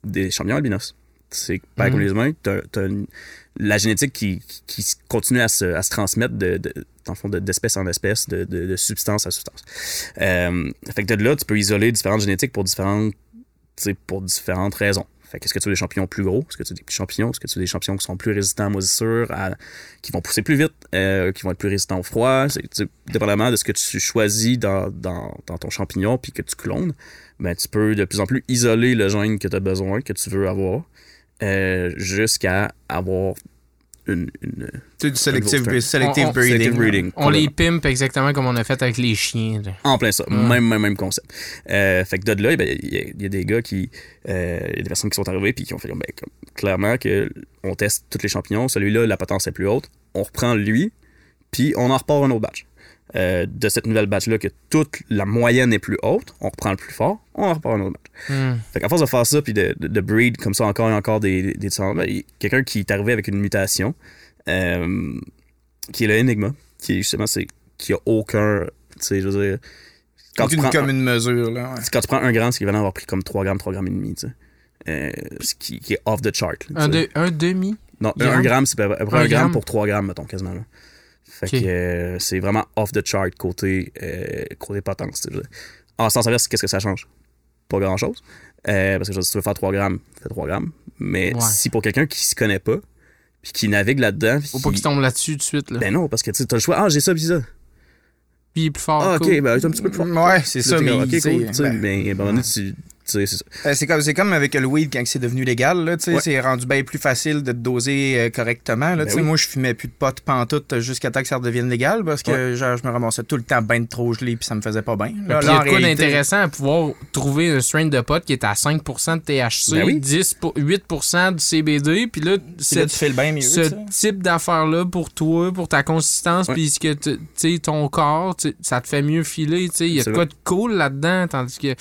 Speaker 3: des champignons albinos. C'est pareil comme
Speaker 1: Mhm.
Speaker 3: les humains, une- la génétique qui, qui, continue à se, à se transmettre de, de, de- d'espèce en espèce, de, de, substance à substance. Euh, fait que de là, tu peux isoler différentes génétiques pour différentes, pour différentes raisons. Fait que est-ce que tu veux des champignons plus gros? Est-ce que tu veux des petits champignons? Est-ce que tu veux des champignons qui sont plus résistants à moisissure, qui vont pousser plus vite, euh, qui vont être plus résistants au froid? C'est, dépendamment de ce que tu choisis dans ton champignon puis que tu clones, ben, tu peux de plus en plus isoler le gène que tu as besoin, que tu veux avoir, euh, jusqu'à avoir une, une
Speaker 2: Tu sais, du selective,
Speaker 3: Un gros
Speaker 2: selective
Speaker 1: On- on-
Speaker 2: breeding.
Speaker 3: selective breeding.
Speaker 1: On les pimpe exactement comme on a fait avec les chiens. là.
Speaker 3: En plein ça. Même, même, même concept. Euh, fait que de là, ben, il y, a- il y a des gars qui. euh, Il y a des personnes qui sont arrivées puis qui ont fait ben, comme, clairement que on teste tous les champignons. Celui-là, la potence est plus haute. On reprend lui, puis on en repart un autre batch. Euh, de cette nouvelle batch-là, que toute la moyenne est plus haute, on reprend le plus fort, on en repart un autre batch.
Speaker 1: Hmm.
Speaker 3: Fait qu'à force de faire ça, puis de, de, de breed comme ça encore et encore des, des, des ben, il y a quelqu'un qui est arrivé avec une mutation, euh, qui est le Enigma, qui est justement, c'est, qui a aucun, tu sais, je veux dire, quand tu,
Speaker 2: une
Speaker 3: prends,
Speaker 2: comme une mesure, là. ouais.
Speaker 3: quand tu prends un gramme, c'est qu'il va en avoir pris comme 3 grammes, 3 grammes et demi, tu sais. Euh, ce qui, qui est off the chart. là,
Speaker 1: Un, de- un demi?
Speaker 3: Non, un,
Speaker 1: gramme?
Speaker 3: un gramme, c'est à peu près
Speaker 1: Un
Speaker 3: un, gramme
Speaker 1: gramme?
Speaker 3: pour 3 grammes, mettons, quasiment. Là. Fait que euh, c'est vraiment off the chart côté, euh, côté potence. En sens inverse, qu'est-ce que ça change? Pas grand-chose. Euh, parce que si tu veux faire 3 grammes, fais 3 grammes. Mais
Speaker 1: Ouais.
Speaker 3: si pour quelqu'un qui se connaît pas, puis qui navigue là-dedans,
Speaker 1: Faut pas
Speaker 3: qui-
Speaker 1: qu'ils tombent là-dessus tout de suite. Là.
Speaker 3: Ben non, parce que tu as le choix. Ah, j'ai ça, puis ça.
Speaker 1: Puis il est plus fort.
Speaker 3: Ah, ok,
Speaker 1: cool.
Speaker 3: ben un petit peu plus fort.
Speaker 2: Ouais, c'est ça, mais
Speaker 3: ok,
Speaker 2: tu
Speaker 3: cool,
Speaker 2: ben,
Speaker 3: tu c'est.
Speaker 2: Euh, C'est comme, c'est comme avec le weed quand c'est devenu légal.
Speaker 3: Ouais.
Speaker 2: C'est rendu bien plus facile de te doser euh, correctement. Là,
Speaker 3: Ben oui.
Speaker 2: Moi, je fumais plus de pot pantoute jusqu'à temps que ça redevienne légal parce que genre, je me ramassais tout le temps ben trop gelé puis ça me faisait pas bien.
Speaker 1: Puis il y a de quoi
Speaker 2: réalité-
Speaker 1: d'intéressant à pouvoir trouver un strain de pot qui est à 5% de THC,
Speaker 3: Ben oui.
Speaker 1: 10 pour- 8% de CBD, puis là,
Speaker 2: Puis là, tu fais le bien mieux.
Speaker 1: ce type d'affaires-là pour toi, pour ta consistance, puis ce que tu tu sais, ton corps, ça te fait mieux filer. Il y a de quoi de cool là-dedans, tandis que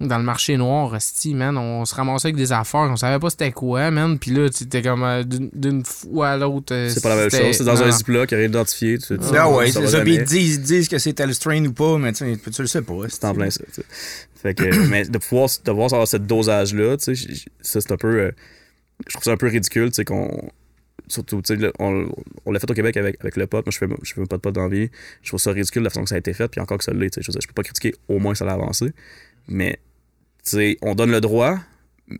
Speaker 1: dans le marché noir, esti, man, on se ramassait avec des affaires, on savait pas c'était quoi, man. Puis là, tu étais comme euh, d'une- d'une fois à l'autre. euh,
Speaker 3: C'est pas la même chose. C'est dans
Speaker 1: non.
Speaker 3: un ziploc, rien identifié. Tu, tu-
Speaker 2: Ah ouais,
Speaker 3: ça
Speaker 2: c'est ça. Puis ils disent, ils disent que c'est tel strain ou pas, mais tu sais, tu le sais pas.
Speaker 3: C'est en plein ça. tu sais. Fait que, mais de pouvoir, de pouvoir avoir cette dosage-là, tu sais, ça c'est un peu. euh, je trouve ça un peu ridicule, tu sais, qu'on. Surtout, tu sais, on, on l'a fait au Québec avec, avec le pot. Moi, je fais, je fais pas de pot d'envie. Je trouve ça ridicule la façon que ça a été fait, puis encore que ça l'est, tu sais. Je, je peux pas critiquer, au moins ça l'a avancé. Mais, on donne le droit,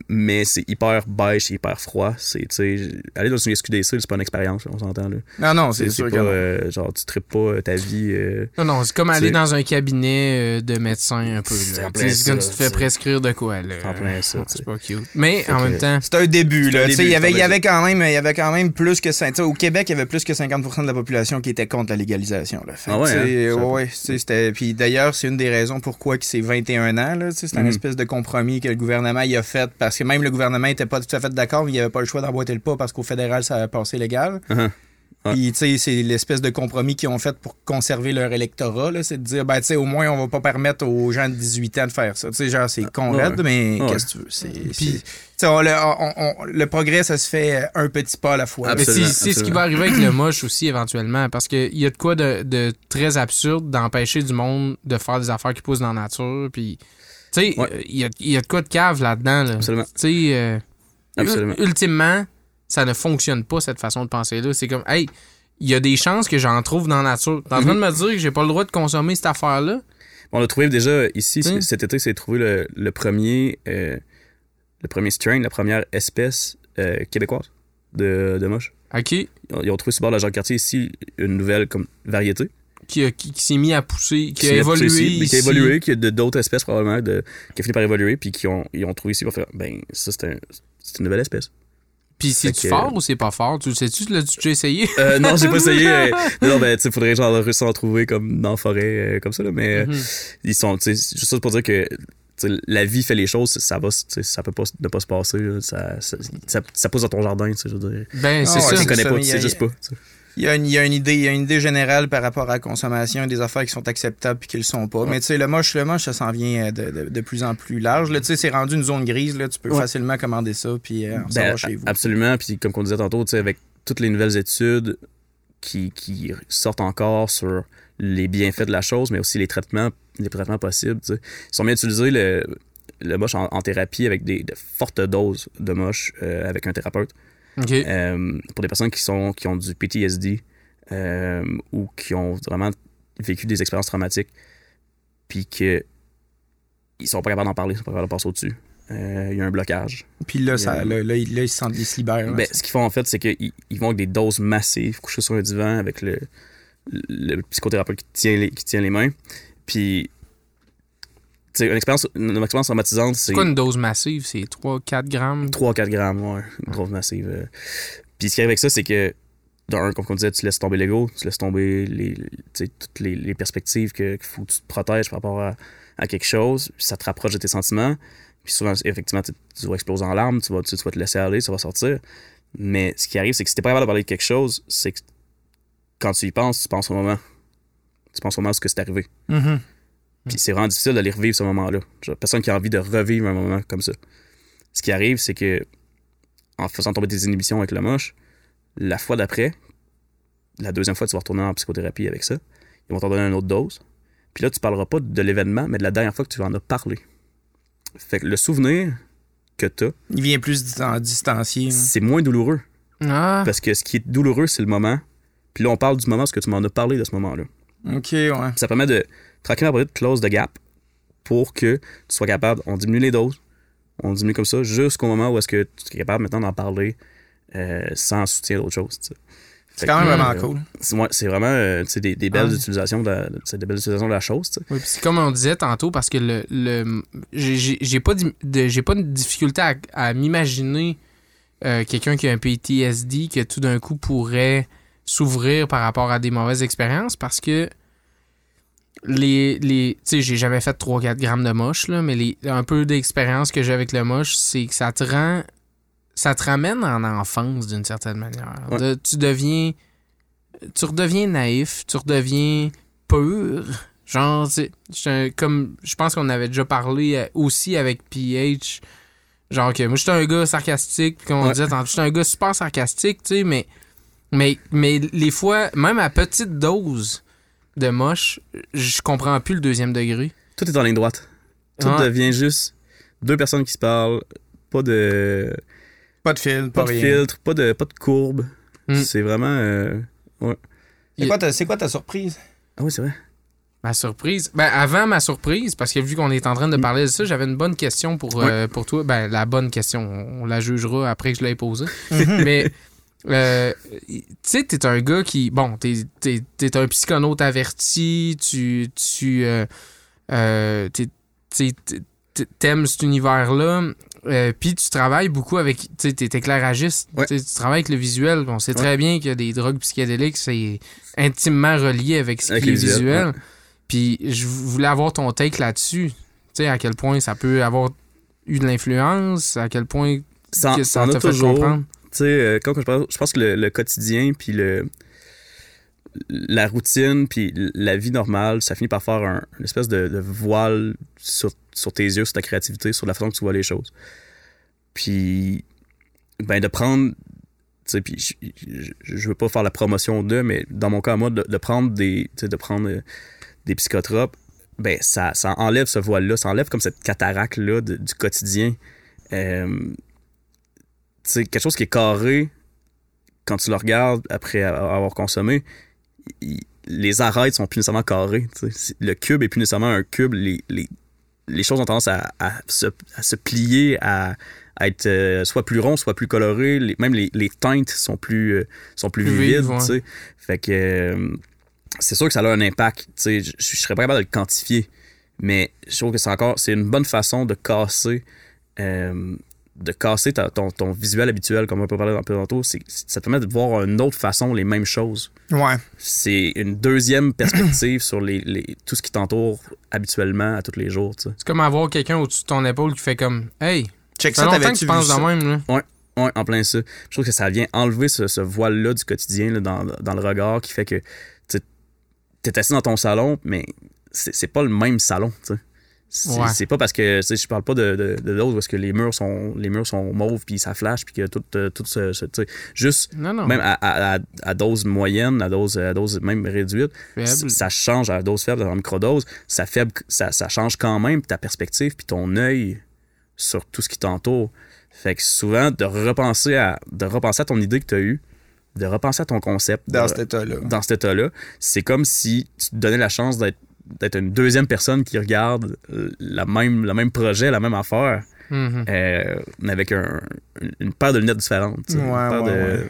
Speaker 3: mais c'est hyper beige, c'est hyper froid. C'est, tu sais, aller dans une SQDC, c'est pas une expérience, on s'entend, là.
Speaker 2: Non, non, c'est
Speaker 3: C'est
Speaker 2: sûr que
Speaker 3: pas, euh, genre, tu tripes pas euh, ta vie. euh,
Speaker 1: Non, non, c'est comme aller dans un cabinet euh, de médecin un peu.
Speaker 3: C'est
Speaker 1: comme tu te fais prescrire de quoi, là.
Speaker 3: C'est en plein ça,
Speaker 1: C'est pas cute. Mais
Speaker 3: Fait
Speaker 1: en même temps,
Speaker 2: C'est un début, là. il y avait, il y avait quand même, il y avait quand même plus que 5 tu sais, Au Québec, il y avait plus que 50% de la population qui était contre la légalisation. Là. Fait
Speaker 3: Ah ouais, hein?
Speaker 2: Ouais, c'était. Puis d'ailleurs, c'est une des raisons pourquoi que c'est 21 ans. Là, c'est un
Speaker 3: Mhm.
Speaker 2: espèce de compromis que le gouvernement y a fait parce que même le gouvernement était pas tout à fait d'accord, mais il n'y avait pas le choix d'emboîter le pas parce qu'au fédéral, ça a passé légal.
Speaker 3: Uh-huh. Ouais.
Speaker 2: Puis, tu sais, c'est l'espèce de compromis qu'ils ont fait pour conserver leur électorat, là, c'est de dire, ben, tu sais, au moins, on va pas permettre aux gens de 18 ans de faire ça. Tu sais, genre, c'est con
Speaker 3: Ouais.
Speaker 2: raide, mais
Speaker 3: Ouais.
Speaker 2: qu'est-ce que tu veux? C'est,
Speaker 1: Puis-
Speaker 2: c'est- tu sais, on- le, on- on- le progrès, ça se fait un petit pas à la fois.
Speaker 1: C'est c'est ce qui va arriver avec le moche aussi éventuellement. Parce qu'il y a de quoi de, de très absurde d'empêcher du monde de faire des affaires qui poussent dans la nature. Puis, tu sais,
Speaker 3: Ouais.
Speaker 1: il y, a, y a de quoi de cave là-dedans. Là. Tu
Speaker 3: Absolument.
Speaker 1: sais, euh,
Speaker 3: Absolument.
Speaker 1: ultimement, ça ne fonctionne pas cette façon de penser-là. C'est comme, hey, il y a des chances que j'en trouve dans la nature. T'es en train de me dire que j'ai pas le droit de consommer cette affaire-là?
Speaker 3: On a trouvé déjà ici,
Speaker 1: Hein?
Speaker 3: cet été, c'est trouvé le, le premier euh, le premier strain, la première espèce euh, québécoise de, de moche.
Speaker 1: OK.
Speaker 3: Ils ont, ils ont trouvé sur le bord de la Jacques-Cartier ici une nouvelle comme variété.
Speaker 1: Qui, a- qui, qui s'est mis à pousser, qui, a évolué.
Speaker 3: poussé ici, mais qui a évolué, qui a de d'autres espèces probablement, de, qui a fini par évoluer, puis qui ont, ils ont trouvé ici pour faire, ben, ça c'est un, c'est une nouvelle espèce.
Speaker 1: Puis c'est-tu
Speaker 3: que-
Speaker 1: fort ou c'est pas fort? Tu le sais-tu? L'as-tu déjà essayé?
Speaker 3: Euh, non, j'ai pas essayé. euh, non, ben, tu sais, faudrait genre réussir à en trouver comme dans la forêt, euh, comme ça, là, mais euh,
Speaker 1: Mhm.
Speaker 3: ils sont, tu sais, juste ça pour dire que, la vie fait les choses, ça va, ça peut pas ne pas se passer, là, ça, ça, ça, ça pousse dans ton jardin, tu sais, je veux dire.
Speaker 1: Ben, c'est
Speaker 2: Ah
Speaker 1: ça.
Speaker 3: Tu connais pas, tu sais juste pas.
Speaker 2: Il y, a une, il y a une idée, il y a une idée générale par rapport à la consommation, des affaires qui sont acceptables puis qui le sont pas. Mais tu sais, le moche, le moche, ça s'en vient euh, de, de- de plus en plus large. Là, tu sais, c'est rendu une zone grise. Là, tu peux
Speaker 3: Ouais.
Speaker 2: facilement commander ça puis euh, en
Speaker 3: Ben,
Speaker 2: chez vous.
Speaker 3: Absolument. Puis comme on disait tantôt, tu sais, avec toutes les nouvelles études qui, qui sortent encore sur les bienfaits de la chose, mais aussi les traitements, les traitements possibles. Ils sont bien utilisés le, le moche en, en thérapie avec des, de fortes doses de moche euh, avec un thérapeute. Euh, pour des personnes qui sont qui ont du PTSD euh, ou qui ont vraiment vécu des expériences traumatiques, puis que ils sont pas capables d'en parler, ils sont pas capables de passer au-dessus. Euh, Il y a un blocage.
Speaker 2: Puis là, ça, là, là, ils- là, ils se sentent, ils se libèrent.
Speaker 3: Ben, ce qu'ils font en fait, c'est qu'ils ils vont avec des doses massives, coucher sur un divan avec le, le psychothérapeute qui tient les, qui tient les mains. Puis, une expérience, une expérience traumatisante, c'est
Speaker 1: C'est quoi une dose massive? C'est 3-4 grammes?
Speaker 3: 3-4 grammes, ouais, une grosse massive. euh. Puis, ce qui arrive avec ça, c'est que, d'un, comme on disait, tu laisses tomber l'ego, tu laisses tomber les, toutes les, les perspectives que- qu'il faut que tu te protèges par rapport à, à quelque chose, puis ça te rapproche de tes sentiments. Puis souvent, effectivement, tu, tu vas exploser en larmes, tu vas, tu, tu vas te laisser aller, ça va sortir. Mais ce qui arrive, c'est que si t'es pas capable de parler de quelque chose, c'est que quand tu y penses, tu penses au moment. Tu penses au moment où ce que c'est arrivé.
Speaker 2: Mhm.
Speaker 3: Puis c'est vraiment difficile d'aller revivre ce moment-là. Personne qui a envie de revivre un moment comme ça. Ce qui arrive, c'est que en faisant tomber des inhibitions avec le moche, la fois d'après, la deuxième fois, tu vas retourner en psychothérapie avec ça. Ils vont t'en donner une autre dose. Puis là, tu parleras pas de l'événement, mais de la dernière fois que tu en as parlé. Fait que le souvenir que tu as,
Speaker 2: Il vient plus distan- distancié. hein.
Speaker 3: c'est moins douloureux.
Speaker 1: Ah,
Speaker 3: Parce que ce qui est douloureux, c'est le moment. Puis là, on parle du moment parce que tu m'en as parlé de ce moment-là.
Speaker 2: Ok, ouais.
Speaker 3: Ça permet de tranquillement après de close the gap pour que tu sois capable, on diminue les doses, on diminue comme ça jusqu'au moment où est-ce que tu es capable maintenant d'en parler euh, sans soutien d'autre chose.
Speaker 2: C'est quand même vraiment cool.
Speaker 3: C'est ouais, c'est vraiment euh, des, des belles
Speaker 1: Ah.
Speaker 3: utilisations de la, c'est des belles utilisations de la chose.
Speaker 1: oui, c'est comme on disait tantôt, parce que le, le j'ai- pas, de, j'ai pas de difficulté à, à m'imaginer euh, quelqu'un qui a un PTSD que tout d'un coup pourrait s'ouvrir par rapport à des mauvaises expériences parce que les, les tu sais j'ai jamais fait 3-4 grammes de moche là, mais les, un peu d'expérience que j'ai avec le moche c'est que ça te rend ça te ramène en enfance d'une certaine manière
Speaker 3: Ouais.
Speaker 1: De- tu deviens tu redeviens naïf tu redeviens pur genre tu sais, j'étais un- comme je pense qu'on avait déjà parlé euh, aussi avec PH genre que moi j'étais un gars sarcastique puis comme on
Speaker 3: Ouais.
Speaker 1: disait j'étais un gars super sarcastique tu sais mais mais, mais les fois, même à petite dose de moche, je comprends plus le deuxième degré.
Speaker 3: Tout est en ligne droite. Tout devient juste deux personnes qui se parlent, pas de,
Speaker 2: Pas de fil, pas,
Speaker 3: pas de
Speaker 2: rien.
Speaker 3: filtre, pas de, pas de courbe.
Speaker 1: Mm.
Speaker 3: C'est vraiment. euh,
Speaker 2: C'est quoi, ta- c'est quoi ta surprise?
Speaker 3: Ah oui, c'est vrai.
Speaker 1: Ma surprise? Ben, avant ma surprise, parce que vu qu'on est en train de parler de ça, j'avais une bonne question pour, euh, pour toi. Ben, la bonne question, on, on la jugera après que je l'ai posée. Mais, euh, tu sais, t'es un gars qui. Bon, t'es t'es- t'es un psychonaute averti, tu. tu euh, euh, t'es- t'aimes cet univers-là. euh, Puis tu travailles beaucoup avec. Tu sais, t'es éclairagiste.
Speaker 3: Ouais.
Speaker 1: Tu travailles avec le visuel. On sait très bien que des drogues psychédéliques, c'est intimement relié avec ce
Speaker 3: Avec
Speaker 1: qui est visuel. Puis je voulais avoir ton take là-dessus. Tu sais, à quel point ça peut avoir eu de l'influence, à quel point
Speaker 3: Ça,
Speaker 1: que
Speaker 3: ça
Speaker 1: ça t'a fait
Speaker 3: toujours.
Speaker 1: comprendre.
Speaker 3: Tu sais, euh, quand je pense, je pense que le, quotidien, puis le, la routine, puis la vie normale, ça finit par faire un, une espèce de, voile sur, sur tes yeux, sur ta créativité, sur la façon que tu vois les choses. Puis, ben, de prendre, tu sais, puis je, veux pas faire la promotion de, mais dans mon cas, moi, de, prendre des, de prendre euh, des psychotropes, ben, ça, ça enlève ce voile-là, ça enlève comme cette cataracte-là du quotidien. Euh, quelque chose qui est carré, quand tu le regardes après avoir consommé, il- les arêtes sont plus nécessairement carrées. Le cube est plus nécessairement un cube. Les, les, les choses ont tendance à, à se, à se plier, à, à être euh, soit plus rond, soit plus coloré. Les- même les, les teintes sont plus, euh, sont plus,
Speaker 1: Plus
Speaker 3: vivides.
Speaker 1: vives, ouais.
Speaker 3: tu sais. Fait que euh, c'est sûr que ça a un impact. tu sais. Je, je serais pas capable de le quantifier, mais je trouve que c'est encore c'est une bonne façon de casser. De casser ta- ton, ton visuel habituel, comme on peut parler un peu tantôt, c'est, ça te permet de voir d'une autre façon les mêmes choses.
Speaker 2: Ouais.
Speaker 3: C'est une deuxième perspective sur les, les- tout ce qui t'entoure habituellement à tous les jours. tu sais.
Speaker 1: C'est comme avoir quelqu'un au-dessus de ton épaule qui fait comme Hey,
Speaker 2: Check
Speaker 1: ça longtemps que tu penses
Speaker 2: ça?
Speaker 1: même, là.
Speaker 3: Ouais, en plein ça. Je trouve que ça vient enlever ce, ce voile-là du quotidien là, dans, dans le regard qui fait que tu es assis dans ton salon, mais c'est c'est pas le même salon. tu sais. C'est
Speaker 1: Ouais.
Speaker 3: pas parce que tu sais, je parle pas de, de, de l'autre est-ce que les murs sont les murs sont mauves puis ça flash puis que tout, euh, tout ce, ce- tu sais, juste
Speaker 1: Non, non.
Speaker 3: même à, à- à- à dose moyenne, à dose, à dose même réduite, ça change à dose faible, en microdose, ça, faible, ça, ça change quand même ta perspective puis ton œil sur tout ce qui t'entoure. Fait que souvent, de repenser à, de repenser à ton idée que tu as eue, de repenser à ton concept
Speaker 2: Dans
Speaker 3: de-
Speaker 2: cet état-là.
Speaker 3: dans cet état-là, c'est comme si tu te donnais la chance d'être d'être une deuxième personne qui regarde euh, la même, le même projet, la même affaire,
Speaker 1: Mhm.
Speaker 3: euh, mais avec un- une, paire de lunettes différentes.
Speaker 2: Ouais, ouais,
Speaker 3: de-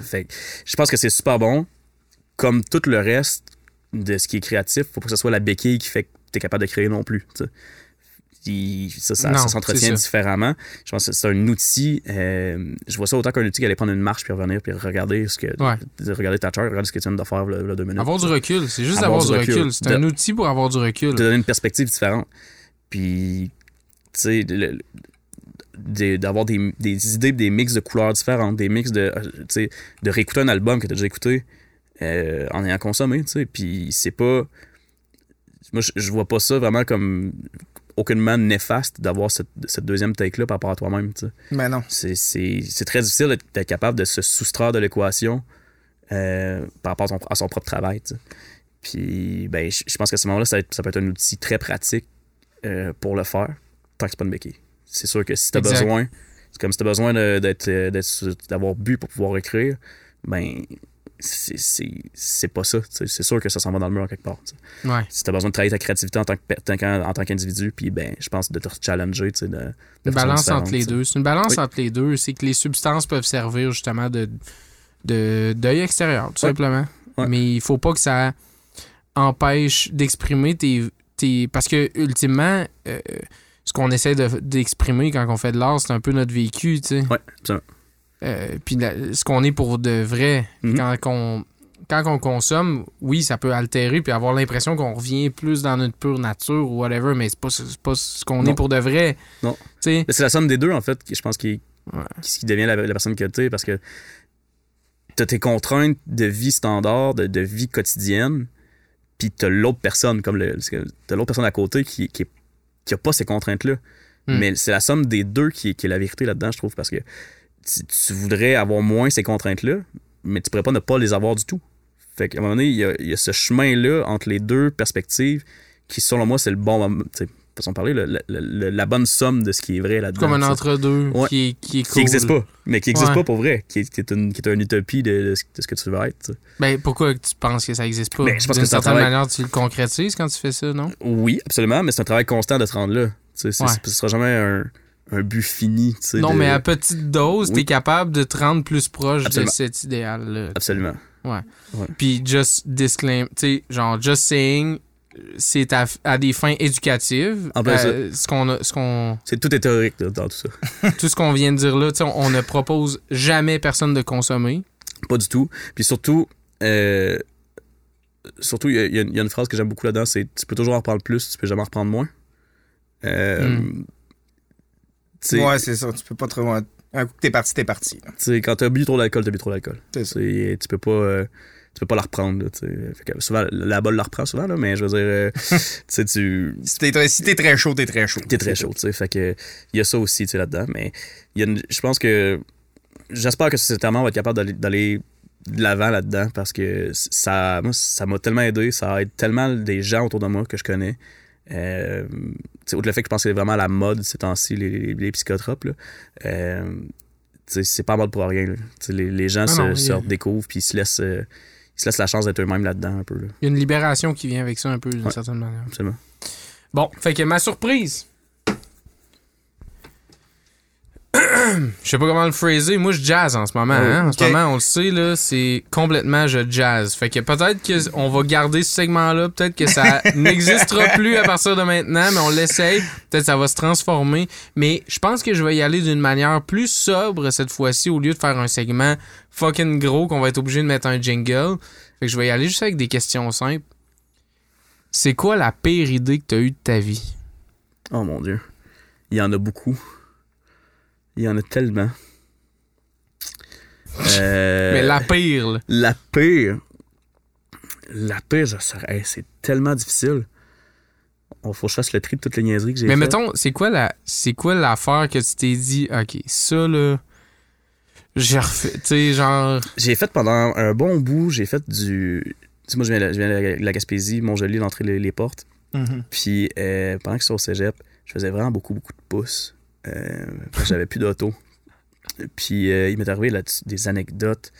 Speaker 3: Fait que je pense que c'est super bon. Comme tout le reste de ce qui est créatif, faut pas que ce soit la béquille qui fait que tu es capable de créer non plus. Il- ça, ça,
Speaker 1: Non,
Speaker 3: ça s'entretient différemment. Je pense que c'est un outil. euh, je vois ça autant qu'un outil qui allait prendre une marche puis revenir puis regarder ce que
Speaker 1: Ouais.
Speaker 3: de regarder ta chart, regarder ce que tu viens de faire là, deux minutes.
Speaker 1: Avoir du recul, c'est juste
Speaker 3: Avoir
Speaker 1: avoir du recul.
Speaker 3: recul.
Speaker 1: C'est un outil pour avoir du recul.
Speaker 3: te donner une perspective différente. Puis, tu sais, des- d'avoir des, des idées, des mix de couleurs différentes, des mix de, euh, tu sais, de réécouter un album que tu as déjà écouté euh, en ayant consommé, tu sais. Puis, c'est pas. Moi, je vois pas ça vraiment comme aucunement néfaste d'avoir cette, cette deuxième take-là par rapport à toi-même.
Speaker 2: Mais non.
Speaker 3: C'est- très difficile d'être capable de se soustraire de l'équation euh, par rapport à son, à son propre travail. Puis, ben, je pense qu'à ce moment-là, ça, peut être un outil très pratique euh, pour le faire, tant que c'est pas une béquille. C'est sûr que si tu as
Speaker 1: Exact.
Speaker 3: besoin, c'est comme si tu as besoin euh, d'avoir bu pour pouvoir écrire, ben, c'est- pas ça. C'est sûr que ça s'en va dans le mur quelque part.
Speaker 1: Ouais.
Speaker 3: Si tu as besoin de travailler ta créativité en tant en qu'individu, puis ben, je pense de te challenger, de, de
Speaker 1: Une balance entre les deux. C'est une balance
Speaker 3: Oui.
Speaker 1: entre les deux. C'est que les substances peuvent servir justement de de- d'œil extérieur, tout
Speaker 3: Ouais.
Speaker 1: simplement.
Speaker 3: Ouais.
Speaker 1: Mais il faut pas que ça empêche d'exprimer tes, tes- Parce que, ultimement, euh, ce qu'on essaie de- d'exprimer quand on fait de l'art, c'est un peu notre vécu, tu sais.
Speaker 3: Ouais, absolument.
Speaker 1: Euh, puis la- ce qu'on est pour de vrai,
Speaker 3: Mhm.
Speaker 1: quand, on, quand on consomme, oui, ça peut altérer puis avoir l'impression qu'on revient plus dans notre pure nature ou whatever, mais c'est pas, c'est pas ce qu'on est pour de vrai.
Speaker 3: Non.
Speaker 1: Tu
Speaker 3: C'est la somme des deux, en fait, qui, je pense, qui,
Speaker 1: Ouais.
Speaker 3: qui, qui devient la, la personne que tu es, parce que t'as tes contraintes de vie standard, de, de vie quotidienne, puis t'as l'autre personne, comme le, t'as l'autre personne à côté qui, qui, qui a pas ces contraintes-là.
Speaker 1: Hmm.
Speaker 3: Mais c'est la somme des deux qui, qui est la vérité là-dedans, je trouve, parce que tu, tu voudrais avoir moins ces contraintes-là, mais tu pourrais pas ne pas les avoir du tout. Fait qu'à un moment donné, il y a, il y a ce chemin-là entre les deux perspectives qui, selon moi, c'est le bon moment. tu sais, Façon de parler, le- le- le- la bonne somme de ce qui est vrai là-dedans.
Speaker 1: comme un entre-deux
Speaker 3: Ouais.
Speaker 1: qui est, qui est
Speaker 3: qui n'existe pas, mais qui n'existe
Speaker 1: Ouais.
Speaker 3: pas pour vrai, qui est, qui est une, qui est une utopie de, de ce que tu veux être.
Speaker 1: Ben, pourquoi tu penses que ça existe pas?
Speaker 3: Ben, je pense
Speaker 1: D'une
Speaker 3: que c'est un
Speaker 1: certaine
Speaker 3: travail-
Speaker 1: manière, tu le concrétises quand tu fais ça, non?
Speaker 3: Oui, absolument, mais c'est un travail constant de te rendre là. Tu sais, c'est-
Speaker 1: Ouais.
Speaker 3: Ce sera jamais un, un but fini. tu
Speaker 1: Non,
Speaker 3: de-
Speaker 1: mais à petite dose,
Speaker 3: Oui.
Speaker 1: t'es capable de te rendre plus proche
Speaker 3: Absolument.
Speaker 1: de cet idéal-là.
Speaker 3: Absolument.
Speaker 1: Puis just disclaim, tu sais, genre just saying, c'est à, à des fins éducatives.
Speaker 3: En plein
Speaker 1: Euh, ce qu'on ce qu'on
Speaker 3: C'est tout est théorique là, dans tout ça.
Speaker 1: tout ce qu'on vient de dire là, tu on, on ne propose jamais personne de consommer.
Speaker 3: Pas du tout. Puis surtout, euh, surtout, y, y il y a une phrase que j'aime beaucoup là-dedans, c'est tu peux toujours en reprendre plus, tu peux jamais en reprendre moins. Euh,
Speaker 1: Hmm.
Speaker 3: Tu sais,
Speaker 2: Ouais, c'est ça. Tu peux pas trop. Un coup que t'es parti, t'es parti. là.
Speaker 3: tu sais, quand t'as bu trop d'alcool, t'as bu trop d'alcool. Tu peux pas. euh, tu peux pas la reprendre. Là. Fait que souvent, la balle la reprend souvent, là, mais je veux dire, euh, tu.
Speaker 2: Si t'es très, si très chaud, t'es très chaud.
Speaker 3: T'es très chaud, tu sais. Fait que il y a ça aussi, tu là-dedans. Mais il y a une- je pense que. J'espère que sociétalement, on va être capable d'aller- de l'avant là-dedans parce que ça m'a tellement aidé. Ça aide tellement des gens autour de moi que je connais. Euh, outre le fait que je pense que c'est vraiment la mode ces temps-ci, les, les, les psychotropes, là. Euh, c'est pas en mode pour rien. là. Les, les gens
Speaker 1: Ah
Speaker 3: se,
Speaker 1: non,
Speaker 3: se redécouvrent puis ils se laissent. euh, ils se laissent la chance d'être eux-mêmes là-dedans un peu. Là.
Speaker 1: Il y a une libération qui vient avec ça un peu d'une
Speaker 3: Ouais.
Speaker 1: certaine manière.
Speaker 3: Absolument.
Speaker 1: Bon, fait que ma surprise. Je sais pas comment le phraser. Moi, je jazz en ce moment. hein. En ce moment, on le sait, là, c'est complètement je jazz. Fait que peut-être qu'on va garder ce segment-là. Peut-être que ça n'existera plus à partir de maintenant, mais on l'essaye. Peut-être que ça va se transformer. Mais je pense que je vais y aller d'une manière plus sobre cette fois-ci au lieu de faire un segment fucking gros qu'on va être obligé de mettre un jingle. Fait que je vais y aller juste avec des questions simples. C'est quoi la pire idée que t'as eue de ta vie?
Speaker 3: Oh mon dieu. Il y en a beaucoup. Il y en a tellement. Euh,
Speaker 1: Mais la pire, là.
Speaker 3: La pire. La pire, hey, c'est tellement difficile. On faut que je fasse le tri de toutes les niaiseries que j'ai
Speaker 1: Mais mettons, c'est quoi la c'est quoi l'affaire que tu t'es dit, OK, ça là j'ai refait, tu sais genre
Speaker 3: J'ai fait pendant un bon bout, j'ai fait du. Tu sais, moi, je viens, de- je viens de la Gaspésie, Montjoli, l'entrée les, les portes.
Speaker 2: Mhm.
Speaker 3: Puis euh, pendant que j'étais au cégep, je faisais vraiment beaucoup, beaucoup de pouces. Euh, j'avais plus d'auto. Puis euh, il m'est arrivé là des anecdotes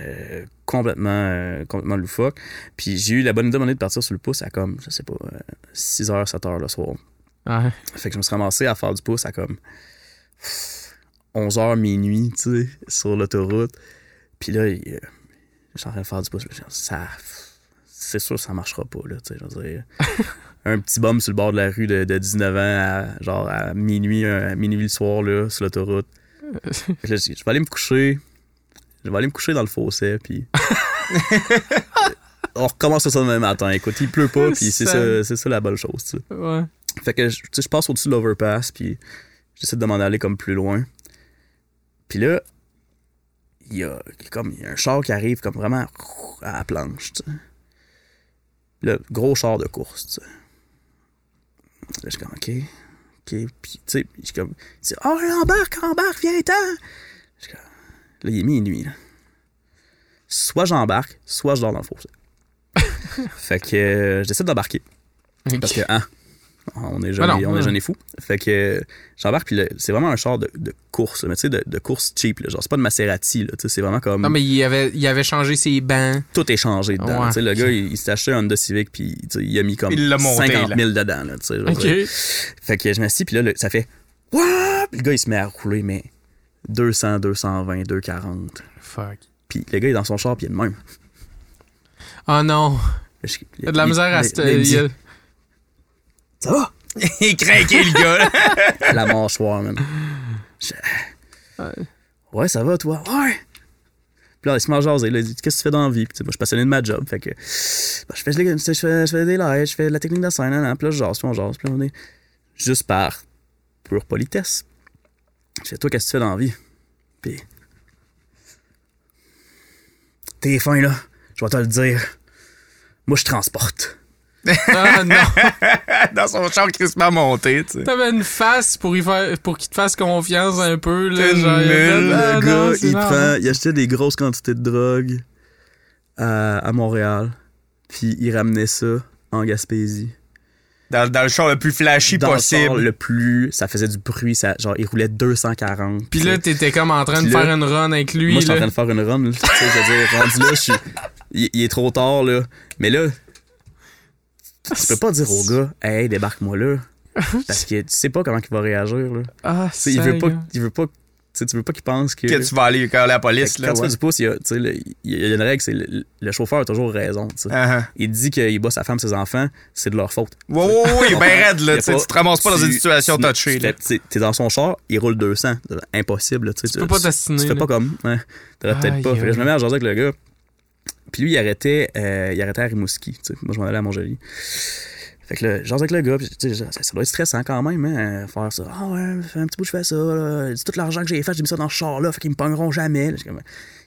Speaker 3: euh, complètement, complètement loufoques. Puis j'ai eu la bonne idée de partir sur le pouce à comme, je sais pas, 6h, 7h le soir. Fait que je me suis ramassé à faire du pouce à comme 11h minuit, tu sais, sur l'autoroute. Puis là, euh, j'étais en train de faire du pouce. je suis Ça, c'est sûr que ça marchera pas, là, je veux dire. un petit bum sur le bord de la rue de, de 19 ans, à, genre à minuit, à minuit le soir, là, sur l'autoroute. Je je vais aller me coucher. Je vais aller me coucher dans le fossé, puis... On recommence ça demain matin. Écoute, il pleut pas, puis c'est ça, ça la bonne chose, tu sais.
Speaker 1: Ouais.
Speaker 3: Fait que je, passe au-dessus de l'overpass, puis j'essaie de m'en aller comme plus loin. Puis là, il y a comme y a un char qui arrive comme vraiment à la planche, tu sais. Le gros char de course, tu sais. Là, je suis comme, OK, OK. Puis, tu sais, je suis comme, oh, embarque, embarque, viens-t'en. Je suis comme, Là, il est minuit, là. Soit j'embarque, soit je dors dans le fossé. fait que euh, je décide d'embarquer. Parce que, hein, on est jeune,
Speaker 1: Ah non,
Speaker 3: on est
Speaker 1: ouais.
Speaker 3: jeune et fou. Fait que euh, j'embarque, puis c'est vraiment un char de, de course, mais tu sais, de, de course cheap. Là. Genre, c'est pas de Maserati, là. Tu sais, c'est vraiment comme.
Speaker 1: Non mais il avait il avait changé ses bancs.
Speaker 3: Tout est changé dedans.
Speaker 1: Ouais.
Speaker 3: Tu sais, le gars, il, il s'est acheté un Honda Civic, puis il a mis comme
Speaker 2: Il l'a monté,
Speaker 3: 50
Speaker 2: là.
Speaker 3: 000 dedans, là. Dire. Fait que je m'assis, puis là, le- ça fait. Wouah! Puis le gars, il se met à rouler, mais 200, 220, 240.
Speaker 1: Fuck.
Speaker 3: Puis le gars, il est dans son char, puis il est de même.
Speaker 1: Oh non,
Speaker 3: Je-
Speaker 1: il y a de la misère à se
Speaker 3: il me dit,
Speaker 1: il y a-
Speaker 3: Ça va?
Speaker 2: Il est craqué, le gars. là.
Speaker 3: la mâchoire, man. Je- Ouais, ça va, toi? Ouais. Puis là, il se à jaser. Il dit Qu'est-ce que tu fais dans la vie? Puis, moi, je suis passionné de ma job. Fait que. ben, je, fais, je, fais, je fais des lives, je fais de la technique de scène. nan, nan. Puis là, je jase, puis on jase. Puis là, on est juste par pure politesse. Je fais Toi, qu'est-ce que tu fais dans la vie? Puis. T'es fin, là. Je vais te le dire. Moi, je transporte.
Speaker 1: Ah non,
Speaker 2: Dans son char crispement monté, tu sais.
Speaker 1: t'avais une face pour y faire pour qu'il te fasse confiance un peu là,
Speaker 2: Une
Speaker 1: genre, il Ah,
Speaker 3: le
Speaker 1: non,
Speaker 3: gars, il,
Speaker 1: marrant.
Speaker 3: prend, il achetait des grosses quantités de drogue à, à Montréal. Puis il ramenait ça en Gaspésie.
Speaker 2: Dans, dans le char le plus flashy
Speaker 3: Dans le
Speaker 2: possible.
Speaker 3: char le plus, ça faisait du bruit, ça, genre il roulait 240.
Speaker 1: Puis là, t'étais comme en train de
Speaker 3: là,
Speaker 1: faire une run avec lui
Speaker 3: moi je suis en train de faire une run, là. tu sais, je veux dire, rendu là, je suis, il, il est trop tard là. Mais là, tu peux pas dire au gars, hey débarque-moi là, parce que tu sais pas comment il va réagir là.
Speaker 1: Ah,
Speaker 3: il veut pas, il veut pas, tu sais, tu veux pas qu'il pense que.
Speaker 2: Que tu vas aller quand la police,
Speaker 3: que
Speaker 2: là.
Speaker 3: quand tu fais du pouce, il y a, tu sais, le- il y a une règle, c'est le, le chauffeur a toujours raison.
Speaker 2: Ah, ah.
Speaker 3: Il dit qu'il bat sa femme, ses enfants, c'est de leur faute.
Speaker 2: Ouais, ouais, ouais,
Speaker 3: Tu
Speaker 2: ben raide,
Speaker 3: comprends?
Speaker 2: là. Tu sais,
Speaker 3: pas-
Speaker 2: tu te ramasses pas dans une situation
Speaker 3: tu-
Speaker 2: touchée,
Speaker 3: tu T'es dans son char, il roule 200. Impossible. là, Tu sais,
Speaker 1: Tu peux pas t'assiner.
Speaker 3: Tu fais pas comme. T'aurais peut-être pas. Je me mets à jaser avec le gars. Puis lui, il arrêtait, euh, il arrêtait à Rimouski. Moi, je m'en allais à Montjoli. Fait que là, je jase avec le gars. Sais, ça, ça doit être stressant quand même, hein, faire ça. Ah ouais, ça fait un petit bout je fais ça. Là. Tout l'argent que j'ai fait, j'ai mis ça dans ce char-là. Fait qu'ils me pogneront jamais. Là, comme,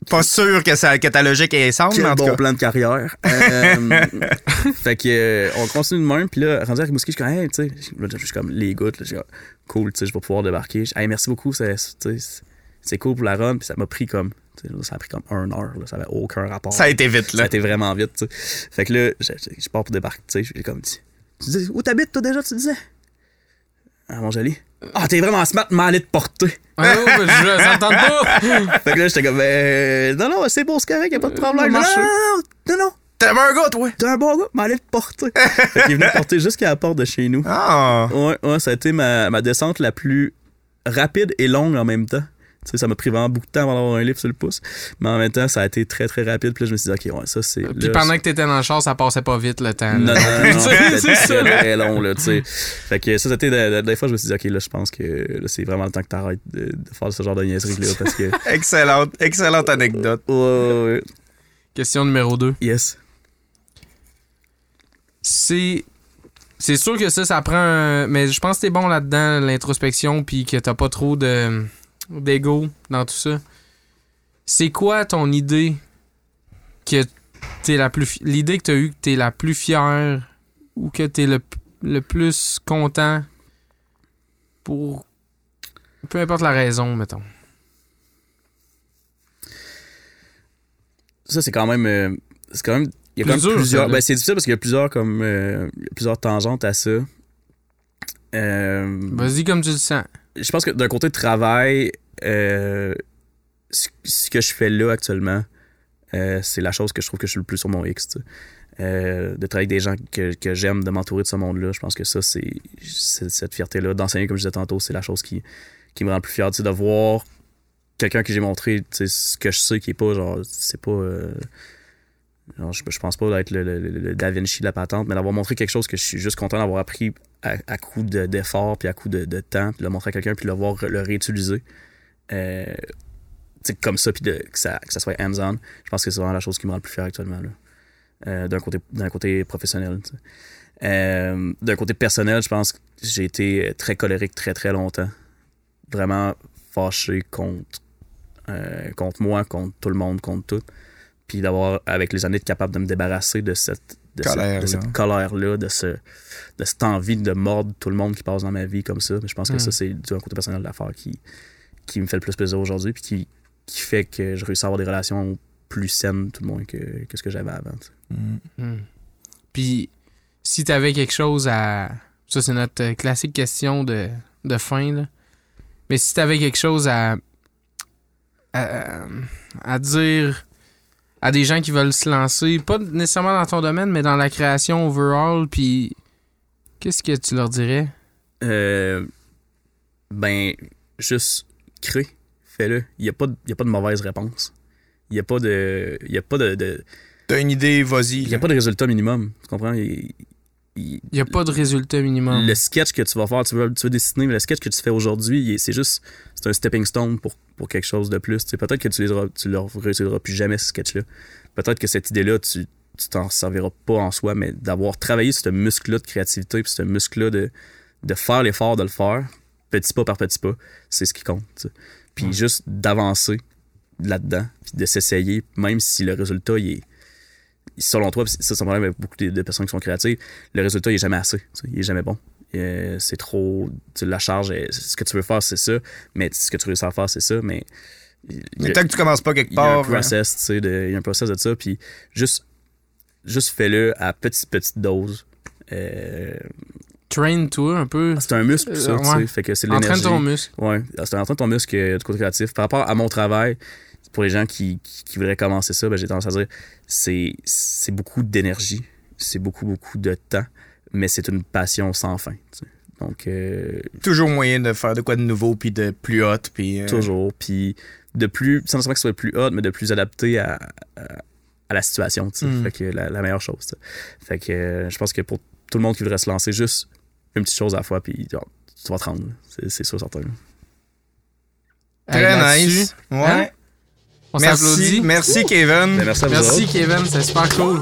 Speaker 2: Pas sûr que, ça, que ta logique est simple, en
Speaker 3: bon
Speaker 2: cas.
Speaker 3: plan de carrière. Euh, fait que euh, on continue de même. Puis là, rendu à Rimouski, je suis comme, hey, tu sais, je suis comme les gouttes. là, Je suis comme, cool, tu sais, je vais pouvoir débarquer. Hey, merci beaucoup, c'est, c'est cool pour la run. Puis ça m'a pris comme, ça a pris comme un heure. Là, ça avait aucun rapport.
Speaker 2: Ça a été vite,
Speaker 3: Ça
Speaker 2: là.
Speaker 3: a été vraiment vite, tu sais. Fait que là, je, je- je pars pour débarquer, tu sais. Je lui ai comme dit, tu dis, où t'habites, toi, déjà, tu disais? À Montjoli. Ah, t'es vraiment smart, m'aller te porter.
Speaker 1: Ah, mais je ça tente pas.
Speaker 3: Fait que là, j'étais comme, ben, non, non, c'est bon, c'est correct, y'a pas de problème.
Speaker 1: ça
Speaker 3: Non, non, non, non,
Speaker 2: T'es un gars, toi?
Speaker 3: T'es un bon gars, m'allez te porter. fait qu'il est venu porter jusqu'à la porte de chez nous.
Speaker 2: Ah!
Speaker 3: Ouais, ouais, ça a été ma, ma descente la plus rapide et longue en même temps. Tu sais, ça m'a pris vraiment beaucoup de temps avant d'avoir un livre sur le pouce. Mais en même temps, ça a été très, très rapide. Puis là, je me suis dit, OK, ouais, ça, c'est.
Speaker 1: Puis
Speaker 3: là,
Speaker 1: pendant que t'étais dans le char, ça passait pas vite le temps.
Speaker 3: Non,
Speaker 1: là.
Speaker 3: non, non, non,
Speaker 1: C'est- ça,
Speaker 3: très, long, là, tu sais. Fait que ça, c'était de- de- des fois, je me suis dit, OK, là, je pense que là, c'est vraiment le temps que t'arrêtes de, de faire ce genre de niaiserie, là, parce que.
Speaker 2: Excellente, excellente anecdote.
Speaker 3: Ouais, ouais, ouais.
Speaker 1: Question numéro 2.
Speaker 3: Yes.
Speaker 1: C'est. C'est sûr que ça, ça prend un... Mais je pense que t'es bon là-dedans, l'introspection, puis que t'as pas trop de d'ego dans tout ça. C'est quoi ton idée que t'es la plus... L'idée que t'as eue que t'es la plus fière ou que t'es le, le plus content pour... Peu importe la raison, mettons?
Speaker 3: Ça, c'est quand même. euh, c'est quand même. Il y a quand même plusieurs. Ben, c'est difficile parce qu'il y a plusieurs comme. euh, il y a plusieurs tangentes à ça. Euh,
Speaker 1: Vas-y comme tu le sens.
Speaker 3: je pense que d'un côté de travail, euh, ce, que je fais là actuellement, euh, c'est la chose que je trouve que je suis le plus sur mon X. de travailler avec des gens que, que j'aime, de m'entourer de ce monde-là, je pense que ça, c'est cette fierté-là. D'enseigner, comme je disais tantôt, c'est la chose qui, qui me rend le plus fier. De voir quelqu'un que j'ai montré ce que je sais qui est pas, genre, c'est pas. genre, je, je pense pas d'être le- le- le Da Vinci de la patente, mais d'avoir montré quelque chose que je suis juste content d'avoir appris à, coup de- d'effort, puis à coup de, de temps, puis de le montrer à quelqu'un, puis de le voir le réutiliser. Euh, comme ça, puis de- que, ça, que ça soit hands-on. Je pense que c'est vraiment la chose qui me rend le plus fier actuellement. Euh, d'un côté, côté professionnel. Euh, d'un côté personnel, je pense que j'ai été très colérique très très longtemps. Vraiment fâché contre, contre moi, contre tout le monde, contre tout. Puis d'avoir, avec les années, être capable de me débarrasser de cette, de cette-
Speaker 2: Colère,
Speaker 3: de cette
Speaker 2: là.
Speaker 3: colère-là, de, ce, de cette envie de mordre tout le monde qui passe dans ma vie comme ça. Je pense que
Speaker 1: Mm.
Speaker 3: ça, c'est du côté personnel de l'affaire qui, qui me fait le plus plaisir aujourd'hui, puis qui, qui fait que je réussis à avoir des relations plus saines, tout le moins, que, que ce que j'avais avant. tu sais.
Speaker 1: Hmm. Puis, si t'avais quelque chose à. Ça, c'est notre euh, classique question de, de fin, là. Mais si t'avais quelque chose à, à. à dire à des gens qui veulent se lancer, pas nécessairement dans ton domaine, mais dans la création overall, puis. Qu'est-ce que tu leur dirais?
Speaker 3: Euh, ben, juste crée, fais-le. Il n'y a, pas de- il y a pas de mauvaise réponse. Il n'y a pas de. Il y a pas de. de-
Speaker 2: T'as une idée, vas-y.
Speaker 3: il y a pas de résultat minimum. Tu comprends? Il- il-
Speaker 1: Il a pas de résultat minimum.
Speaker 3: le sketch que tu vas faire, tu veux, tu veux dessiner, mais le sketch que tu fais aujourd'hui, c'est juste. C'est un stepping stone pour, pour quelque chose de plus. Peut-être que tu ne tu leur réussiras plus jamais ce sketch-là. Peut-être que cette idée-là, tu tu t'en serviras pas en soi, mais d'avoir travaillé ce muscle-là de créativité, puis ce muscle-là de, de faire l'effort de le faire, petit pas par petit pas, c'est ce qui compte. Puis juste d'avancer là-dedans, puis de s'essayer, même si le résultat, il est. Selon toi, ça, c'est un problème avec beaucoup de, de personnes qui sont créatives, le résultat, il est jamais assez. Il est jamais bon. Euh, c'est trop. la charge, est- ce que tu veux faire, c'est ça, mais ce que tu réussis à faire, c'est ça, mais.
Speaker 2: Mais tant que tu commences pas quelque
Speaker 3: il y a un
Speaker 2: part. hein.
Speaker 3: process, tu sais, de- il y a un process de ça, puis juste, juste fais-le à petite, petite dose. Euh,
Speaker 1: Train-toi un peu.
Speaker 3: c'est un muscle, ça, tu sais, fait que c'est de
Speaker 1: Entraîne
Speaker 3: l'énergie.
Speaker 1: ton muscle.
Speaker 3: Ouais, c'est en train de ton muscle du côté créatif. Par rapport à mon travail, pour les gens qui, qui, qui voudraient commencer ça, ben, j'ai tendance à dire c'est c'est beaucoup d'énergie, c'est beaucoup, beaucoup de temps, mais c'est une passion sans fin. tu sais. Donc, euh,
Speaker 2: Toujours moyen de faire de quoi de nouveau, puis de plus hot, puis. euh,
Speaker 3: toujours. Puis de plus, sans nécessairement que ce soit plus hot, mais de plus adapté à, à, à la situation. tu sais.
Speaker 1: Mm.
Speaker 3: Fait que la, la meilleure chose. Fait que euh, je pense que pour tout le monde qui voudrait se lancer, juste une petite chose à la fois, puis genre, tu vas te rendre. C'est, c'est sûr, certain.
Speaker 2: Très nice. Ouais.
Speaker 1: Hein? On
Speaker 2: Merci. Merci, Kevin.
Speaker 3: Ben, merci à vous
Speaker 1: Merci
Speaker 3: autres.
Speaker 1: Kevin, c'est super cool.